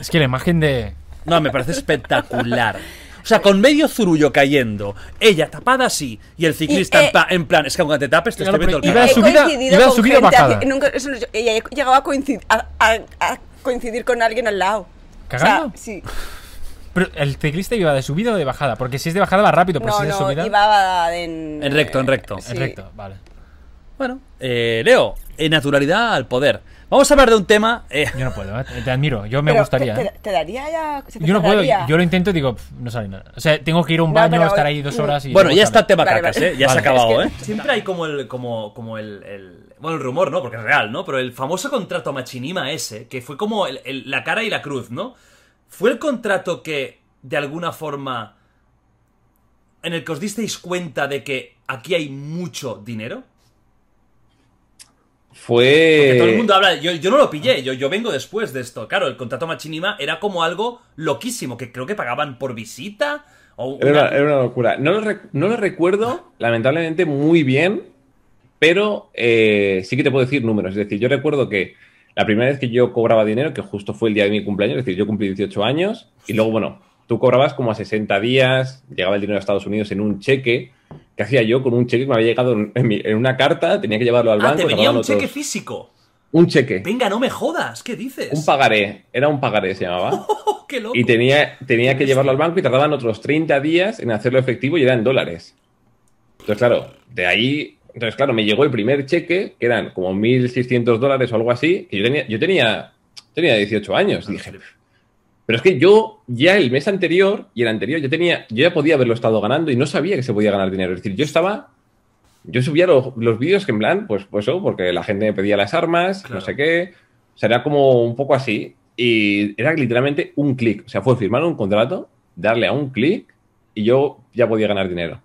Es que la imagen de... No, me parece espectacular. O sea, con medio zurullo cayendo, ella tapada así, y el ciclista Y, eh, en, pa- en plan, es que aunque te tapes te estoy viendo el iba de subida- iba de con subida bajada. nunca- eso no- ella he llegado a coincidir, a, a- a coincidir con alguien al lado. ¿Cagando? O sea, sí. Pero el ciclista iba de subida o de bajada, porque si es de bajada va rápido, pero No, si es de no, subida... iba en... En recto, en recto. Sí. En recto, vale. Bueno, eh, Leo, en naturalidad al poder. Vamos a hablar de un tema. eh, Yo no puedo, ¿eh? te admiro, yo me Pero gustaría. Te, ¿eh? te- te daría ya... te Yo no puedo, yo lo intento y digo, "Pf, no sale nada. O sea, tengo que ir a un No, baño, estar ahí dos horas y. Bueno, ya está el tema Vale, cacas, vale. ¿eh? Ya se ha acabado, Es ¿eh? Siempre hay como el, como, como el, el- Bueno, el rumor, ¿no? Porque es real, ¿no? Pero el famoso contrato Machinima ese, que fue como el- el- la cara y la cruz, ¿no? ¿Fue el contrato que, de alguna forma, en el que os disteis cuenta de que aquí hay mucho dinero? Fue. Porque todo el mundo habla. Yo, yo no lo pillé, yo, yo vengo después de esto. Claro, el contrato Machinima era como algo loquísimo, que creo que pagaban por visita. O Era una- era una locura. No lo, no lo recuerdo, lamentablemente, muy bien, pero eh, sí que te puedo decir números. Es decir, yo recuerdo que la primera vez que yo cobraba dinero, que justo fue el día de mi cumpleaños, es decir, yo cumplí 18 años, y luego, bueno, tú cobrabas como a 60 días, llegaba el dinero a Estados Unidos en un cheque. ¿Qué hacía yo con un cheque que me había llegado en, en mi- en una carta? Tenía que llevarlo al Ah, banco. te venía un cheque físico. Un cheque. Venga, no me jodas, ¿qué dices? Un pagaré. Era un pagaré, se llamaba. Oh, qué loco. Y tenía, tenía que llevarlo al banco y tardaban otros 30 días en hacerlo efectivo y eran dólares. Entonces, claro, de ahí. Entonces, claro, me llegó el primer cheque, que eran como 1.600 dólares o algo así, que yo tenía, yo tenía, tenía 18 años. Y dije, pero es que yo ya el mes anterior y el anterior, yo tenía, yo ya podía haberlo estado ganando y no sabía que se podía ganar dinero. Es decir, yo estaba. Yo subía lo- los vídeos que en plan, pues, pues eso, porque la gente me pedía las armas, no sé qué. O sea, era como un poco así. Y era literalmente un clic. O sea, fue firmar un contrato, darle a un clic y yo ya podía ganar dinero.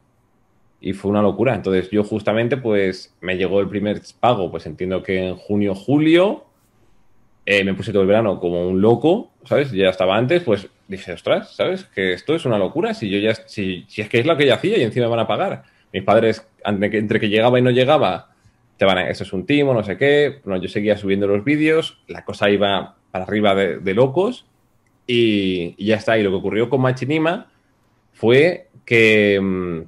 Y fue una locura. Entonces yo justamente pues me llegó el primer pago, pues entiendo que en junio, julio, eh, me puse todo el verano como un loco, ¿sabes? Ya estaba antes, pues dije, ostras, ¿sabes? Que esto es una locura. Si yo ya, si, si es que es lo que yo hacía y encima me van a pagar. Mis padres, entre que, llegaba y no llegaba, te van a, eso es un timo, no sé qué. Bueno, yo seguía subiendo los vídeos, la cosa iba para arriba de, de locos y, y ya está. Y lo que ocurrió con Machinima fue que mm,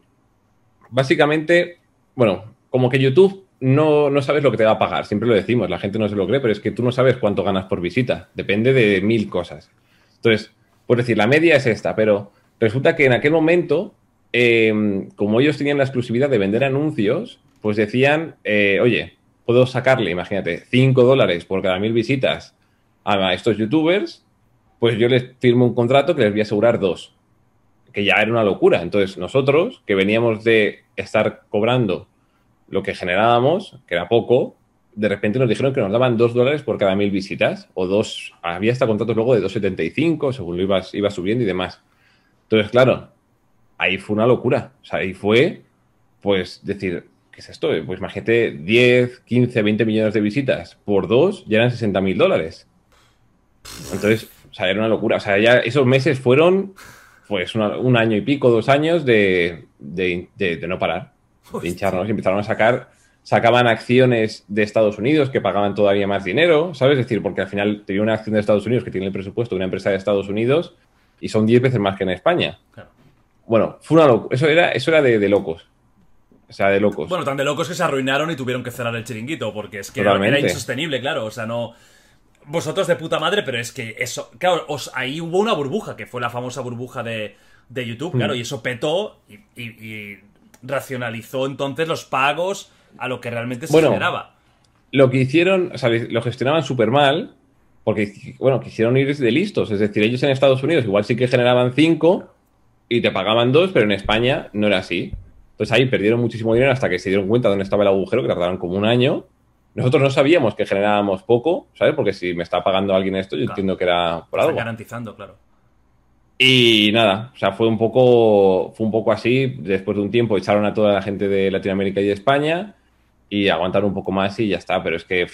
básicamente, bueno, como que YouTube no, no sabes lo que te va a pagar, siempre lo decimos, la gente no se lo cree, pero es que tú no sabes cuánto ganas por visita, depende de mil cosas. Entonces, Pues decir, la media es esta, pero resulta que en aquel momento, eh, como ellos tenían la exclusividad de vender anuncios, pues decían, eh, oye, puedo sacarle, imagínate, 5 dólares por cada mil visitas a estos youtubers, pues yo les firmo un contrato que les voy a asegurar dos, que ya era una locura. Entonces nosotros, que veníamos de estar cobrando lo que generábamos, que era poco, de repente nos dijeron que nos daban dos dólares por cada mil visitas, o dos, había hasta contratos luego de 2,75, según lo ibas, iba subiendo y demás. Entonces, claro, ahí fue una locura. O sea, ahí fue, pues, decir, ¿qué es esto? Pues imagínate 10, 15, 20 millones de visitas por dos, ya eran 60 mil dólares. Entonces, o sea, era una locura. O sea, ya esos meses fueron, pues, un año y pico, dos años de- de no parar, de hincharnos. Y empezaron a sacar, sacaban acciones de Estados Unidos que pagaban todavía más dinero, ¿sabes? Es decir, porque al final tenía una acción de Estados Unidos que tiene el presupuesto de una empresa de Estados Unidos y son 10 veces más que en España. Bueno, fue una locura. Eso era, eso era de, de locos. O sea, de locos. Bueno, tan de locos que se arruinaron y tuvieron que cerrar el chiringuito, porque es que era, Totalmente. era insostenible, claro. O sea, no. Vosotros de puta madre, pero es que eso. Claro, os- ahí hubo una burbuja, que fue la famosa burbuja de, de YouTube, Mm. claro, y eso petó y, y- y racionalizó entonces los pagos a lo que realmente se Bueno, generaba. lo que hicieron, o sea, lo gestionaban súper mal, porque, bueno, quisieron ir de listos. Es decir, ellos en Estados Unidos igual sí que generaban 5 y te pagaban 2, pero en España no era así. Entonces ahí perdieron muchísimo dinero hasta que se dieron cuenta de dónde estaba el agujero, que tardaron como un año. Nosotros no sabíamos que generábamos poco, ¿sabes? Porque si me está pagando alguien esto, yo entiendo que era por algo. garantizando, claro. Y nada, o sea, fue un poco, fue un poco así. Después de un tiempo echaron a toda la gente de Latinoamérica y de España y aguantaron un poco más y ya está. Pero es que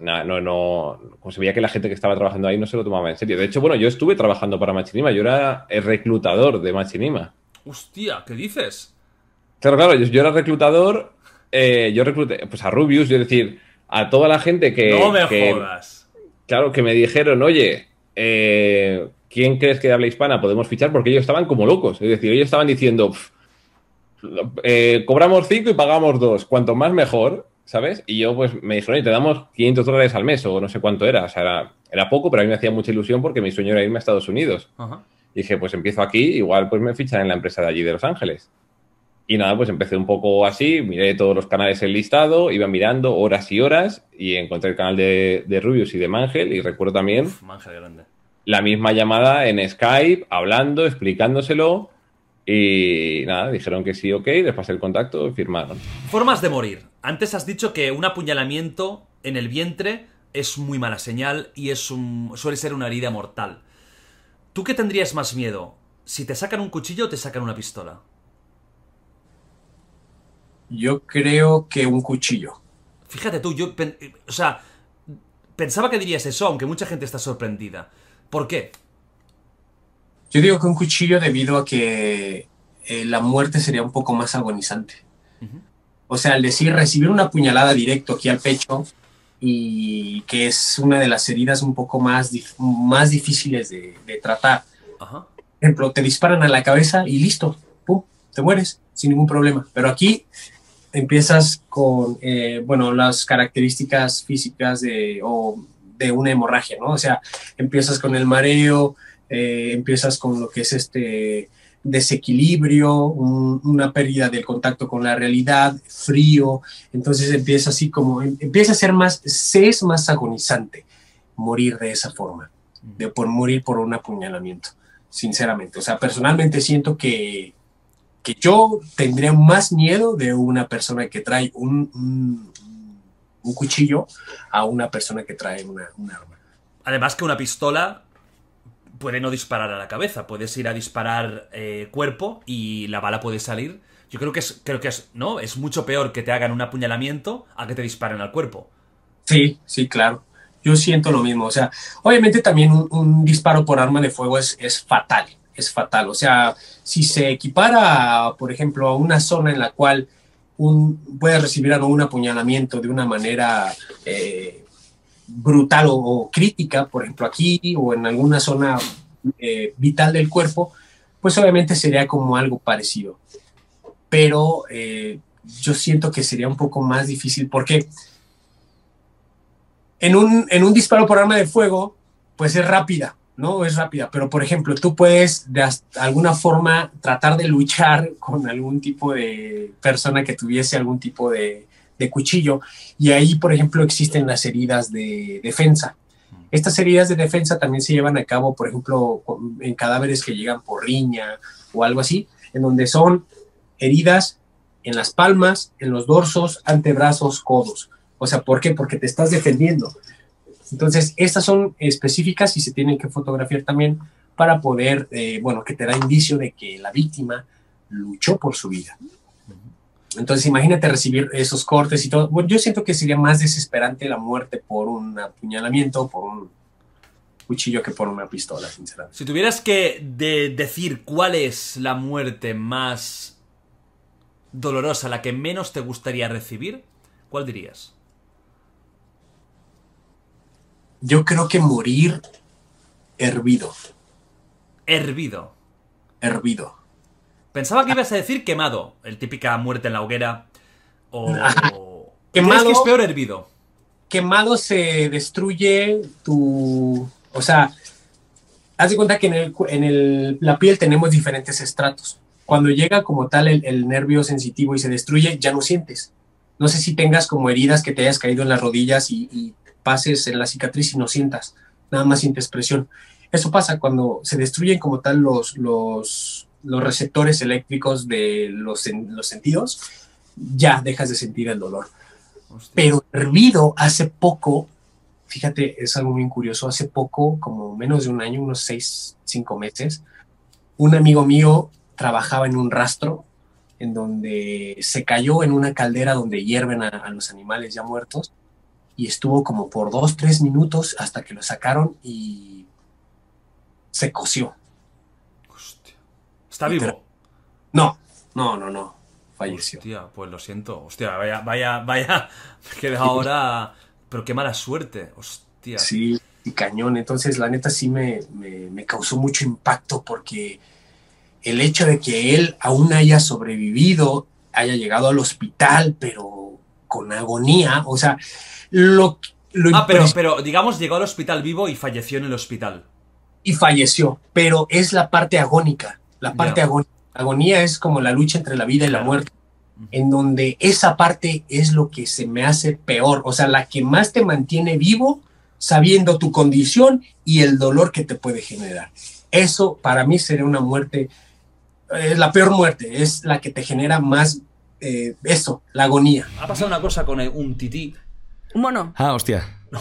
nada, no, no, como se veía que la gente que estaba trabajando ahí no se lo tomaba en serio. De hecho, bueno, yo estuve trabajando para Machinima, yo era el reclutador de Machinima. Hostia, ¿qué dices? Claro, claro, yo, yo era reclutador, eh, yo recluté pues a Rubius, es decir, a toda la gente que... no me que- jodas. Claro, que me dijeron, oye, eh, ¿quién crees que de habla hispana podemos fichar? Porque ellos estaban como locos. Es decir, ellos estaban diciendo, "Pf, eh, cobramos 5 y pagamos 2. Cuanto más mejor, ¿sabes? Y yo pues me dijeron, oye, te damos 500 dólares al mes o no sé cuánto era. O sea, era, era poco, pero a mí me hacía mucha ilusión porque mi sueño era irme a Estados Unidos. Ajá. Y dije, pues empiezo aquí, igual pues me fichan en la empresa de allí de Los Ángeles. Y nada, pues empecé un poco así, miré todos los canales en listado, iba mirando horas y horas y encontré el canal de, de Rubius y de Mangel y recuerdo también Manja grande. La misma llamada en Skype, hablando, explicándoselo y nada, dijeron que sí, ok, les pasé el contacto y firmaron. Formas de morir. Antes has dicho que un apuñalamiento en el vientre es muy mala señal y es un, suele ser una herida mortal. ¿Tú qué tendrías más miedo? ¿Si te sacan un cuchillo o te sacan una pistola? Yo creo que un cuchillo. Fíjate tú, yo, o sea, pensaba que dirías eso, aunque mucha gente está sorprendida. ¿Por qué? Yo digo que un cuchillo debido a que eh, la muerte sería un poco más agonizante. O sea, al decir recibir una puñalada directo aquí al pecho y que es una de las heridas un poco más, dif- más difíciles de, de tratar. Ajá. Por ejemplo, te disparan a la cabeza y listo, pum, te mueres sin ningún problema. Pero aquí empiezas con, eh, bueno, las características físicas de, o de una hemorragia, ¿no? O sea, empiezas con el mareo, eh, empiezas con lo que es este desequilibrio, un- una pérdida del contacto con la realidad, frío, entonces empieza así como, em- empieza a ser más, se es más agonizante morir de esa forma, de por morir por un apuñalamiento, sinceramente. O sea, personalmente siento que, que yo tendría más miedo de una persona que trae un, un, un cuchillo a una persona que trae una, un arma. Además que una pistola puede no disparar a la cabeza, puedes ir a disparar eh, cuerpo y la bala puede salir. Yo creo que es, creo que es, ¿no? Es mucho peor que te hagan un apuñalamiento a que te disparen al cuerpo. Sí, sí, claro. Yo siento lo mismo. O sea, obviamente también un, un disparo por arma de fuego es, es fatal, es fatal. O sea, si se equipara, por ejemplo, a una zona en la cual un, puede recibir un apuñalamiento de una manera eh, brutal o, o crítica, por ejemplo, aquí o en alguna zona eh, vital del cuerpo, pues obviamente sería como algo parecido. Pero eh, yo siento que sería un poco más difícil porque en un, en un disparo por arma de fuego, pues es rápida. No es rápida, pero por ejemplo, tú puedes de alguna forma tratar de luchar con algún tipo de persona que tuviese algún tipo de, cuchillo y ahí, por ejemplo, existen las heridas de defensa. Estas heridas de defensa también se llevan a cabo, por ejemplo, en cadáveres que llegan por riña o algo así, en donde son heridas en las palmas, en los dorsos, antebrazos, codos. O sea, ¿por qué? Porque te estás defendiendo. Entonces, estas son específicas y se tienen que fotografiar también para poder, eh, bueno, que te da indicio de que la víctima luchó por su vida. Entonces, imagínate recibir esos cortes y todo. Bueno, yo siento que sería más desesperante la muerte por un apuñalamiento, por un cuchillo que por una pistola, sinceramente. Si tuvieras que de- decir cuál es la muerte más dolorosa, la que menos te gustaría recibir, ¿cuál dirías? Yo creo que morir hervido, Hervido. hervido. Pensaba que ibas a decir quemado, el típica muerte en la hoguera. O. ¿Crees Quemado- que es peor hervido? quemado se destruye tu, o sea, haz de cuenta que en, el, en el- la piel tenemos diferentes estratos. Cuando llega como tal el, el nervio sensitivo y se destruye, ya no sientes. No sé si tengas como heridas que te hayas caído en las rodillas y, y pases en la cicatriz y no sientas, nada más sientes presión. Eso pasa cuando se destruyen como tal los, los, los receptores eléctricos de los, los sentidos, ya dejas de sentir el dolor. Pero hervido hace poco, fíjate, es algo muy curioso, hace poco, como menos de un año, unos seis, cinco meses, un amigo mío trabajaba en un rastro en donde se cayó en una caldera donde hierven a, a los animales ya muertos y estuvo como por dos, tres minutos hasta que lo sacaron y se coció. ¿Está vivo? No, no, no, no. Falleció. Hostia, pues lo siento. Hostia, vaya, vaya, vaya. Me quedé ahora. Pero qué mala suerte. Hostia. Sí, y cañón. Entonces, la neta sí me, me- me causó mucho impacto porque el hecho de que él aún haya sobrevivido, haya llegado al hospital, pero con agonía, o sea, lo, lo Ah, pero, pero digamos, llegó al hospital vivo y falleció en el hospital. y falleció, pero es la parte agónica. La parte agónica. Agonía es como la lucha entre la vida y la muerte, en donde esa parte es lo que se me hace peor, o sea, la que más te mantiene vivo sabiendo tu condición y el dolor que te puede generar. Eso para mí sería una muerte, es la peor muerte, es la que te genera más eh, eso, la agonía. Ha pasado una cosa con el- un tití. Un mono. Ah, hostia.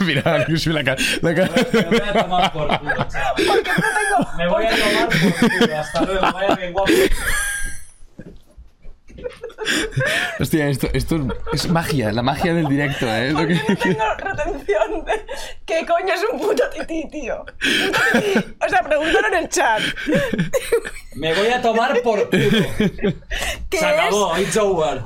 Mira, aquí soy la cara. La cara. Me voy a tomar por culo, chaval. Me voy a tomar por culo. Hasta luego. Vaya bien guapo. Hostia, esto, esto es magia, la magia del directo, ¿eh? Lo que- Tengo retención de... ¿Qué coño es un puto tití, tío? Tití. O sea, pregúntalo en el chat. Me voy a tomar por culo. ¿Qué Se acabó. It's over.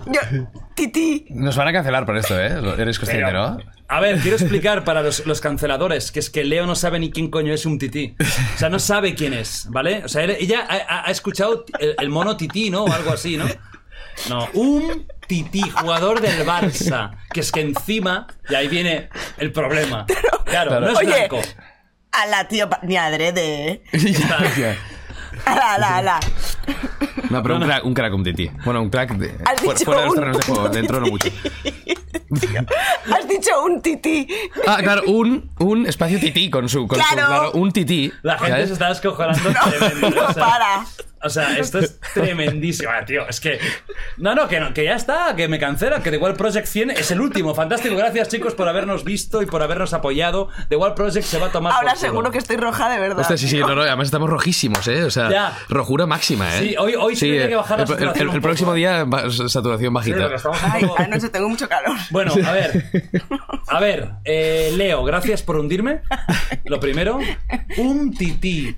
Tití. Nos van a cancelar por esto, ¿eh? Eres consciente, Pero- ¿no? A ver, quiero explicar para los, los canceladores que es que Leo no sabe ni quién coño es un tití. O sea, no sabe quién es, ¿vale? O sea, ella ha escuchado el, el mono tití, ¿no? O algo así, ¿no? No, un tití, jugador del Barça. Que es que encima, y ahí viene el problema. Claro, no es Oye. blanco. Ala, tío, pa- ni adrede, ¿eh? Ala, ala, ala. No, pero un crack, un crack un tití. Bueno, un crack de, Has fuera, dicho fuera de los un terrenos de juego, dentro no mucho. Has dicho un tití. Ah, claro, un, un espacio tití con su. Con su- Claro. un tití. La gente ¿sabes? se está descojonando tremendo. No o sea, para. O sea, esto es tremendísimo, Ah, tío. Es que. No, no, que no, que ya está, que me cancela, que The Wild Project 100 es el último. Fantástico, gracias chicos por habernos visto y por habernos apoyado. The Wild Project se va a tomar. Ahora seguro que estoy roja de verdad. Hostia, sí, sí, no, no, además estamos rojísimos, ¿eh? O sea, Ya. rojura máxima, ¿eh? Sí, hoy- hoy sí eh, que bajar la el- saturación el- próximo día, saturación bajita. un Ay, anoche tengo mucho calor. Bueno, a ver. A ver, eh, Leo, gracias por hundirme. Lo primero. Un tití.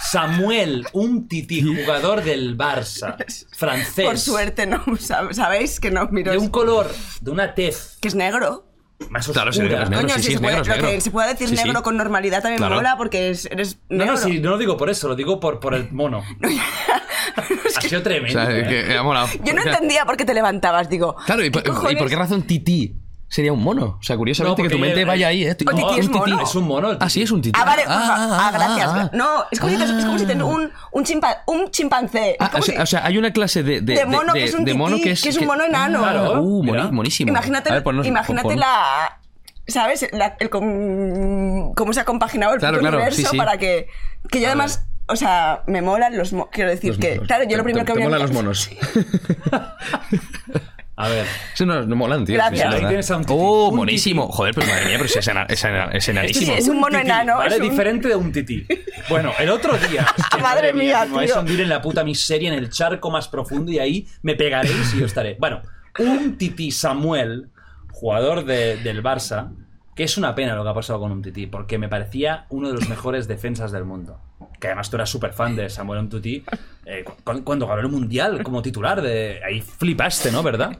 Samuel, un tití, jugador del Barça. Francés. Por suerte, no. sab- Sabéis que no miro. De un color, de una tez. Que es negro. Más Claro, oscura. es negro, Coño, sí, si sí, se es puede, negro, es lo que negro. se puede decir Sí, sí. negro con normalidad también Claro. mola porque es- eres No, negro. no, sí, no lo digo por eso, lo digo por, por el mono. ha sido O tremendo. sea, ¿eh? que, que ha molado. Yo no O entendía por qué te levantabas, digo. Claro, ¿y, ¿qué por- y por qué razón tití? Sería un mono. O sea, curiosamente No, que tu mente el- vaya ahí, ¿eh? Tití es mono. Es un mono. Ah, sí, es un tití. Ah, vale, Ah, ah, Ah, ah, gracias. ah. No, es como, si, es como si tienes un, un, chimpa- un chimpancé. Ah, o, si- sea, o sea, hay una clase de, de, De mono que es un de mono tití, que es, que es un mono enano. Claro, uh, monísimo. imagínate A ver, ponnos- imagínate pon- pon- la. ¿Sabes? La- el com- cómo se ha compaginado el Claro, universo sí, sí. para que. Que yo además. O sea, me molan los monos. Quiero decir Los que. monos. Claro, yo Te- lo primero te- que te voy a molan los monos. A ver. Eso no, no molan, tío. Gracias. Ahí tienes a un tití. Oh, Un monísimo. Joder, pero madre mía, pero si es, ena- es, ena- es enanísimo. Sí, es un mono tití, enano, ¿vale? es un- Diferente de un tití. Bueno, el otro día. que, Madre mía, me vais tío. a hundir en la puta miseria, en el charco más profundo y ahí me pegaréis y yo estaré. Bueno, un tití Samuel, jugador de- del Barça, que es una pena lo que ha pasado con un tití, porque me parecía uno de los mejores defensas del mundo. Que además tú eras súper fan de Samuel Umtiti eh, cu- cuando ganó el mundial como titular. de Ahí flipaste, ¿no? ¿Verdad?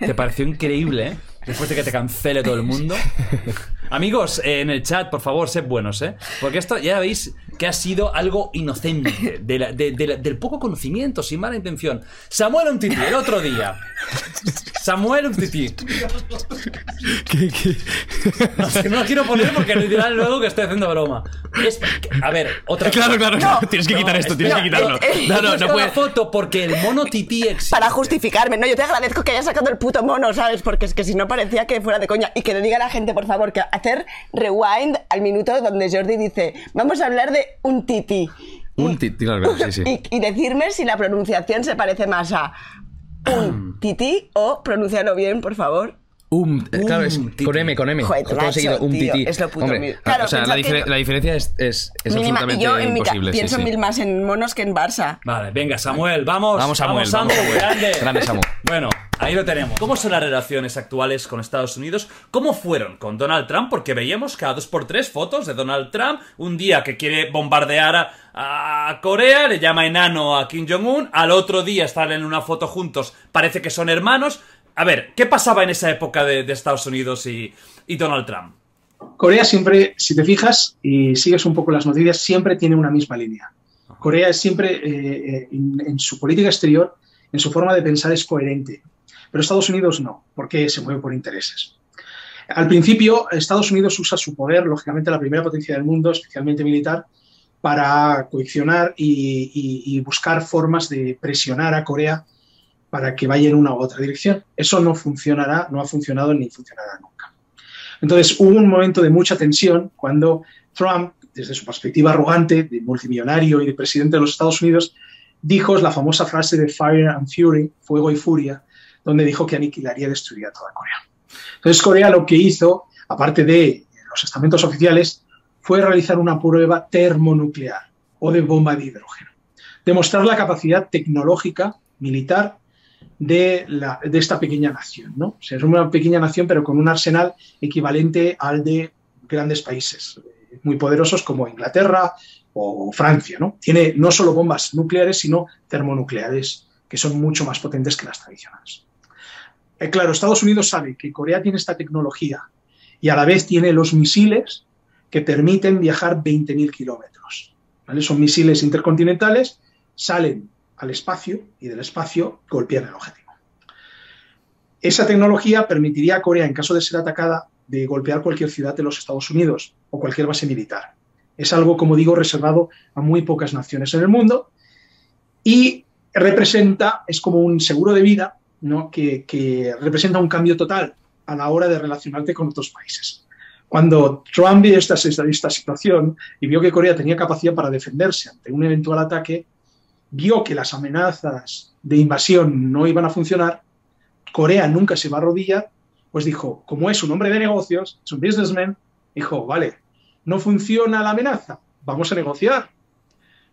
Te pareció increíble, ¿eh? Después de que te cancele todo el mundo. Amigos, eh, en el chat, por favor, sed buenos, ¿eh? Porque esto ya veis que ha sido algo inocente, de la- de- de la- del poco conocimiento, sin mala intención. Samuel Umtiti, el otro día. Samuel Umtiti. No, no lo quiero poner porque me dirán luego que estoy haciendo broma. Es- a ver, otra Claro, claro, No. tienes que quitar esto, tienes que quitarlo. eh, No, no, he no buscado puede. la foto porque el mono tití existe. Para justificarme, no, yo te agradezco que hayas sacado el puto mono, ¿sabes? Porque es que si no parecía que fuera de coña. Y que le diga a la gente, por favor, que hacer rewind al minuto donde Jordi dice, vamos a hablar de un tití. Un tití, claro, sí, sí. Y, y decirme si la pronunciación se parece más a un tití o pronunciarlo bien, por favor. Um, eh, claro, es con M, con M. Joder, todo seguido, tío, tití. es lo puto Hombre, ah, Claro, o sea, la, pensad que difer- yo- la diferencia es, es, es Mínima- absolutamente yo en imposible. pienso sí. mil más en monos que en Barça. Vale, venga, Samuel, vamos. Vamos, Samuel, Samu, vamos, Samuel. grande. Grande, Samu. Bueno, ahí lo tenemos. ¿Cómo son las relaciones actuales con Estados Unidos? ¿Cómo fueron con Donald Trump? Porque veíamos cada dos por tres fotos de Donald Trump. Un día que quiere bombardear a, a Corea, le llama enano a Kim Jong-un. Al otro día están en una foto juntos, parece que son hermanos. A ver, ¿qué pasaba en esa época de, de Estados Unidos y, y Donald Trump? Corea siempre, si te fijas y sigues un poco las noticias, siempre tiene una misma línea. Corea es siempre, eh, eh, en, en su política exterior, en su forma de pensar es coherente. Pero Estados Unidos no, porque se mueve por intereses. Al principio, Estados Unidos usa su poder, lógicamente la primera potencia del mundo, especialmente militar, para coaccionar y, y- y buscar formas de presionar a Corea para que vaya en una u otra dirección. Eso no funcionará, no ha funcionado ni funcionará nunca. Entonces hubo un momento de mucha tensión cuando Trump, desde su perspectiva arrogante de multimillonario y de presidente de los Estados Unidos, dijo la famosa frase de Fire and Fury, fuego y furia, donde dijo que aniquilaría y destruiría toda Corea. Entonces Corea lo que hizo, aparte de los estamentos oficiales, fue realizar una prueba termonuclear o de bomba de hidrógeno. Demostrar la capacidad tecnológica, militar, de, esta pequeña nación. ¿no? Es una pequeña nación, pero con un arsenal equivalente al de grandes países eh, muy poderosos como Inglaterra o Francia. ¿no? Tiene no solo bombas nucleares, sino termonucleares, que son mucho más potentes que las tradicionales. Eh, claro, Estados Unidos sabe que Corea tiene esta tecnología y a la vez tiene los misiles que permiten viajar 20.000 kilómetros. ¿vale? Son misiles intercontinentales, salen al espacio y del espacio golpean el objetivo. Esa tecnología permitiría a Corea, en caso de ser atacada, de golpear cualquier ciudad de los Estados Unidos o cualquier base militar. Es algo, como digo, reservado a muy pocas naciones en el mundo y representa, es como un seguro de vida, ¿no? que, representa un cambio total a la hora de relacionarte con otros países. Cuando Trump vio esta situación y vio que Corea tenía capacidad para defenderse ante un eventual ataque, vio que las amenazas de invasión no iban a funcionar, Corea nunca se va a arrodillar, pues dijo, como es un hombre de negocios, es un businessman, dijo, vale, no funciona la amenaza, vamos a negociar.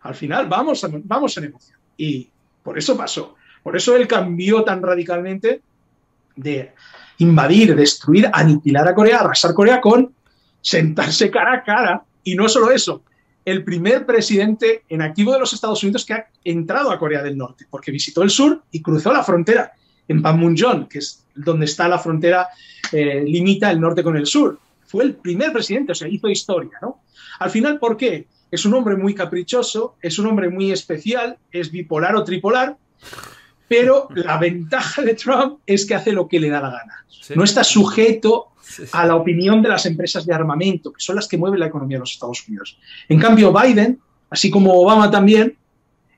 Al final vamos a, vamos a negociar. Y por eso pasó. Por eso él cambió tan radicalmente de invadir, destruir, aniquilar a Corea, arrasar Corea con sentarse cara a cara. Y no solo eso, el primer presidente en activo de los Estados Unidos que ha entrado a Corea del Norte, porque visitó el sur y cruzó la frontera en Panmunjom, que es donde está la frontera, eh, limita el norte con el sur. Fue el primer presidente, o sea, hizo historia, ¿no? Al final, ¿por qué? Es un hombre muy caprichoso, es un hombre muy especial, es bipolar o tripolar, Pero la ventaja de Trump es que hace lo que le da la gana. No está sujeto a la opinión de las empresas de armamento, que son las que mueven la economía de los Estados Unidos. En cambio, Biden, así como Obama también,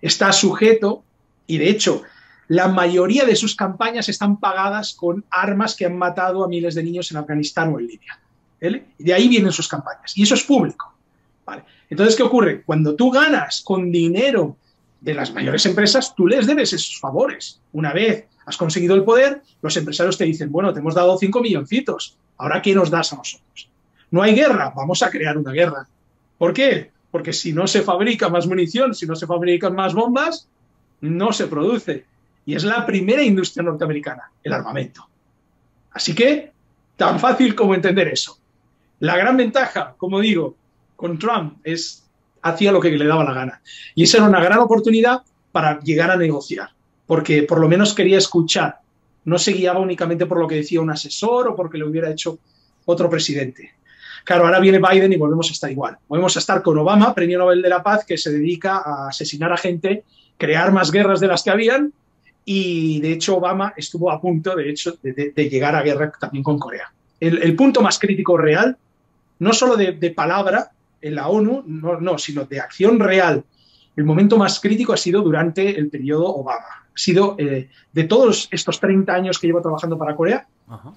está sujeto, y de hecho, la mayoría de sus campañas están pagadas con armas que han matado a miles de niños en Afganistán o en Libia. ¿vale? Y de ahí vienen sus campañas. Y eso es público. ¿vale? Entonces, ¿qué ocurre? Cuando tú ganas con dinero de las mayores empresas, tú les debes esos favores. Una vez has conseguido el poder, los empresarios te dicen, bueno, te hemos dado 5 milloncitos, ahora ¿qué nos das a nosotros? No hay guerra, vamos a crear una guerra. ¿Por qué? Porque si no se fabrica más munición, si no se fabrican más bombas, no se produce. Y es la primera industria norteamericana, el armamento. Así que, tan fácil como entender eso. La gran ventaja, como digo, con Trump es hacía lo que le daba la gana. Y esa era una gran oportunidad para llegar a negociar, porque por lo menos quería escuchar. No se guiaba únicamente por lo que decía un asesor o porque le hubiera hecho otro presidente. Claro, ahora viene Biden y volvemos a estar igual. Volvemos a estar con Obama, premio Nobel de la Paz, que se dedica a asesinar a gente, crear más guerras de las que habían y de hecho Obama estuvo a punto, de hecho, de, de- de llegar a guerra también con Corea. El, el punto más crítico real, no solo de, de palabra en la ONU, no, no, sino de acción real, el momento más crítico ha sido durante el periodo Obama. Ha sido eh, de todos estos 30 años que llevo trabajando para Corea,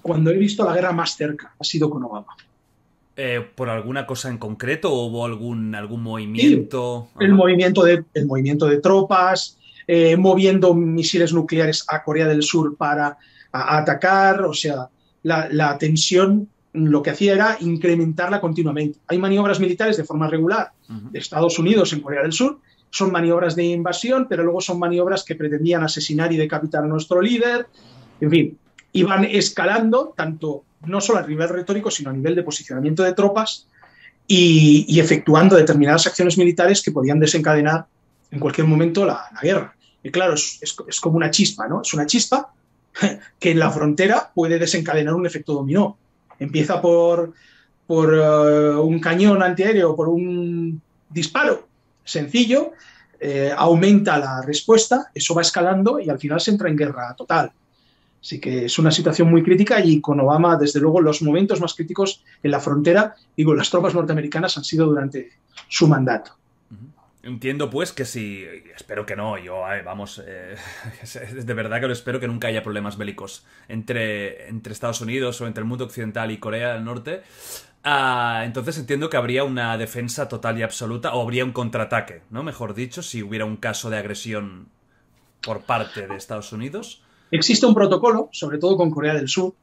cuando he visto la guerra más cerca, ha sido con Obama. Eh, ¿Por alguna cosa en concreto o hubo algún, algún movimiento? el movimiento de, el movimiento de tropas, eh, moviendo misiles nucleares a Corea del Sur para a- a atacar, o sea, la, la tensión lo que hacía era incrementarla continuamente. Hay maniobras militares de forma regular de Estados Unidos en Corea del Sur, son maniobras de invasión, pero luego son maniobras que pretendían asesinar y decapitar a nuestro líder, en fin, iban escalando tanto no solo a nivel retórico, sino a nivel de posicionamiento de tropas y, efectuando determinadas acciones militares que podían desencadenar en cualquier momento la, guerra. Y claro, es, es- como una chispa, ¿no? Es una chispa que en la frontera puede desencadenar un efecto dominó. Empieza por, por eh, un cañón antiaéreo, por un disparo sencillo, eh, aumenta la respuesta, eso va escalando y al final se entra en guerra total. Así que es una situación muy crítica y con Obama, desde luego, los momentos más críticos en la frontera y con las tropas norteamericanas han sido durante su mandato. Entiendo pues que si, espero que no, yo, vamos, eh, de verdad que lo espero que nunca haya problemas bélicos entre, entre Estados Unidos o entre el mundo occidental y Corea del Norte. Ah, entonces entiendo que habría una defensa total y absoluta, o habría un contraataque, ¿no? Mejor dicho, si hubiera un caso de agresión por parte de Estados Unidos. Existe un protocolo, sobre todo con Corea del Sur,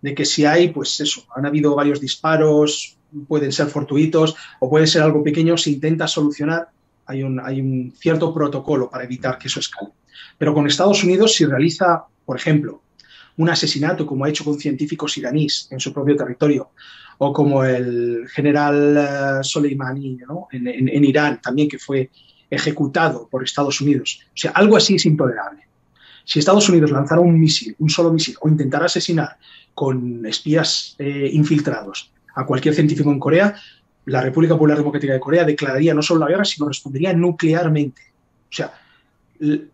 de que si hay, pues eso, han habido varios disparos, pueden ser fortuitos o puede ser algo pequeño, se intenta solucionar. Hay un, hay un cierto protocolo para evitar que eso escale. Pero con Estados Unidos, si realiza, por ejemplo, un asesinato como ha hecho con científicos iraníes en su propio territorio, o como el general eh, Soleimani en, Irán también, que fue ejecutado por Estados Unidos. O sea, algo así es intolerable. Si Estados Unidos lanzara un misil, un solo misil, o intentara asesinar con espías eh, infiltrados a cualquier científico en Corea, la República Popular Democrática de Corea declararía no solo la guerra, sino respondería nuclearmente. O sea,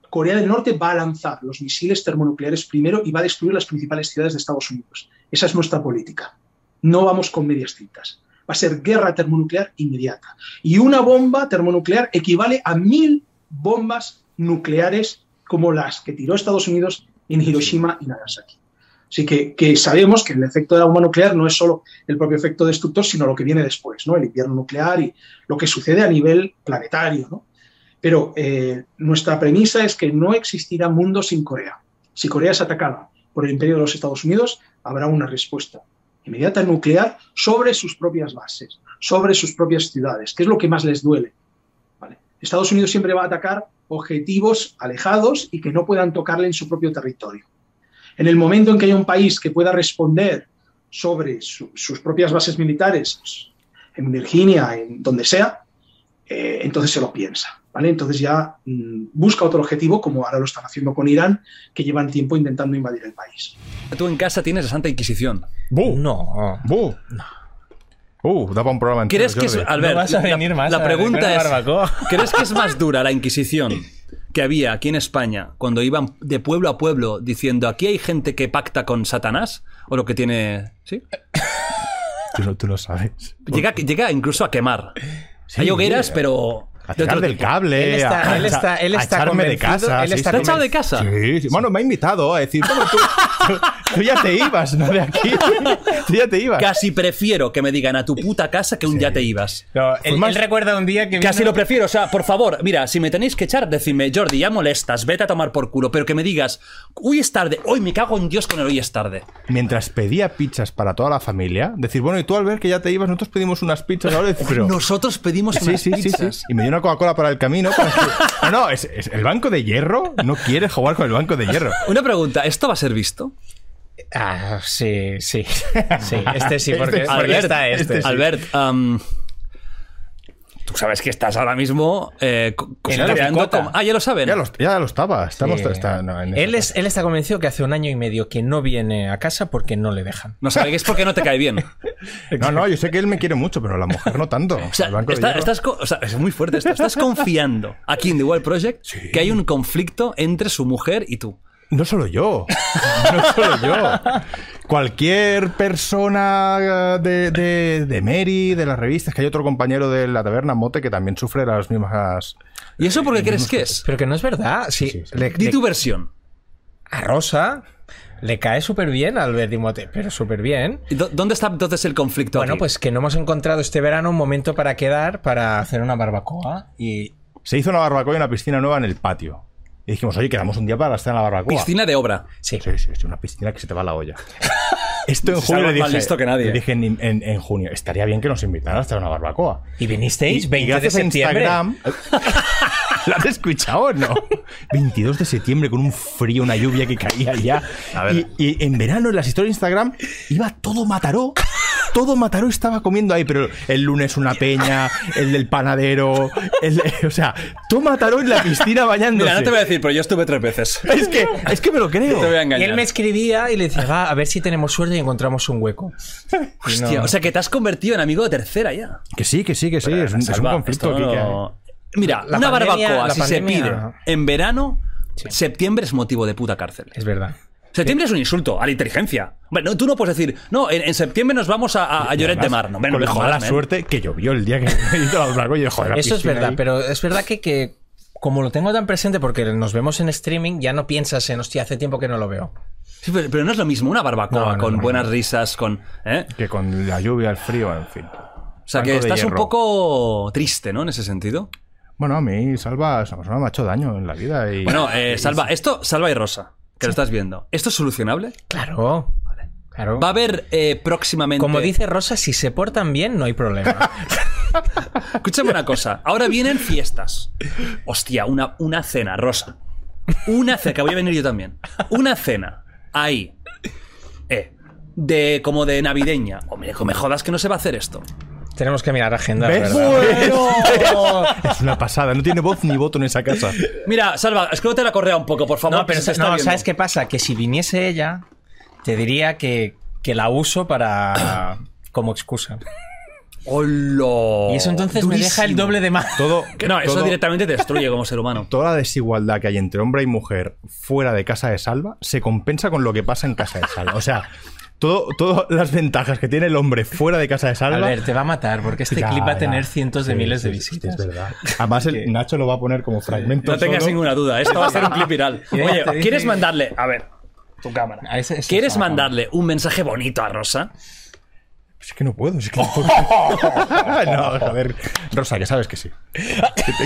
Corea del Norte va a lanzar los misiles termonucleares primero y va a destruir las principales ciudades de Estados Unidos. Esa es nuestra política. No vamos con medias tintas. Va a ser guerra termonuclear inmediata. Y una bomba termonuclear equivale a mil bombas nucleares como las que tiró Estados Unidos en Hiroshima y Nagasaki. Así que, sabemos que el efecto de la bomba nuclear no es solo el propio efecto destructor, sino lo que viene después, ¿no? El invierno nuclear y lo que sucede a nivel planetario, ¿no? Pero eh, nuestra premisa es que no existirá mundo sin Corea. Si Corea es atacada por el imperio de los Estados Unidos, habrá una respuesta inmediata nuclear sobre sus propias bases, sobre sus propias ciudades, que es lo que más les duele. Estados Unidos siempre va a atacar objetivos alejados y que no puedan tocarle en su propio territorio. En el momento en que haya un país que pueda responder sobre su- sus propias bases militares, en Virginia, en donde sea, eh, entonces se lo piensa. ¿Vale? Entonces ya mm, busca otro objetivo, como ahora lo están haciendo con Irán, que llevan tiempo intentando invadir el país. Tú en casa tienes la Santa Inquisición. No. ¡Bu! Uh, da para un programa entero, ¿Crees que es. Albert, la, la pregunta es, ¿crees que es más dura la Inquisición que había aquí en España cuando iban de pueblo a pueblo diciendo aquí hay gente que pacta con Satanás? ¿O lo que tiene... ¿Sí? Tú no, tú no sabes. Llega, llega incluso a quemar. Sí, hay hogueras, sí. pero... A tirar del tipo. cable. Él está- a- él está- él a está echarme de casa. él sí, está sí. ¿Te ha echado de casa? Sí, sí. Bueno, me ha invitado a decir, "Toma, tú, tú- tú ya te ibas, ¿no? De aquí. Tú ya te ibas. Casi prefiero que me digan a tu puta casa que un ya te ibas. No, él, más- él recuerda un día que Casi vino- lo prefiero, o sea, por favor, mira, si me tenéis que echar, decidme, Jordi, ya molestas, vete a tomar por culo, pero que me digas, hoy es tarde, hoy me cago en Dios con el hoy es tarde. Mientras pedía pizzas para toda la familia, decir, bueno, y tú al ver que ya te ibas, nosotros pedimos unas pizzas ahora. Pero... Nosotros pedimos Sí, unas sí, sí, pizzas. sí. Y me dio una Coca-Cola para el camino. para que- No, no, es, es- el banco de hierro no quiere jugar con el banco de hierro. Una pregunta, ¿esto va a ser visto? Ah, sí, sí. Sí, este sí, porque, Este- porque Albert, está este. este sí. Albert, am, tú sabes que estás ahora mismo eh, como- Ah, ya lo saben. Ya lo, ya lo estaba. Estamos, Sí. está- no, en él, es, él está convencido que hace un año y medio que no viene a casa porque no le dejan. No sabe que es porque no te cae bien. No, no, yo sé que él me quiere mucho, pero la mujer no tanto. O sea, está- estás co- o sea, es muy fuerte esto. Estás confiando aquí en The Wild Project que hay un conflicto entre su mujer y tú. No solo yo. No solo yo. Cualquier persona de, de, de Mary, de las revistas, que hay otro compañero de la taberna Mote que también sufre las mismas. ¿Y eso por qué Eh, crees que es? Pero que no es verdad. Sí, le- Di le- tu versión. a Rosa le cae súper bien al ver Dimote, pero súper bien. ¿Y dó- ¿Dónde está entonces el conflicto Bueno, aquí? pues que no hemos encontrado este verano un momento para quedar para hacer una barbacoa y Se hizo una barbacoa y una piscina nueva en el patio. Y dijimos, oye, quedamos un día para estar en la barbacoa. Piscina de obra. Sí. Sí, sí, sí, una piscina que se te va la olla. Esto en Si junio le dije, más listo que nadie. le dije en, en- en junio, estaría bien que nos invitaran a estar en una barbacoa. y vinisteis Y- 20 y de gracias a septiembre. Instagram. ¿La has escuchado o no? 22 de septiembre con un frío, una lluvia que caía ya. Y, y en verano en las historias de Instagram iba todo Mataró. Todo Mataró estaba comiendo ahí, pero el lunes una peña, el del panadero, el de- o sea, todo Mataró en la piscina bañándose. Mira, no te voy a decir, pero yo estuve tres veces. Es que, es que me lo No te creo. voy a Y engañar. él me escribía y le decía, va, a ver si tenemos suerte y encontramos un hueco. Y Hostia, no- o sea que te has convertido en amigo de tercera ya. Que sí, que sí, que sí. Es un, es un Salva, conflicto esto aquí que hay. Mira, La una pandemia- barbacoa, si pandemia- se pide en verano, septiembre es motivo de puta cárcel. Es verdad. Septiembre es un insulto a la inteligencia. Bueno, tú no puedes decir, no, en, en septiembre nos vamos a, a, a Lloret de Mar. No, no con me la men. suerte que llovió el día que y joder, la Eso es verdad, ahí. pero es verdad que, que como lo tengo tan presente porque nos vemos en streaming, ya no piensas en, hostia, hace tiempo que no lo veo. Sí, pero, pero no es lo mismo una barbacoa No, no, con no, buenas no. risas, con... ¿eh? Que con la lluvia, el frío, en fin. O sea, que Banco estás un poco triste, ¿no? En ese sentido. Bueno, a mí, Salva, persona me ha hecho daño en la vida. Y, Bueno, eh, y- Salva, esto, Salva y Rosa, que lo estás viendo. ¿Esto es solucionable? Claro. Claro. Va a haber eh, próximamente... Como dice Rosa, si se portan bien, no hay problema. Escúchame una cosa. Ahora vienen fiestas. Hostia, una, una cena, Rosa. Una cena, que voy a venir yo también. Una cena. Ahí. Eh. De, como de navideña. Hombre, me jodas que no se va a hacer esto. Tenemos que mirar agenda, ¿Ves? ¿verdad? Es una pasada, no tiene voz ni voto en esa casa. Mira, Salva, escrótate la correa un poco, por favor. No, pero que se está no, viendo. ¿sabes qué pasa? Que si viniese ella, te diría que, que la uso para como excusa. ¡Hola! Y eso entonces me deja el doble de mal. Todo, Que no, eso todo- directamente te destruye como ser humano. Toda la desigualdad que hay entre hombre y mujer fuera de casa de Salva se compensa con lo que pasa en casa de Salva. O sea, todo, todas las ventajas que tiene el hombre fuera de casa de Salva. A ver, te va a matar porque este Ya, clip va a ya. tener cientos de Sí, miles de sí, visitas. es verdad. Además, el Nacho lo va a poner como fragmento. No tengas ninguna duda, esto va a ser un clip viral. Oye, ¿quieres mandarle? A ver, tu cámara. A ese- ese ¿Quieres mandarle un mensaje bonito a Rosa? Es que no puedo, es que no puedo. no, joder. Rosa, que sabes que sí. Que,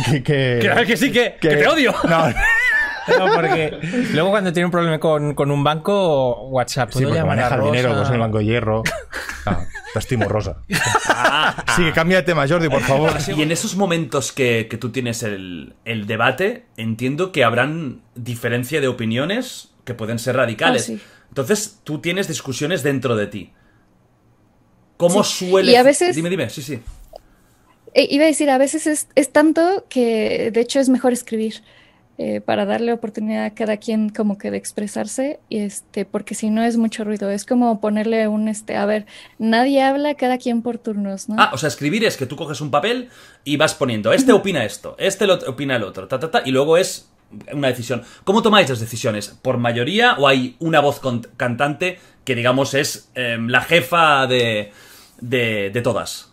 que, que- Que, que sí, que, que te odio. No, No, porque luego cuando tiene un problema con, con un banco, WhatsApp, sí, ¿puedo porque maneja el dinero, pues en el banco de hierro. Ah, te estimo, Rosa. Sí, que cambia de tema, Jordi, por favor. Y en esos momentos que, que tú tienes el, el debate, entiendo que habrán diferencia de opiniones que pueden ser radicales. Ah, sí. Entonces, tú tienes discusiones dentro de ti. ¿Cómo Sí. suele...? Y a veces- Dime, dime, sí, sí. Eh, iba a decir, a veces es, es tanto que de hecho es mejor escribir eh, para darle oportunidad a cada quien como que de expresarse, y este, porque si no es mucho ruido. Es como ponerle un, este, a ver, nadie habla, cada quien por turnos, ¿no? Ah, o sea, escribir es que tú coges un papel y vas poniendo, este opina esto, este lo opina el otro, ta, ta, ta, y luego es una decisión. ¿Cómo tomáis las decisiones? ¿Por mayoría o hay una voz cantante que, digamos, es em, la jefa de, de, de todas?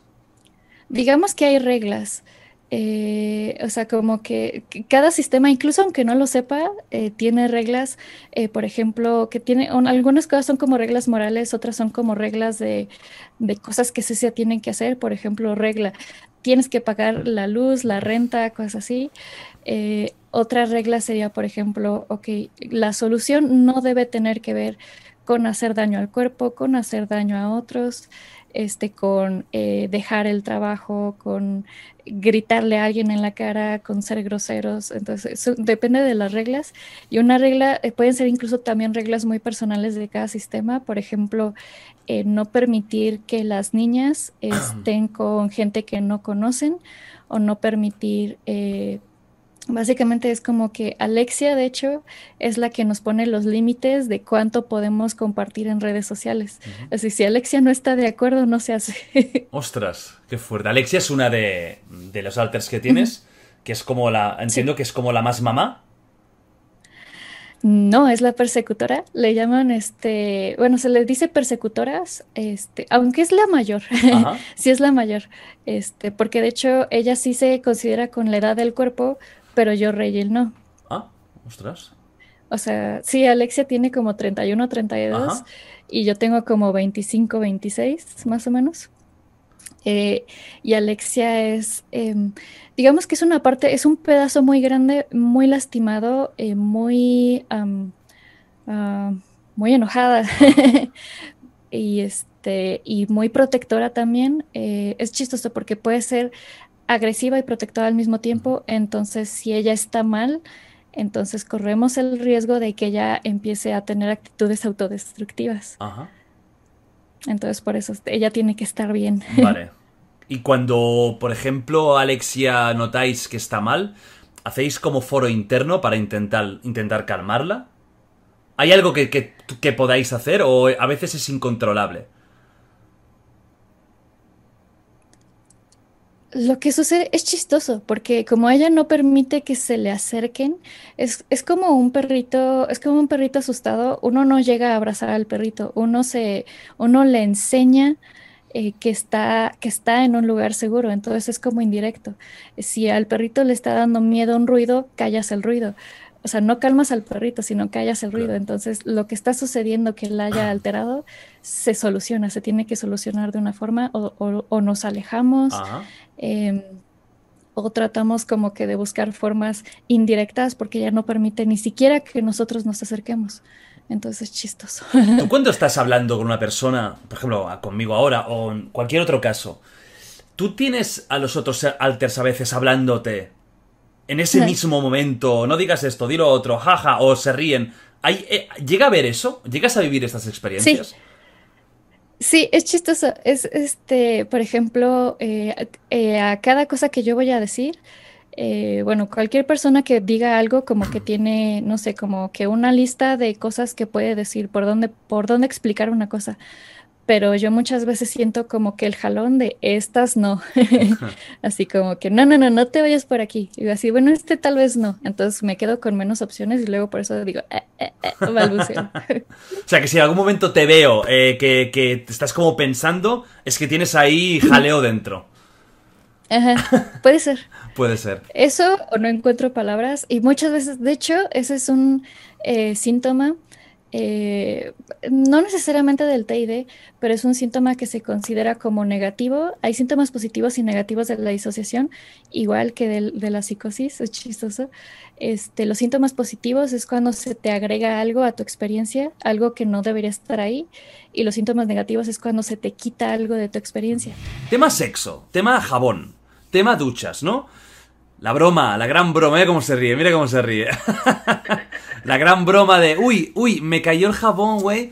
Digamos que hay reglas. Eh, o sea, como que, cada sistema, incluso aunque no lo sepa, eh, tiene reglas, eh, por ejemplo, que tiene, un- algunas cosas son como reglas morales, otras son como reglas de, cosas que se tienen que hacer. Por ejemplo, regla, tienes que pagar la luz, la renta, cosas así. Eh, otra regla sería, por ejemplo, ok, la solución no debe tener que ver con hacer daño al cuerpo, con hacer daño a otros, este, con eh, dejar el trabajo, con gritarle a alguien en la cara, con ser groseros. Entonces, eso depende de las reglas. Y una regla, eh, pueden ser incluso también reglas muy personales de cada sistema. Por ejemplo, eh, no permitir que las niñas estén con gente que no conocen o no permitir... Básicamente es como que Alexia, de hecho, es la que nos pone los límites de cuánto podemos compartir en redes sociales. Así, si Alexia no está de acuerdo, no se hace. Ostras, qué fuerte. Alexia es una de, de los alters que tienes, que es como la, entiendo que es como la más mamá. No, es la persecutora. Le llaman, este, bueno, se les dice persecutoras, este, aunque es la mayor. Sí es la mayor, este, porque de hecho ella sí se considera con la edad del cuerpo, pero yo Reyel no. Ah, ostras. O sea, sí, Alexia tiene como 31, 32 Ajá. y yo tengo como 25, 26 más o menos. Eh, y Alexia es, em, digamos que es una parte, es un pedazo muy grande, muy lastimado, eh, muy, ah, muy enojada y este y muy protectora también. Eh, es chistoso porque puede ser agresiva y protectora al mismo tiempo. Entonces, si ella está mal, entonces corremos el riesgo de que ella empiece a tener actitudes autodestructivas. Ajá. Entonces, por eso ella tiene que estar bien. Vale. Y cuando, por ejemplo, Alexia notáis que está mal, ¿hacéis como foro interno para intentar, intentar calmarla? ¿Hay algo que, que, que podáis hacer o a veces es incontrolable? Lo que sucede es chistoso, porque como ella no permite que se le acerquen, es, es como un perrito, es como un perrito asustado, uno no llega a abrazar al perrito, uno se, uno le enseña eh, que está, que está en un lugar seguro, entonces es como indirecto. Si al perrito le está dando miedo un ruido, callas el ruido. O sea, no calmas al perrito, sino callas el ruido. Entonces, lo que está sucediendo que la haya alterado se soluciona, se tiene que solucionar de una forma o, o- o nos alejamos em, o tratamos como que de buscar formas indirectas porque ya no permite ni siquiera que nosotros nos acerquemos. Entonces es chistoso. Tú cuando estás hablando con una persona, por ejemplo, conmigo ahora o en cualquier otro caso, tú tienes a los otros alters a veces hablándote en ese mismo momento, no digas esto, dilo otro, jaja, o se ríen. ¿Hay, eh, ¿Llega a ver eso? ¿Llegas a vivir estas experiencias? Sí, es chistoso. Es este, por ejemplo, eh, eh, a cada cosa que yo voy a decir, eh, bueno, cualquier persona que diga algo como que tiene, no sé, como que una lista de cosas que puede decir, por dónde, por dónde explicar una cosa. Pero yo muchas veces siento como que el jalón de estas no. Así como que no, no, no, no te vayas por aquí. Y así, bueno, este tal vez no. Entonces me quedo con menos opciones y luego por eso digo, eh, eh, eh, balbuceo. O sea, que si en algún momento te veo que, que te estás como pensando, es que tienes ahí jaleo dentro. Ajá, puede ser. Puede ser. Eso o no encuentro palabras y muchas veces, de hecho, ese es un síntoma, eh, no necesariamente del TID, pero es un síntoma que se considera como negativo. Hay síntomas positivos y negativos de la disociación, igual que del- de la psicosis, es chistoso. Este, los síntomas positivos es cuando se te agrega algo a tu experiencia, algo que no debería estar ahí, y los síntomas negativos es cuando se te quita algo de tu experiencia. Tema sexo, tema jabón, tema duchas, ¿no? La broma, la gran broma, mira cómo se ríe, mira cómo se ríe. la gran broma de, uy, uy, me cayó el jabón, güey.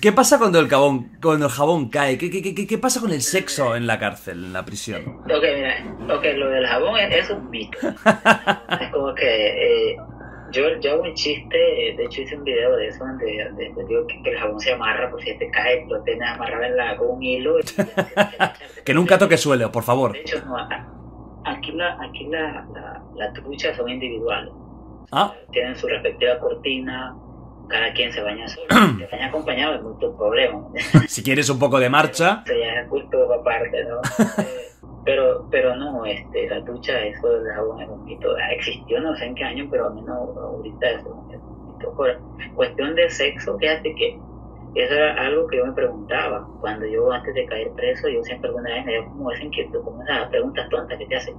¿Qué pasa cuando el jabón, cuando el jabón cae? ¿Qué, qué, qué, qué pasa con el sexo en la cárcel, en la prisión? Ok, mira, ok, lo del jabón es, es un mito. es como que eh, yo, yo hago un chiste, de hecho hice un video de eso donde, donde- donde digo que, que el jabón se amarra, por si te cae, lo tienes amarrado en la, con un hilo. y- Que nunca toque suelo, por favor. de hecho, no, aquí, la, aquí la, la, las duchas son individuales. Ah. Tienen su respectiva cortina, cada quien se baña solo. Se baña acompañado es mucho problema. Si quieres un poco de marcha. Eso ya es justo aparte, ¿no? Pero, pero no, este, la ducha, eso del jabón es un mito. Ah, Existió no sé en qué año, pero a mí no, ahorita eso es un mito. Cuestión de sexo, fíjate que eso era algo que yo me preguntaba. Cuando yo, antes de caer preso, yo siempre alguna vez me dio como esa inquietud, como esas preguntas tontas que te hacen.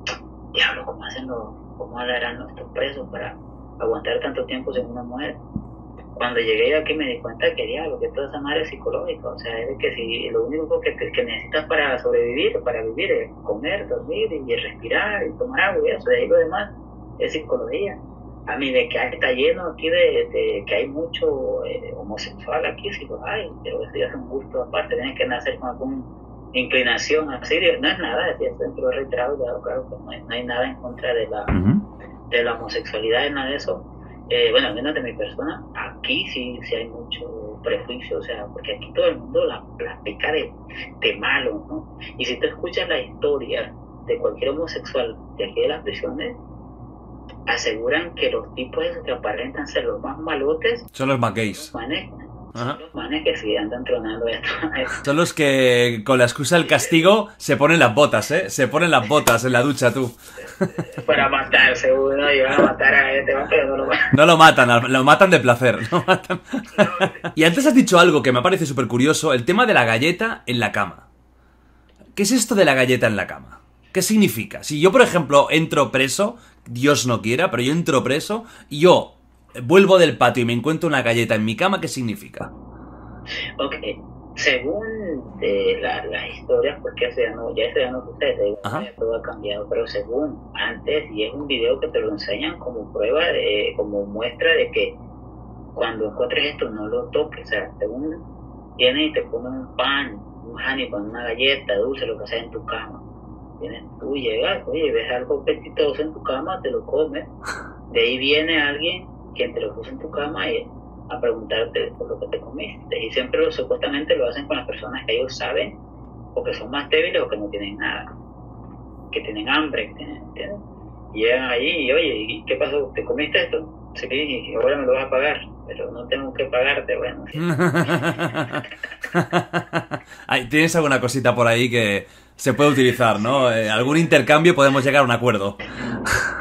Diablo, ¿cómo hacen los, cómo harán nuestros presos para aguantar tanto tiempo sin una mujer? cuando llegué aquí me di cuenta que diablo, que toda esa madre es psicológica, o sea, es que si lo único que, que necesitas para sobrevivir, para vivir es comer, dormir y respirar y tomar agua y eso, de ahí lo demás es psicología. A mí de que está lleno aquí de, de que hay mucho eh, homosexual aquí, sí lo hay, pero eso ya es un gusto aparte, tienes que nacer con alguna inclinación así, no es nada, es cierto, dentro de claro, claro, que no hay, no hay nada en contra de la, de la homosexualidad, nada de eso, eh, bueno, al menos de mi persona, aquí sí, sí hay mucho prejuicio, o sea, porque aquí todo el mundo la, la pica de, de malo, ¿no? Y si tú escuchas la historia de cualquier homosexual de aquí de las prisiones, aseguran que los tipos que aparentan ser los más malotes, Son los McGays. manes, Ajá. los manes que sí andan tronando esto. Son los que con la excusa del castigo se ponen las botas, ¿eh? Se ponen las botas en la ducha, tú. para matarse uno y van a matar a este, pero no lo van No lo matan, lo matan de placer. lo matan. y antes has dicho algo que me parece súper curioso, el tema de la galleta en la cama. ¿Qué es esto de la galleta en la cama? ¿Qué significa? Si yo, por ejemplo, entro preso, Dios no quiera, pero yo entro preso y yo vuelvo del patio y me encuentro una galleta en mi cama, ¿qué significa? Ok, según de la- las historias, porque eso ya no, ya eso ya no sucede, ya todo ha cambiado, pero según antes, y es un video que te lo enseñan como prueba, de, como muestra de que cuando encuentres esto no lo toques, o sea, según viene y te pone un pan, un honey pan, una galleta, dulce, lo que sea en tu cama. Vienes tú, llegas, oye, ves algo apetitoso en tu cama, te lo comes. De ahí viene alguien quien te lo puso en tu cama y a preguntarte por lo que te comiste. Y siempre lo- supuestamente lo hacen con las personas que ellos saben o que son más débiles o que no tienen nada, que tienen hambre, que. Y llegan allí y oye, ¿y qué pasó? ¿Te comiste esto? Sí, y ahora me lo vas a pagar, pero no tengo que pagarte, bueno. ¿Tienes alguna cosita por ahí que se puede utilizar, no? Eh, algún intercambio y podemos llegar a un acuerdo.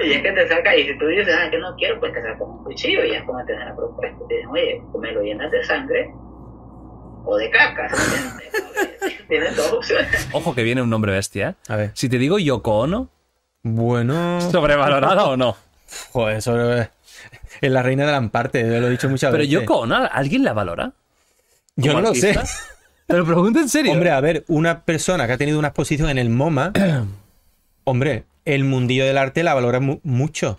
Y es que te saca, y si tú dices, ah, que no quiero, pues te saca un cuchillo y ya es como te dan la propuesta. Te dicen, oye, o me lo llenas de sangre o de caca. Tienes dos opciones. Ojo que viene un nombre bestia, ¿eh? A ver. Si te digo Yoko Ono, Bueno. ¿Sobrevalorada o no? Joder, eso es es la reina de Lamparte, yo lo he dicho muchas Pero veces. Yoko Ono, ¿alguien la valora? Yo no ¿Como lo sé. Te lo pregunto en serio. Hombre, a ver, una persona que ha tenido una exposición en el MoMA, hombre, el mundillo del arte la valora mu- mucho.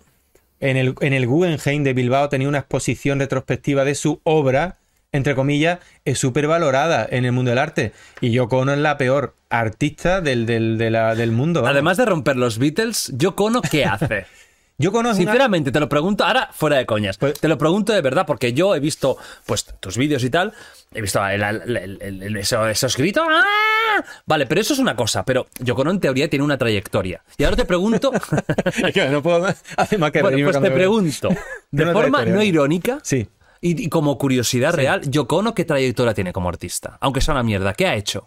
En el, en el Guggenheim de Bilbao tenía una exposición retrospectiva de su obra, entre comillas, es súper valorada en el mundo del arte. Y Yoko Ono es la peor artista del, del, de la- del mundo. vamos. Además de romper los Beatles, Yoko Ono, ¿qué hace? Una- Pues Sinceramente, te lo pregunto, ahora fuera de coñas, te lo pregunto de verdad, porque yo he visto pues tus vídeos y tal, he visto el- el- el- el- el- eso- esos gritos. ¡ah! Vale, pero eso es una cosa, pero Yoko Ono en teoría tiene una trayectoria. Y ahora te pregunto... No puedo hacer más que Bueno, pues te pregunto, de forma no irónica, Sí. y, y como curiosidad real, Yoko Ono, ¿qué trayectoria tiene como artista? Aunque sea una mierda, ¿qué ha hecho?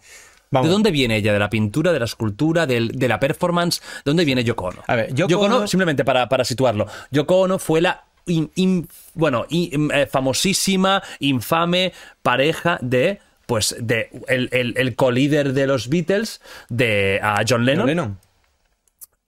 ¿De dónde viene ella? ¿De la pintura, de la escultura, del- de, la performance? ¿De dónde viene Yoko Ono? A ver, Yoko Ono, Ono- simplemente para, para situarlo, Yoko Ono fue la in- in- bueno, in- eh, famosísima, infame pareja de pues de el, el, el co-líder de los Beatles, de John Lennon. John Lennon.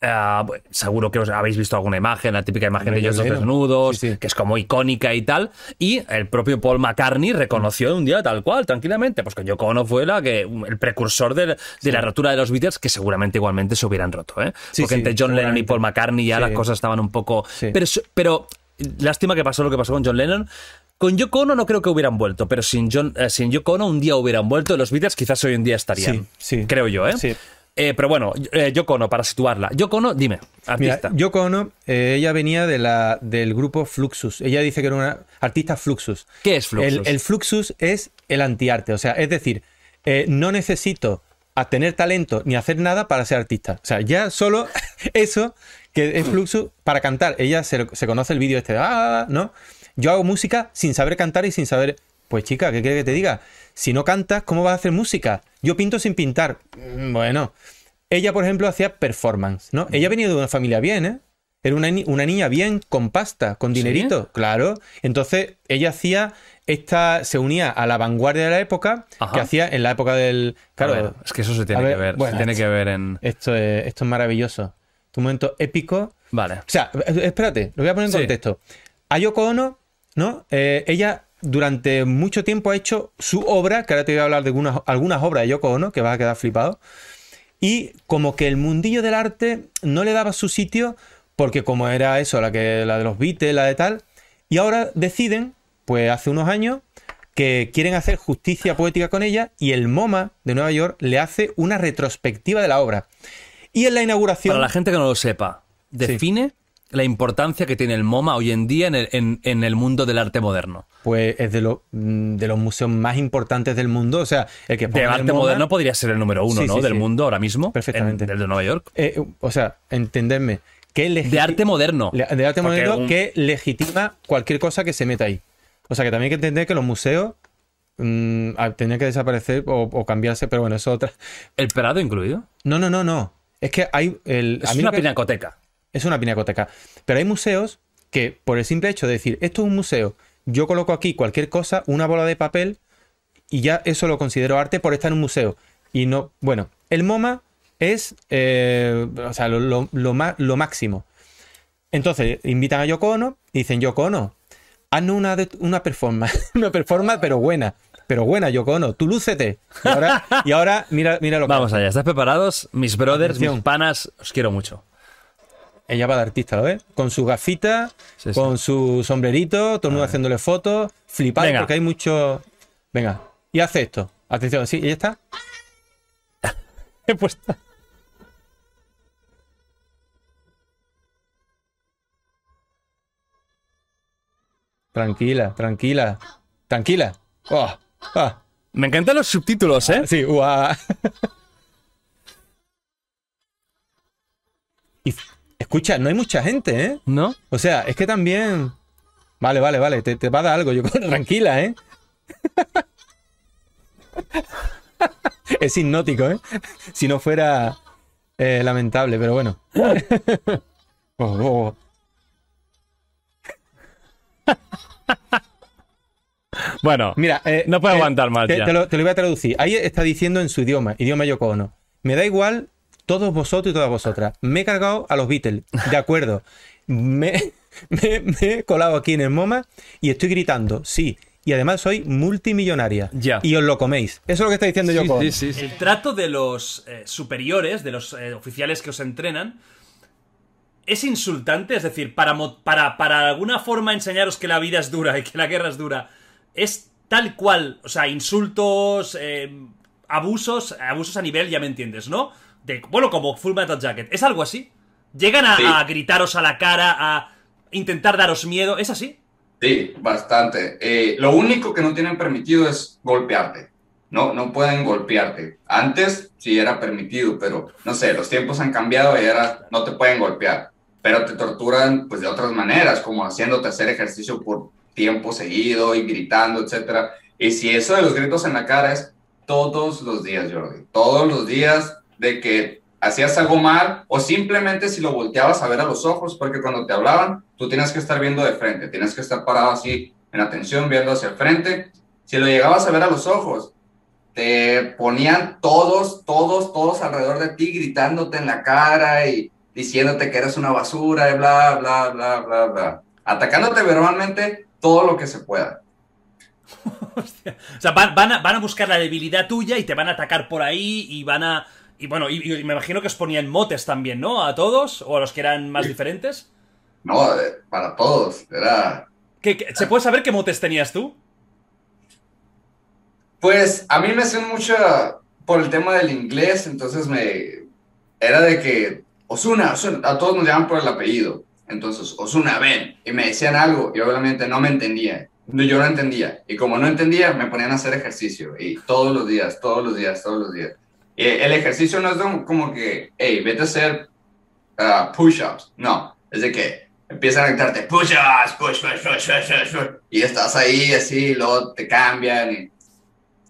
Ah, seguro que os habéis visto alguna imagen, la típica imagen Hombre, de ellos dos desnudos, que es como icónica y tal. Y el propio Paul McCartney reconoció un día tal cual, tranquilamente, pues que Yoko Ono fue la que, el precursor de, de la rotura de los Beatles, que seguramente igualmente se hubieran roto, ¿eh? Porque entre John Lennon y. Paul McCartney ya las cosas estaban un poco... Pero, pero lástima que pasó lo que pasó con John Lennon. Con Yoko Ono no creo que hubieran vuelto, pero sin, John, eh, sin Yoko Ono un día hubieran vuelto. Los Beatles quizás hoy en día estarían. Sí, sí. Creo yo, ¿eh? Sí. Eh, pero bueno, eh, Yoko Ono, para situarla. Yoko Ono, dime, Mira, artista. Yoko Ono, eh, ella venía de la, del grupo Fluxus. Ella dice que era una artista Fluxus. ¿Qué es Fluxus? El, el Fluxus es el antiarte. O sea, es decir, eh, no necesito a tener talento ni hacer nada para ser artista. O sea, ya solo eso, que es Fluxus, para cantar. Ella se, se conoce el vídeo este, ah, ¿no? Yo hago música sin saber cantar y sin saber. Pues chica, ¿qué quieres que te diga? Si no cantas, ¿cómo vas a hacer música? Yo pinto sin pintar. Mm, Bueno. Ella, por ejemplo, hacía performance, ¿no? Ella venía de una familia bien, ¿eh? Era una, ni- una niña bien, con pasta, con dinerito, claro. Entonces, ella hacía esta, se unía a la vanguardia de la época, Ajá. que hacía en la época del. Claro, ver, es que eso se tiene que ver, se tiene que ver en- Esto es, esto es maravilloso. Un momento épico. Vale. O sea, eh, espérate, lo voy a poner en Sí. contexto. A Yoko Ono, ¿no? Eh, ella durante mucho tiempo ha hecho su obra, que ahora te voy a hablar de algunas, algunas obras de Yoko Ono, que vas a quedar flipado. Y como que el mundillo del arte no le daba su sitio, porque como era eso, la, que, la de los Beatles, la de tal, y ahora deciden, pues hace unos años, que quieren hacer justicia poética con ella, y el MoMA de Nueva York le hace una retrospectiva de la obra. Y en la inauguración... Para la gente que no lo sepa, define la importancia que tiene el MoMA hoy en día en el, en- en el mundo del arte moderno. Pues es de, lo- mm, de los museos más importantes del mundo. O sea, el que De el arte moderno podría ser el número uno, Sí, ¿no? sí, del sí. mundo ahora mismo. Perfectamente. en- del de Nueva York. Eh, o sea, entenderme. Que De arte moderno. Le- De arte moderno un- que legitima cualquier cosa que se meta ahí. O sea, que también hay que entender que los museos mm, ah, tenían que desaparecer o, o cambiarse, pero bueno, eso es otra. ¿El Prado incluido? No, no, no, no. Es que hay. El, Es una que- pinacoteca. Es una pinacoteca. Pero hay museos que, por el simple hecho de decir, esto es un museo, yo coloco aquí cualquier cosa, una bola de papel, y ya eso lo considero arte por estar en un museo. Y no, bueno, el MoMA es eh, o sea, lo, lo- lo máximo. Entonces, invitan a Yoko Ono y dicen, Yoko Ono, haznos una, de- una performance, una performance, pero buena. Pero buena, Yoko Ono, tú lúcete. Y ahora, y ahora mira, mira lo que Vamos allá, ¿estáis preparados? Mis brothers, Atención. mis panas, os quiero mucho. Ella va de artista, ¿lo ves? Con su gafita, con su sombrerito, todo el mundo haciéndole fotos, flipar, Venga. porque hay mucho. Venga, y hace esto. Atención, sí, y ya está. He puesto. Tranquila, tranquila, tranquila. Oh, ah. Me encantan los subtítulos, ¿eh? Sí. Y escucha, no hay mucha gente, ¿eh? ¿No? O sea, es que también. Vale, vale, vale, te, te va a dar algo. Yo tranquila, ¿eh? es hipnótico, ¿eh? Si no fuera eh, lamentable, pero bueno. Oh, oh. Bueno, Mira, eh, no puedo eh, aguantar más te, ya. te lo, te lo voy a traducir. Ahí está diciendo en su idioma, idioma Yoko Ono. Me da igual todos vosotros y todas vosotras. Me he cargado a los Beatles, de acuerdo. Me, me- me he colado aquí en el MoMA y estoy gritando, sí. Y además soy multimillonaria. Ya. Y os lo coméis. Eso es lo que está diciendo Yoko Ono. El trato de los eh, superiores, de los eh, oficiales que os entrenan, es insultante. Es decir, para, para, para alguna forma enseñaros que la vida es dura y que la guerra es dura, es tal cual. O sea, insultos, eh, abusos, abusos a nivel, ya me entiendes, ¿no? De, bueno, como Full Metal Jacket. ¿Es algo así? ¿Llegan a, Sí. a gritaros a la cara, a intentar daros miedo? ¿Es así? Sí, bastante. Eh, lo único que no tienen permitido es golpearte. No, no pueden golpearte. Antes sí era permitido, pero no sé, los tiempos han cambiado y ahora no te pueden golpear. Pero te torturan pues de otras maneras, como haciéndote hacer ejercicio por tiempo seguido y gritando, etcétera. Y si eso de los gritos en la cara es todos los días, Jordi. Todos los días de que hacías algo mal o simplemente si lo volteabas a ver a los ojos, porque cuando te hablaban, tú tienes que estar viendo de frente, tienes que estar parado así en atención, viendo hacia el frente. Si lo llegabas a ver a los ojos, te ponían todos, todos, todos alrededor de ti gritándote en la cara y diciéndote que eres una basura y bla, bla, bla, bla, bla. Atacándote verbalmente todo lo que se pueda. O sea, van, a, van a buscar la debilidad tuya y te van a atacar por ahí y van a... Y bueno, y, y me imagino que os ponían motes también, ¿no? A todos o a los que eran más diferentes. No, eh, para todos. Era, ¿Qué- qué- ¿Se puede saber qué motes tenías tú? Pues a mí me hacían mucho por el tema del inglés, entonces me era de que Osuna, Osuna, a todos nos llaman por el apellido. Entonces, Osuna, ven, y me decían algo, y obviamente no me entendía. Yo no entendía, y como no entendía, me ponían a hacer ejercicio, y todos los días, todos los días, todos los días. El ejercicio no es como que, hey, vete a hacer ah, push-ups. No, es de que empiezan a gritarte push-ups, push, push, push, push, push, y estás ahí así, luego te cambian. Y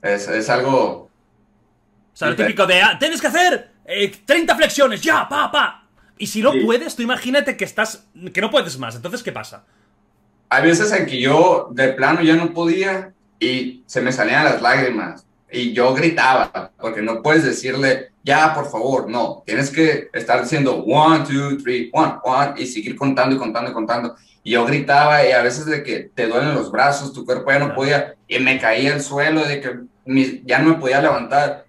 es, es algo. O sea, lo típico de, ah, tienes que hacer eh, 30 flexiones, ya, pa, pa. Y si no Sí. puedes, tú imagínate que estás, que no puedes más. Entonces, ¿qué pasa? Hay veces en que yo de plano ya no podía y se me salían las lágrimas y yo gritaba, porque no puedes decirle, ya, por favor, no, tienes que estar diciendo one, two, three, one, one y seguir contando y contando y contando. Y yo gritaba y a veces de que te duelen los brazos, tu cuerpo ya no podía y me caía al suelo, de que mi- ya no me podía levantar.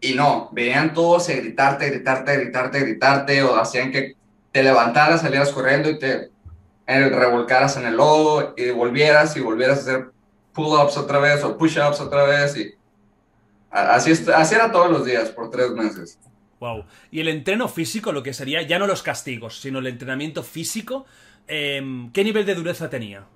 Y no, venían todos a gritarte, gritarte, gritarte, gritarte, o hacían que te levantaras, salieras corriendo y te eh, revolcaras en el lodo y volvieras y volvieras a hacer pull-ups otra vez o push-ups otra vez. Y así, así era todos los días por tres meses. Wow. Y el entreno físico, lo que sería ya no los castigos, sino el entrenamiento físico, em, ¿qué nivel de dureza tenía?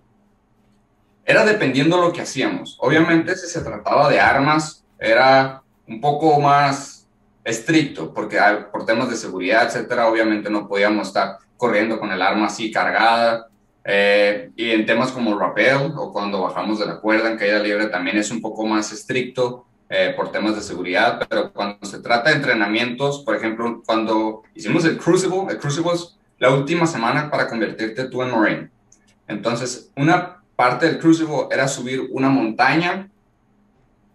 Era dependiendo lo que hacíamos. Obviamente, si se trataba de armas, era un poco más estricto, porque por temas de seguridad, etcétera, obviamente no podíamos estar corriendo con el arma así cargada. Eh, y en temas como rappel o cuando bajamos de la cuerda en caída libre también es un poco más estricto eh, por temas de seguridad, pero cuando se trata de entrenamientos, por ejemplo, cuando hicimos el Crucible, el Crucible es la última semana para convertirte tú en Marine. Entonces, una parte del Crucible era subir una montaña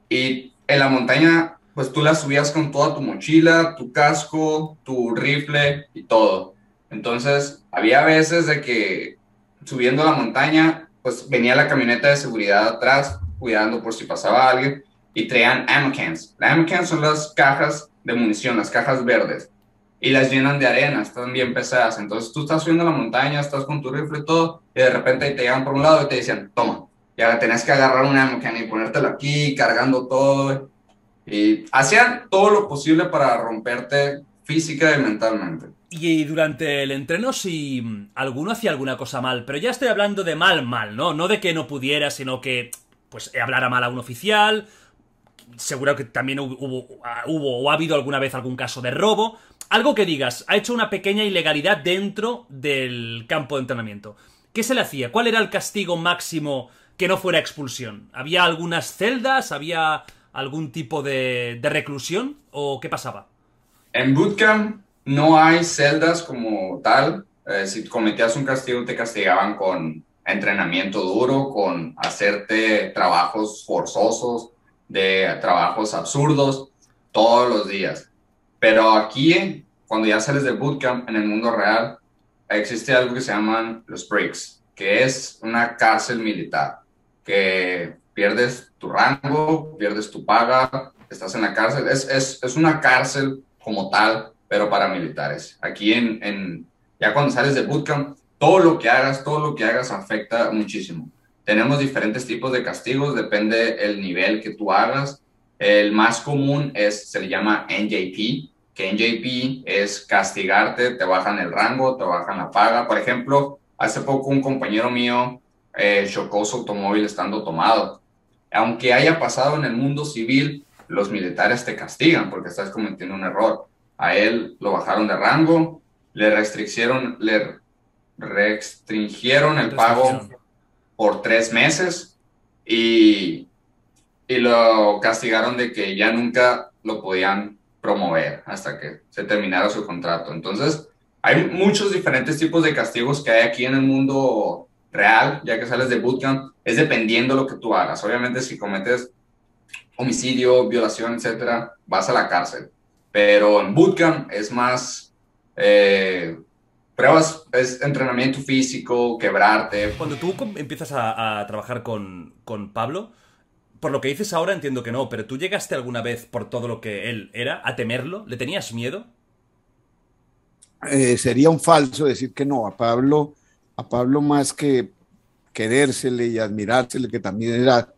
y en la montaña, pues tú la subías con toda tu mochila, tu casco, tu rifle y todo. Entonces, había veces de que subiendo la montaña, pues venía la camioneta de seguridad atrás, cuidando por si pasaba alguien, y traían ammo cans. Las ammo cans son las cajas de munición, las cajas verdes, y las llenan de arena, están bien pesadas. Entonces tú estás subiendo la montaña, estás con tu rifle y todo, y de repente te llegan por un lado y te dicen, toma, y ahora tenés que agarrar un ammo can y ponértelo aquí, cargando todo. Y hacían todo lo posible para romperte física y mentalmente. Y durante el entreno, si alguno hacía alguna cosa mal, pero ya estoy hablando de mal, mal, ¿no? No de que no pudiera, sino que, pues, hablara mal a un oficial. Seguro que también hubo, ah, hubo o ha habido alguna vez algún caso de robo. Algo que digas, ha hecho una pequeña ilegalidad dentro del campo de entrenamiento. ¿Qué se le hacía? ¿Cuál era el castigo máximo que no fuera expulsión? ¿Había algunas celdas? ¿Había algún tipo de, de reclusión? ¿O qué pasaba? En bootcamp no hay celdas como tal. Eh, si cometías un castigo, te castigaban con entrenamiento duro, con hacerte trabajos forzosos, de trabajos absurdos, todos los días. Pero aquí, cuando ya sales de bootcamp en el mundo real, existe algo que se llaman los breaks, que es una cárcel militar, que pierdes tu rango, pierdes tu paga, estás en la cárcel. Es, es, es una cárcel como tal, pero para militares. Aquí en, en, ya cuando sales de bootcamp, todo lo que hagas, todo lo que hagas afecta muchísimo. Tenemos diferentes tipos de castigos, depende el nivel que tú hagas. El más común es, se le llama NJP, que NJP es castigarte, te bajan el rango, te bajan la paga. Por ejemplo, hace poco un compañero mío eh, chocó su automóvil estando tomado. Aunque haya pasado en el mundo civil, los militares te castigan porque estás cometiendo un error. A él lo bajaron de rango, le restriccionaron, le restringieron el pago por tres meses y, y lo castigaron de que ya nunca lo podían promover hasta que se terminara su contrato. Entonces, hay muchos diferentes tipos de castigos que hay aquí en el mundo real, ya que sales de bootcamp, es dependiendo lo que tú hagas. Obviamente, si cometes homicidio, violación, etcétera, vas a la cárcel. Pero en bootcamp es más eh, pruebas, es entrenamiento físico, quebrarte. Cuando tú empiezas a, a trabajar con, con Pablo, por lo que dices ahora entiendo que no, pero tú llegaste alguna vez por todo lo que él era a temerlo, ¿le tenías miedo? Eh, sería un falso decir que no. A Pablo, a Pablo más que querérsele y admirársele, que también era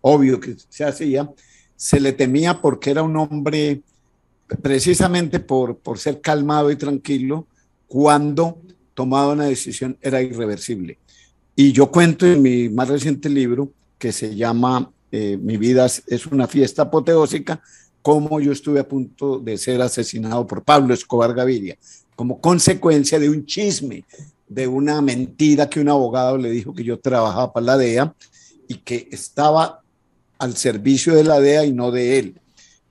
obvio que se hacía, se le temía porque era un hombre, precisamente por, por ser calmado y tranquilo, cuando tomaba una decisión era irreversible. Y yo cuento en mi más reciente libro, que se llama eh, Mi vida es- una fiesta apoteósica, cómo yo estuve a punto de ser asesinado por Pablo Escobar Gaviria, como consecuencia de un chisme, de una mentira que un abogado le dijo que yo trabajaba para la DEA y que estaba al servicio de la DEA y no de él.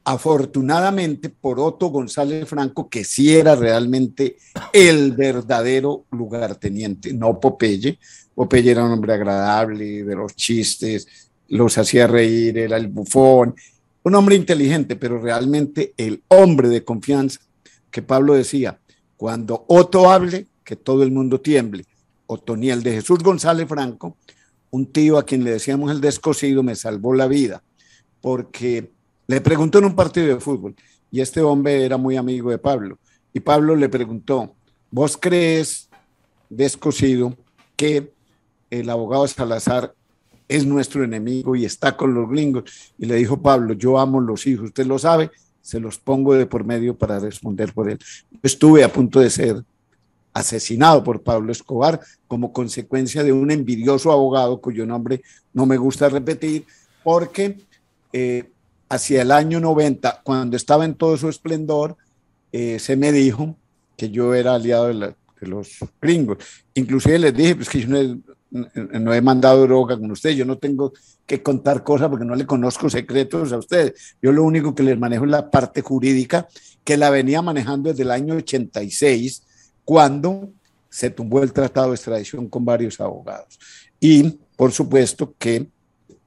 Afortunadamente por Otto González Franco, que sí era realmente el verdadero lugarteniente, no Popeye. Popeye era un hombre agradable, de los chistes, los hacía reír, era el bufón, un hombre inteligente, pero realmente el hombre de confianza que Pablo decía, cuando Otto hable, que todo el mundo tiemble. Otoniel de Jesús González Franco, un tío a quien le decíamos el descosido, me salvó la vida, porque le preguntó en un partido de fútbol, y este hombre era muy amigo de Pablo, y Pablo le preguntó, ¿vos crees, descosido, que el abogado Salazar es nuestro enemigo y está con los gringos. Y le dijo Pablo, yo amo los hijos, usted lo sabe, se los pongo de por medio para responder por él. Estuve a punto de ser asesinado por Pablo Escobar como consecuencia de un envidioso abogado cuyo nombre no me gusta repetir, porque eh, hacia el año 90, cuando estaba en todo su esplendor, eh, se me dijo que yo era aliado de, los gringos. Inclusive les dije, pues que yo no he, no he mandado droga con usted, yo no tengo que contar cosas porque no le conozco secretos a ustedes. Yo lo único que les manejo es la parte jurídica que la venía manejando desde el año 86, cuando se tumbó el tratado de extradición con varios abogados. Y por supuesto que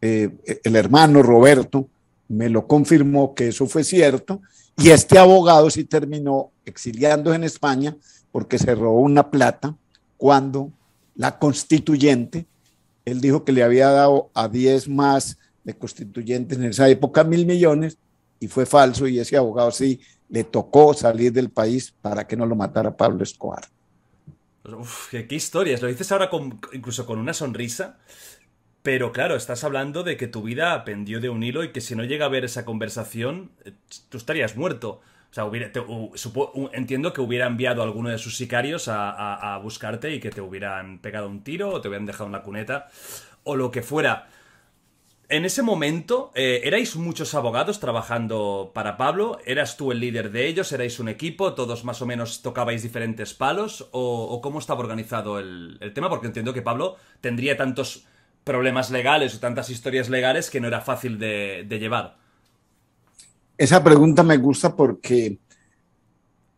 eh, el hermano Roberto me lo confirmó que eso fue cierto y este abogado sí terminó exiliándose en España porque se robó una plata cuando la constituyente, él dijo que le había dado a 10 más de constituyentes en esa época mil millones y fue falso y ese abogado sí le tocó salir del país para que no lo matara Pablo Escobar. Uf, qué, historias. Lo dices ahora con- incluso con una sonrisa. Pero claro, estás hablando de que tu vida pendió de un hilo y que si no llega a ver esa conversación, eh, tú estarías muerto. O sea, hubiera- entiendo que hubiera enviado a alguno de sus sicarios a, a- a buscarte y que te hubieran pegado un tiro o te hubieran dejado en la cuneta o lo que fuera. En ese momento, eh, ¿erais muchos abogados trabajando para Pablo? ¿Eras tú el líder de ellos? ¿Erais un equipo? ¿Todos más o menos tocabais diferentes palos? ¿O, o cómo estaba organizado el, el tema? Porque entiendo que Pablo tendría tantos problemas legales o tantas historias legales que no era fácil de, llevar. Esa pregunta me gusta porque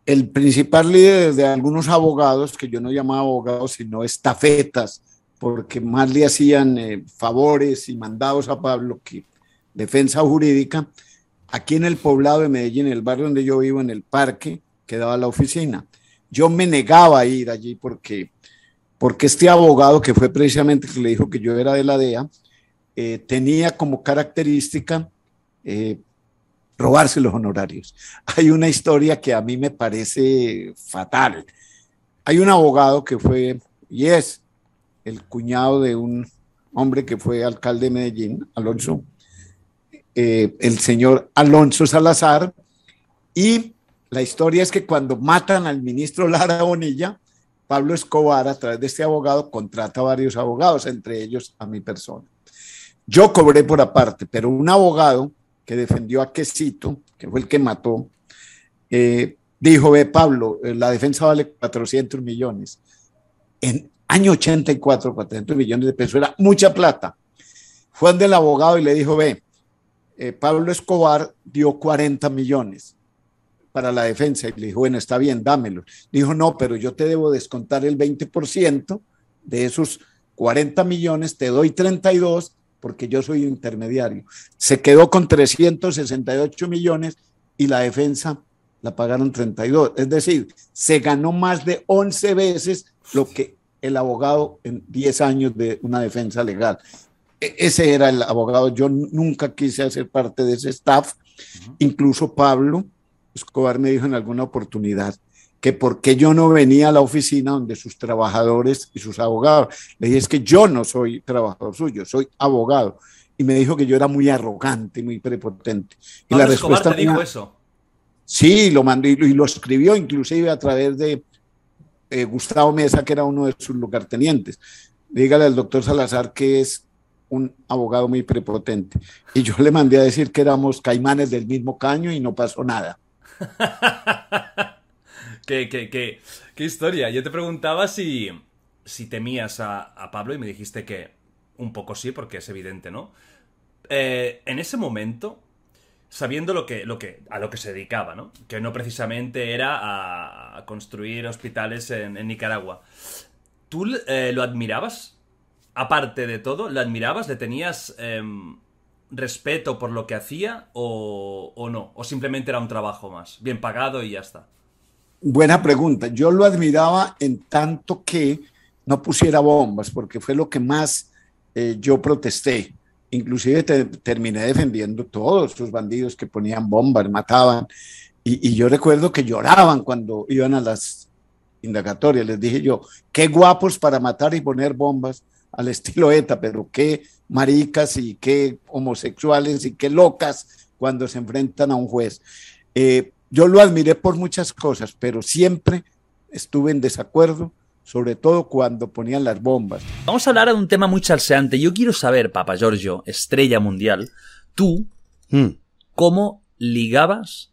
el principal líder de algunos abogados, que yo no llamaba abogados, sino estafetas, porque más le hacían eh, favores y mandados a Pablo que defensa jurídica, aquí en el poblado de Medellín, en el barrio donde yo vivo, en el parque, quedaba la oficina. Yo me negaba a ir allí porque, porque este abogado, que fue precisamente el que le dijo que yo era de la DEA, eh, tenía como característica eh, robarse los honorarios. Hay una historia que a mí me parece fatal. Hay un abogado que fue, y es el cuñado de un hombre que fue alcalde de Medellín, Alonso, eh, el señor Alonso Salazar, y la historia es que cuando matan al ministro Lara Bonilla, Pablo Escobar, a través de este abogado, contrata a varios abogados, entre ellos a mi persona. Yo cobré por aparte, pero un abogado que defendió a Quesito, que fue el que mató, eh, dijo, ve Pablo, eh, la defensa vale 400 millones. En año 84, 400 millones de pesos, era mucha plata. Fue donde el abogado y le dijo, ve, eh, Pablo Escobar dio 40 millones para la defensa. Y le dijo, bueno, está bien, dámelo. Dijo, no, pero yo te debo descontar el 20% de esos 40 millones, te doy 32 porque yo soy intermediario. Se quedó con 368 millones y la defensa la pagaron 32. Es decir, se ganó más de 11 veces lo que el abogado en 10 años de una defensa legal. E- Ese era el abogado. Yo nunca quise hacer parte de ese staff. Incluso Pablo Escobar me dijo en alguna oportunidad que por qué yo no venía a la oficina donde sus trabajadores y sus abogados. Le dije, es que yo no soy trabajador suyo, soy abogado. Y me dijo que yo era muy arrogante, muy prepotente. Y Pablo la Escobar respuesta te dijo eso. Sí, lo mandó y lo, y lo escribió inclusive a través de eh, Gustavo Mesa, que era uno de sus lugartenientes. Dígale al doctor Salazar que es un abogado muy prepotente. Y yo le mandé a decir que éramos caimanes del mismo caño y no pasó nada. ¿Qué, qué, qué, qué historia? Yo te preguntaba si, si temías a, a Pablo y me dijiste que un poco sí, porque es evidente, ¿no? Eh, en ese momento, sabiendo lo que, lo que, a lo que se dedicaba, ¿no? Que no precisamente era a, construir hospitales en, en Nicaragua. ¿Tú eh, lo admirabas? Aparte de todo, ¿lo admirabas? ¿Le tenías em, respeto por lo que hacía o, o no? ¿O simplemente era un trabajo más? Bien pagado y ya está. Buena pregunta. Yo lo admiraba en tanto que no pusiera bombas, porque fue lo que más eh, yo protesté. Inclusive te- terminé defendiendo todos esos bandidos que ponían bombas, mataban. Y, y yo recuerdo que lloraban cuando iban a las indagatorias. Les dije yo, qué guapos para matar y poner bombas al estilo ETA, pero qué maricas y qué homosexuales y qué locas cuando se enfrentan a un juez. Eh, yo lo admiré por muchas cosas, pero siempre estuve en desacuerdo, sobre todo cuando ponían las bombas. Vamos a hablar de un tema muy salseante. Yo quiero saber, Papa Giorgio, estrella mundial, tú, ¿cómo ligabas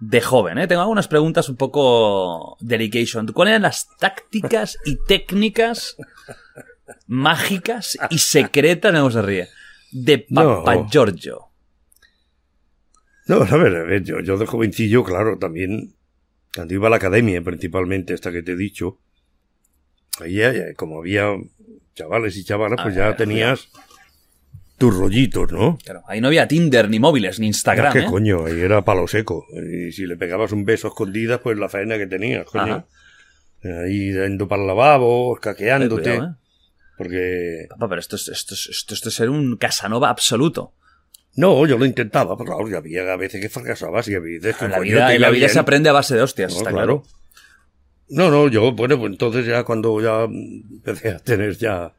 de joven? eh? Tengo algunas preguntas un poco delication. ¿Cuáles eran las tácticas y técnicas mágicas y secretas, no se ríe, de Papa No. Giorgio? No, a ver, a ver, yo, yo de jovencillo, claro, también, cuando iba a la academia, principalmente, esta que te he dicho, ahí, eh, como había chavales y chavalas, pues Ah, ya tenías tus rollitos, ¿no? Claro, ahí no había Tinder, ni móviles, ni Instagram. ¿Qué ¿eh? coño? Ahí era palo seco. Y si le pegabas un beso a escondidas, pues la faena que tenías, coño. Ahí yendo para el lavabo, caqueándote. Cuidado, ¿eh? Porque... Papá, pero esto es, esto, es, esto, esto es ser un Casanova absoluto. No, yo lo intentaba, pero claro, y había a veces que fracasabas y había veces que la vida, la vida se aprende a base de hostias, No, está claro. claro. No, no, yo, bueno, pues entonces ya cuando ya empecé a tener ya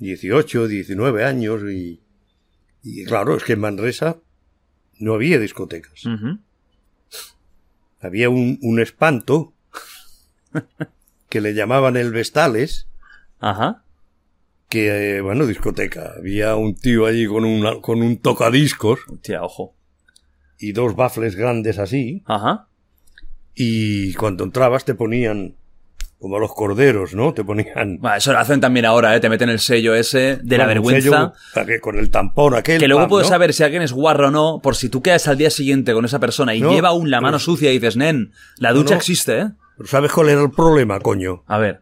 18, 19 años y, y claro, es que en Manresa no había discotecas. Había un, un espanto que le llamaban el Vestales. Ajá. Que, eh, bueno, discoteca. Había un tío allí con, una, con un tocadiscos. Tía, ojo. Y dos bafles grandes así. Ajá. Y cuando entrabas te ponían, como a los corderos, ¿no? Te ponían... Bueno, eso lo hacen también ahora, ¿eh? Te meten el sello ese de la Bueno, vergüenza. sello que con el tampón aquel. Que luego pam, puedes ¿no? saber si alguien es guarro o no, por si tú quedas al día siguiente con esa persona y No, lleva aún la mano pero- sucia y dices, nen, la ducha no. existe, ¿eh? Pero ¿sabes cuál era el problema, coño? A ver.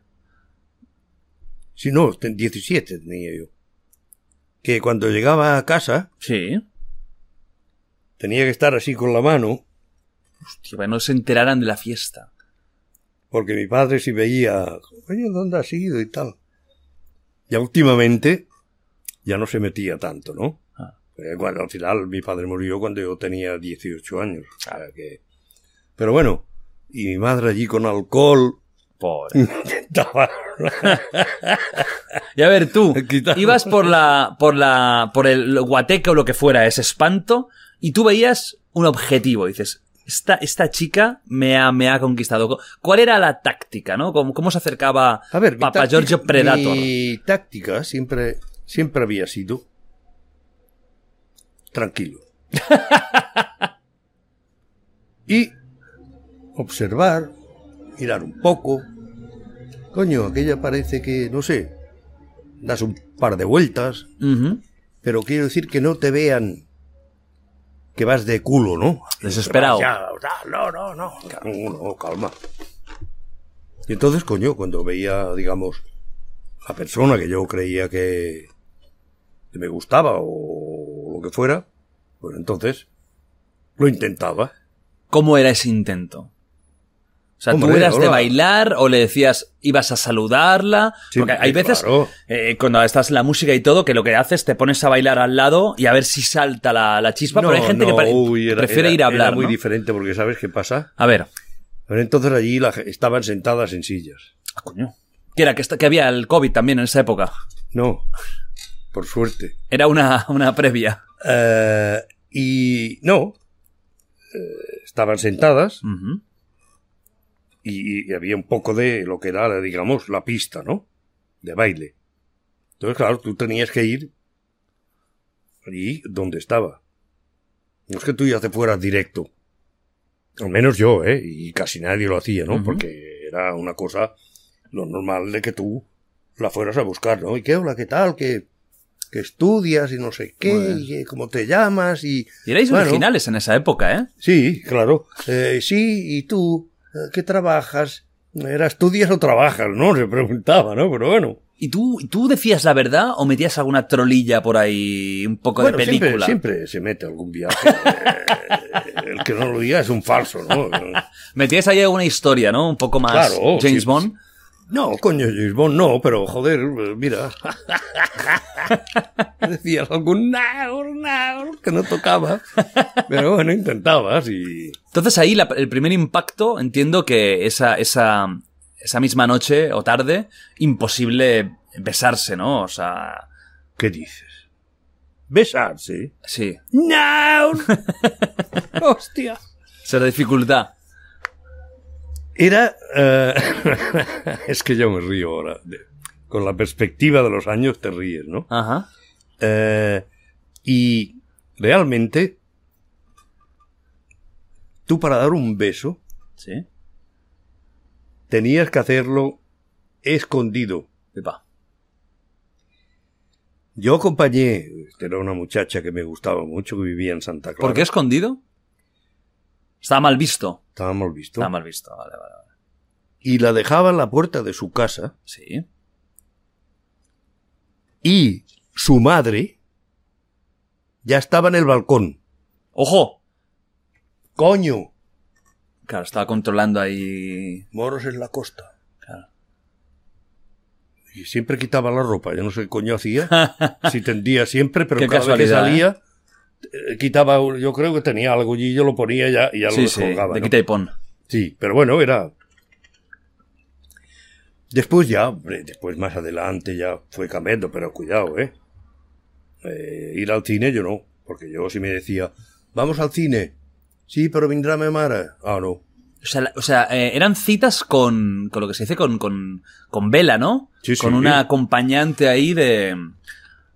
Si no, ten- 17 tenía yo. Que cuando llegaba a casa... Sí. Tenía que estar así con la mano. Hostia, para que no se enteraran de la fiesta. Porque mi padre si veía, oye, ¿dónde has ido y tal? Ya últimamente ya no se metía tanto, ¿no? Ah. Eh, Bueno, al final mi padre murió cuando yo tenía 18 años. o sea que- Pero bueno, y mi madre allí con alcohol. Pobre. Intentaba. Y a ver, tú, ibas por la, por la, por el guateque o lo que fuera, ese espanto, y tú veías un objetivo, dices, esta, esta chica me ha, me ha conquistado. ¿Cuál era la táctica, no? ¿Cómo, cómo se acercaba A ver, Papa táctica- Giorgio Predator? Mi táctica siempre, siempre había sido tranquilo. y observar, mirar un poco. Coño, aquella parece que, no sé, das un par de vueltas, pero quiero decir que no te vean que vas de culo, ¿no? Desesperado. Ya, no, no, no. No, no, calma. Y entonces, coño, cuando veía, digamos, a persona que yo creía que, que me gustaba o lo que fuera, pues entonces lo intentaba. ¿Cómo era ese intento? O sea, ¿tú Hombre, eras de bailar o le decías, ibas a saludarla? Sí, Porque hay veces, claro. eh, cuando estás en la música y todo, que lo que haces te pones a bailar al lado y a ver si salta la, la chispa, pero hay gente que no, uy, era- prefiere era- ir a hablar, Era muy ¿no? diferente porque ¿sabes qué pasa? A ver. Pero entonces allí la estaban sentadas en sillas. Ah, coño. Que era que, que había el COVID también en esa época. No, por suerte. Era una, una previa. Eh, y no, eh, estaban sentadas y, y había un poco de lo que era, digamos, la pista, ¿no? De baile. Entonces, claro, tú tenías que ir allí donde estaba. No es que tú ya te fueras directo. Al menos yo, ¿eh? Y casi nadie lo hacía, ¿no? Porque era una cosa lo normal de que tú la fueras a buscar, ¿no? ¿Y qué hola, qué tal? ¿Qué, qué estudias y no sé qué? Bien. y qué- ¿Cómo te llamas? Y, Y erais Bueno, originales en esa época, ¿eh? Sí, claro. Eh, sí, ¿y tú? ¿Qué trabajas? ¿Era estudias o trabajas? No, se preguntaba, ¿no? Pero bueno. ¿Y tú, tú decías la verdad o metías alguna trolilla por ahí, un poco Bueno, de siempre, película? siempre se mete algún viaje. El que no lo diga es un falso, ¿no? Metías ahí alguna historia, ¿no? Un poco más Claro, James sí. Bond. No, coño, James Bond no, pero joder, mira. Decías algún naur, naur, que no tocaba. Pero bueno, intentabas y... Entonces ahí la- el primer impacto, entiendo que esa, esa, esa misma noche o tarde, imposible besarse, ¿no? O sea... ¿Qué dices? ¿Besarse? Sí. ¡No! ¡Hostia! Será dificultad. Era... eh, es que yo me río ahora. Con la perspectiva de los años te ríes, ¿no? Ajá. Eh, y realmente, tú para dar un beso, Sí. tenías que hacerlo escondido. Epa. Yo acompañé, era una muchacha que me gustaba mucho, que vivía en Santa Clara. ¿Por qué escondido? Estaba mal visto. Estaba mal visto. Estaba mal visto, vale, vale. vale. Y la dejaba en la puerta de su casa. Sí. Y su madre ya estaba en el balcón. ¡Ojo! ¡Coño! Claro, estaba controlando ahí... Moros en la costa. Claro. Y siempre quitaba la ropa. Yo no sé qué coño hacía. si tendía siempre, pero Qué cada vez que salía, eh, quitaba, yo creo que tenía algo y yo lo ponía ya, y ya Sí, lo sí, descolgaba. de ¿no? quita y pon. Sí, pero bueno, era. Después ya, después más adelante ya fue cambiando, pero cuidado, ¿eh? Eh, Ir al cine yo no, porque yo si me decía, vamos al cine, sí, pero vendrá mi madre. Ah, no. O sea, o sea eh, eran citas con, con lo que se dice con, con, con vela, ¿no? Sí, sí. Con una acompañante ahí de,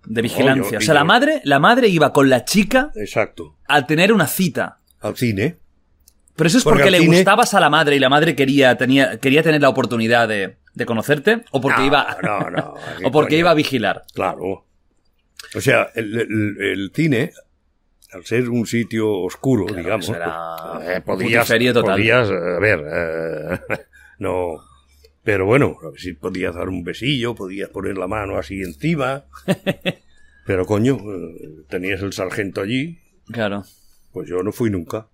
de vigilancia. o sea, la madre, la madre iba con la chica Exacto. a tener una cita. Al cine. Pero eso es Porque le cine- gustabas a la madre y la madre quería, tenía, quería tener la oportunidad de, de conocerte o porque No, iba no, no, ¿qué o porque coño? iba a vigilar. Claro. O sea, el, el- el cine, al ser un sitio oscuro, digamos, pues, eh, podías, total. podías, eh, a ver, eh, no, pero bueno, a ver si podías dar un besillo, podías poner la mano así encima, pero coño, eh, tenías el sargento allí, Claro. pues yo no fui nunca.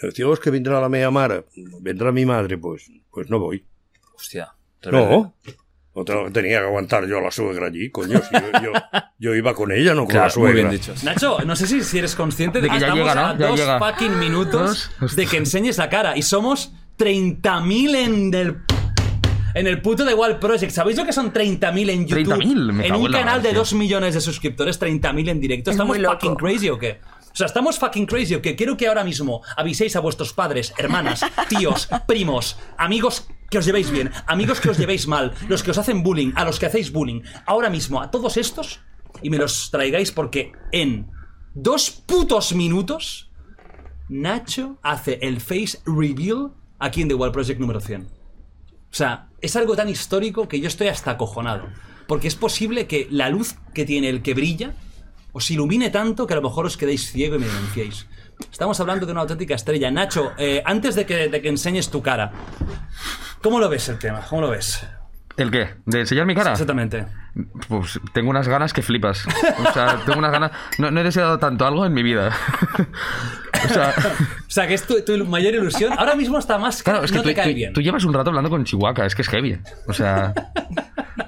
Decía, "Oh, es que vendrá la mea mara, vendrá mi madre, pues, pues no voy. Hostia. No. No te- tenía que aguantar yo a la suegra allí, coño. si yo, yo- yo iba con ella, no con Claro, la suegra. muy bien dicho. Nacho, no sé si, si eres consciente de, De que ya estamos llega, ¿no? a Ya dos llega. fucking minutos de que enseñes la cara y somos 30.000 en el en el puto The Wall Project. ¿Sabéis lo que son 30.000 en YouTube? 30.000, me en un canal de hostia. 2 millones de suscriptores, 30.000 en directo. Es ¿Estamos fucking crazy o qué? O sea, estamos fucking crazy o qué? Quiero que ahora mismo aviséis a vuestros padres, hermanas, tíos, primos, amigos que os llevéis bien, amigos que os llevéis mal, los que os hacen bullying, a los que hacéis bullying. Ahora mismo a todos estos y me los traigáis porque en dos putos minutos Nacho hace el face reveal aquí en The Wall Project número 100. O sea, es algo tan histórico que yo estoy hasta acojonado. Porque es posible que la luz que tiene el que brilla os ilumine tanto que a lo mejor os quedéis ciego y me denunciéis. Estamos hablando de una auténtica estrella. Nacho, eh, antes de que, de que enseñes tu cara, ¿cómo lo ves el tema? ¿Cómo lo ves? ¿El qué? ¿De enseñar mi cara? Exactamente. Pues tengo unas ganas que flipas. O sea, tengo unas ganas. No, no he deseado tanto algo en mi vida. o sea, O sea, que es tu, tu mayor ilusión. Ahora mismo está más que claro, es que no tú, te cae tú- bien. tú llevas un rato hablando con Chihuahua, es que es heavy. O sea.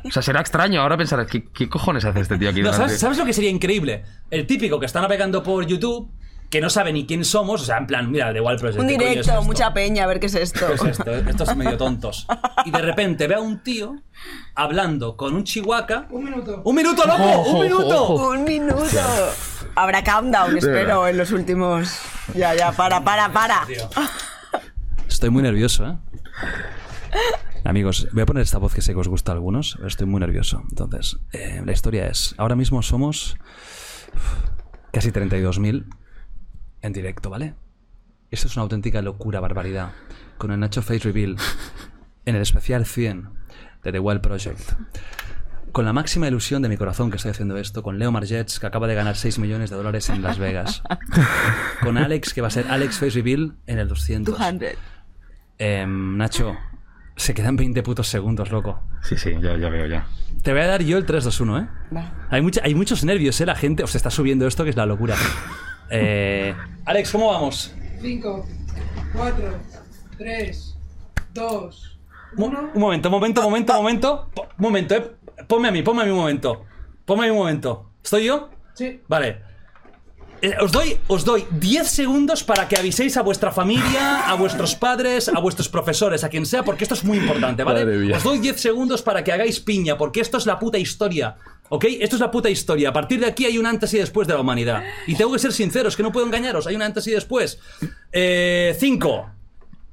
O sea, será extraño. Ahora pensarás, ¿qué, qué cojones hace este tío aquí? No? ¿sabes, sabes lo que sería increíble? El típico que está navegando por YouTube, que no sabe ni quién somos, o sea, en plan, mira, de igual. Un ¿qué coño es directo, esto? mucha peña, a ver qué es esto. ¿Qué es esto? Estos medio tontos. Y de repente ve a un tío hablando con un chihuahua. Un minuto. ¡Un minuto, loco! Ojo, ¡Un minuto! ojo. Un minuto. Habrá countdown, espero, en los últimos. Ya, ya, para, para, para. Estoy muy nervioso, ¿eh? Amigos, voy a poner esta voz que sé que os gusta a algunos. pero Estoy muy nervioso. Entonces, eh, la historia es: ahora mismo somos Casi 32.000 en directo, ¿vale? Esto es una auténtica locura, barbaridad. Con el Nacho Face Reveal en el especial 100 de The Wild Project. Con la máxima ilusión de mi corazón que estoy haciendo esto, con Leo Margets, que acaba de ganar 6 millones de dólares en Las Vegas. Con Alex, que va a ser Alex Face Reveal en el 200. 200. Em, Nacho, se quedan 20 putos segundos, loco. Sí, sí, ya, ya veo, ya. Te voy a dar yo el 3-2-1, ¿eh? Hay, mucha- hay muchos nervios, ¿eh? La gente os está subiendo esto, que es la locura. Eh, Alex, ¿cómo vamos? 5, 4, 3, 2, Un momento, un momento, un momento, un momento. Po- Un momento, eh. Ponme a mí, ponme a mí un momento. Ponme a mí un momento. ¿Estoy yo? Sí. Vale. Eh, os doy, os doy 10 segundos para que aviséis a vuestra familia, a vuestros padres, a vuestros profesores, a quien sea, porque esto es muy importante, ¿vale? Madre mía. Os doy 10 segundos para que hagáis piña, porque esto es la puta historia. ¿Ok? Esto es la puta historia. A partir de aquí hay un antes y después de la humanidad. Y tengo que ser sinceros, que no puedo engañaros. Hay un antes y después. Eh, cinco.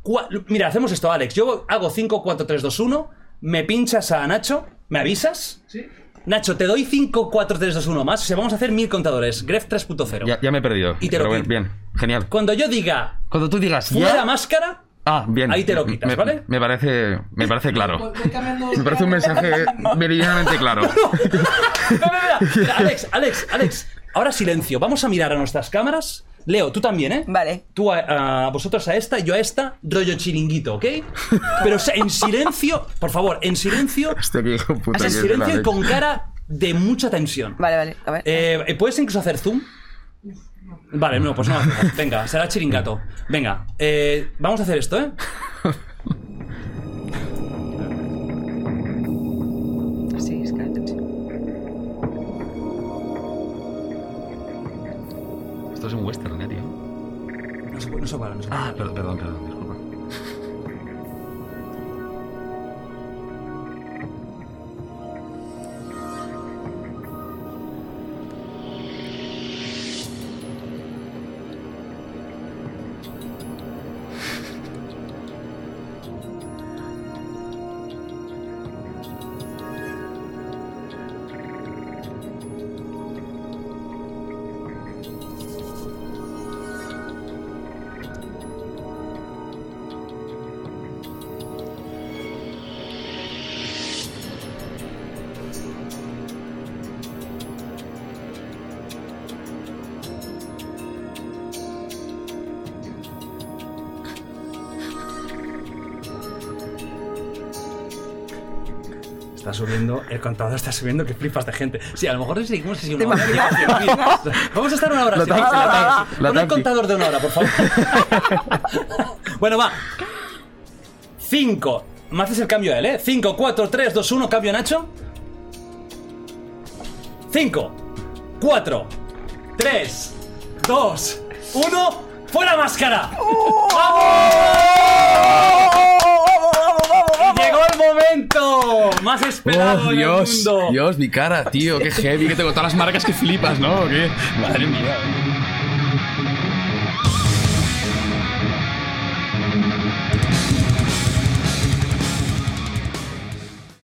Cua- Mira, hacemos esto, Alex. Yo hago 5, 4, 3, 2, 1. Me pinchas a Nacho. ¿Me avisas? Sí. Nacho, te doy 5, 4, 3, 2, 1 más. O sea, vamos a hacer mil contadores. Gref 3.0. Ya, ya me he perdido. Y te lo Pero quito. bien, Genial. Cuando yo diga Cuando tú digas fuera ya... máscara, Ah, bien. Ahí te lo quitas, me, ¿vale? Me parece, me parece claro. Me parece un mensaje meridianamente claro. Alex, Alex, Alex. Ahora silencio. Vamos a mirar a nuestras cámaras. Leo, tú también, ¿eh? Vale. Tú a, a vosotros a esta, yo a esta, rollo chiringuito, ¿ok? Pero o sea, en silencio, por favor, en silencio. Hostia, qué hijo puta en silencio y con cara de mucha tensión. Vale, vale. A ver. Eh, ¿Puedes incluso hacer zoom? Vale, no, pues no. Venga, será chiringato. Venga, eh, vamos a hacer esto, ¿eh? Sí, es que. Esto es un western, eh, tío. No se, puede- no se para, no se para. Ah, perdón, perdón, perdón, subiendo, el contador está subiendo, que flipas de gente. Sí, a lo mejor seguimos así una. Vamos a estar una hora La la la Pon taxi. contador de una hora, por favor. bueno, va. 5. Me haces el cambio a él, ¿eh? 5, 4, 3, 2, 1, cambio a Nacho. 5, 4, 3, 2, 1. ¡Fuera máscara! ¡Vamos! ¡Llegó el momento! Más esperado Oh, Dios, el mundo. Dios, mi cara, tío, qué heavy, que tengo todas las marcas que flipas, ¿no? ¿O qué? Madre mía.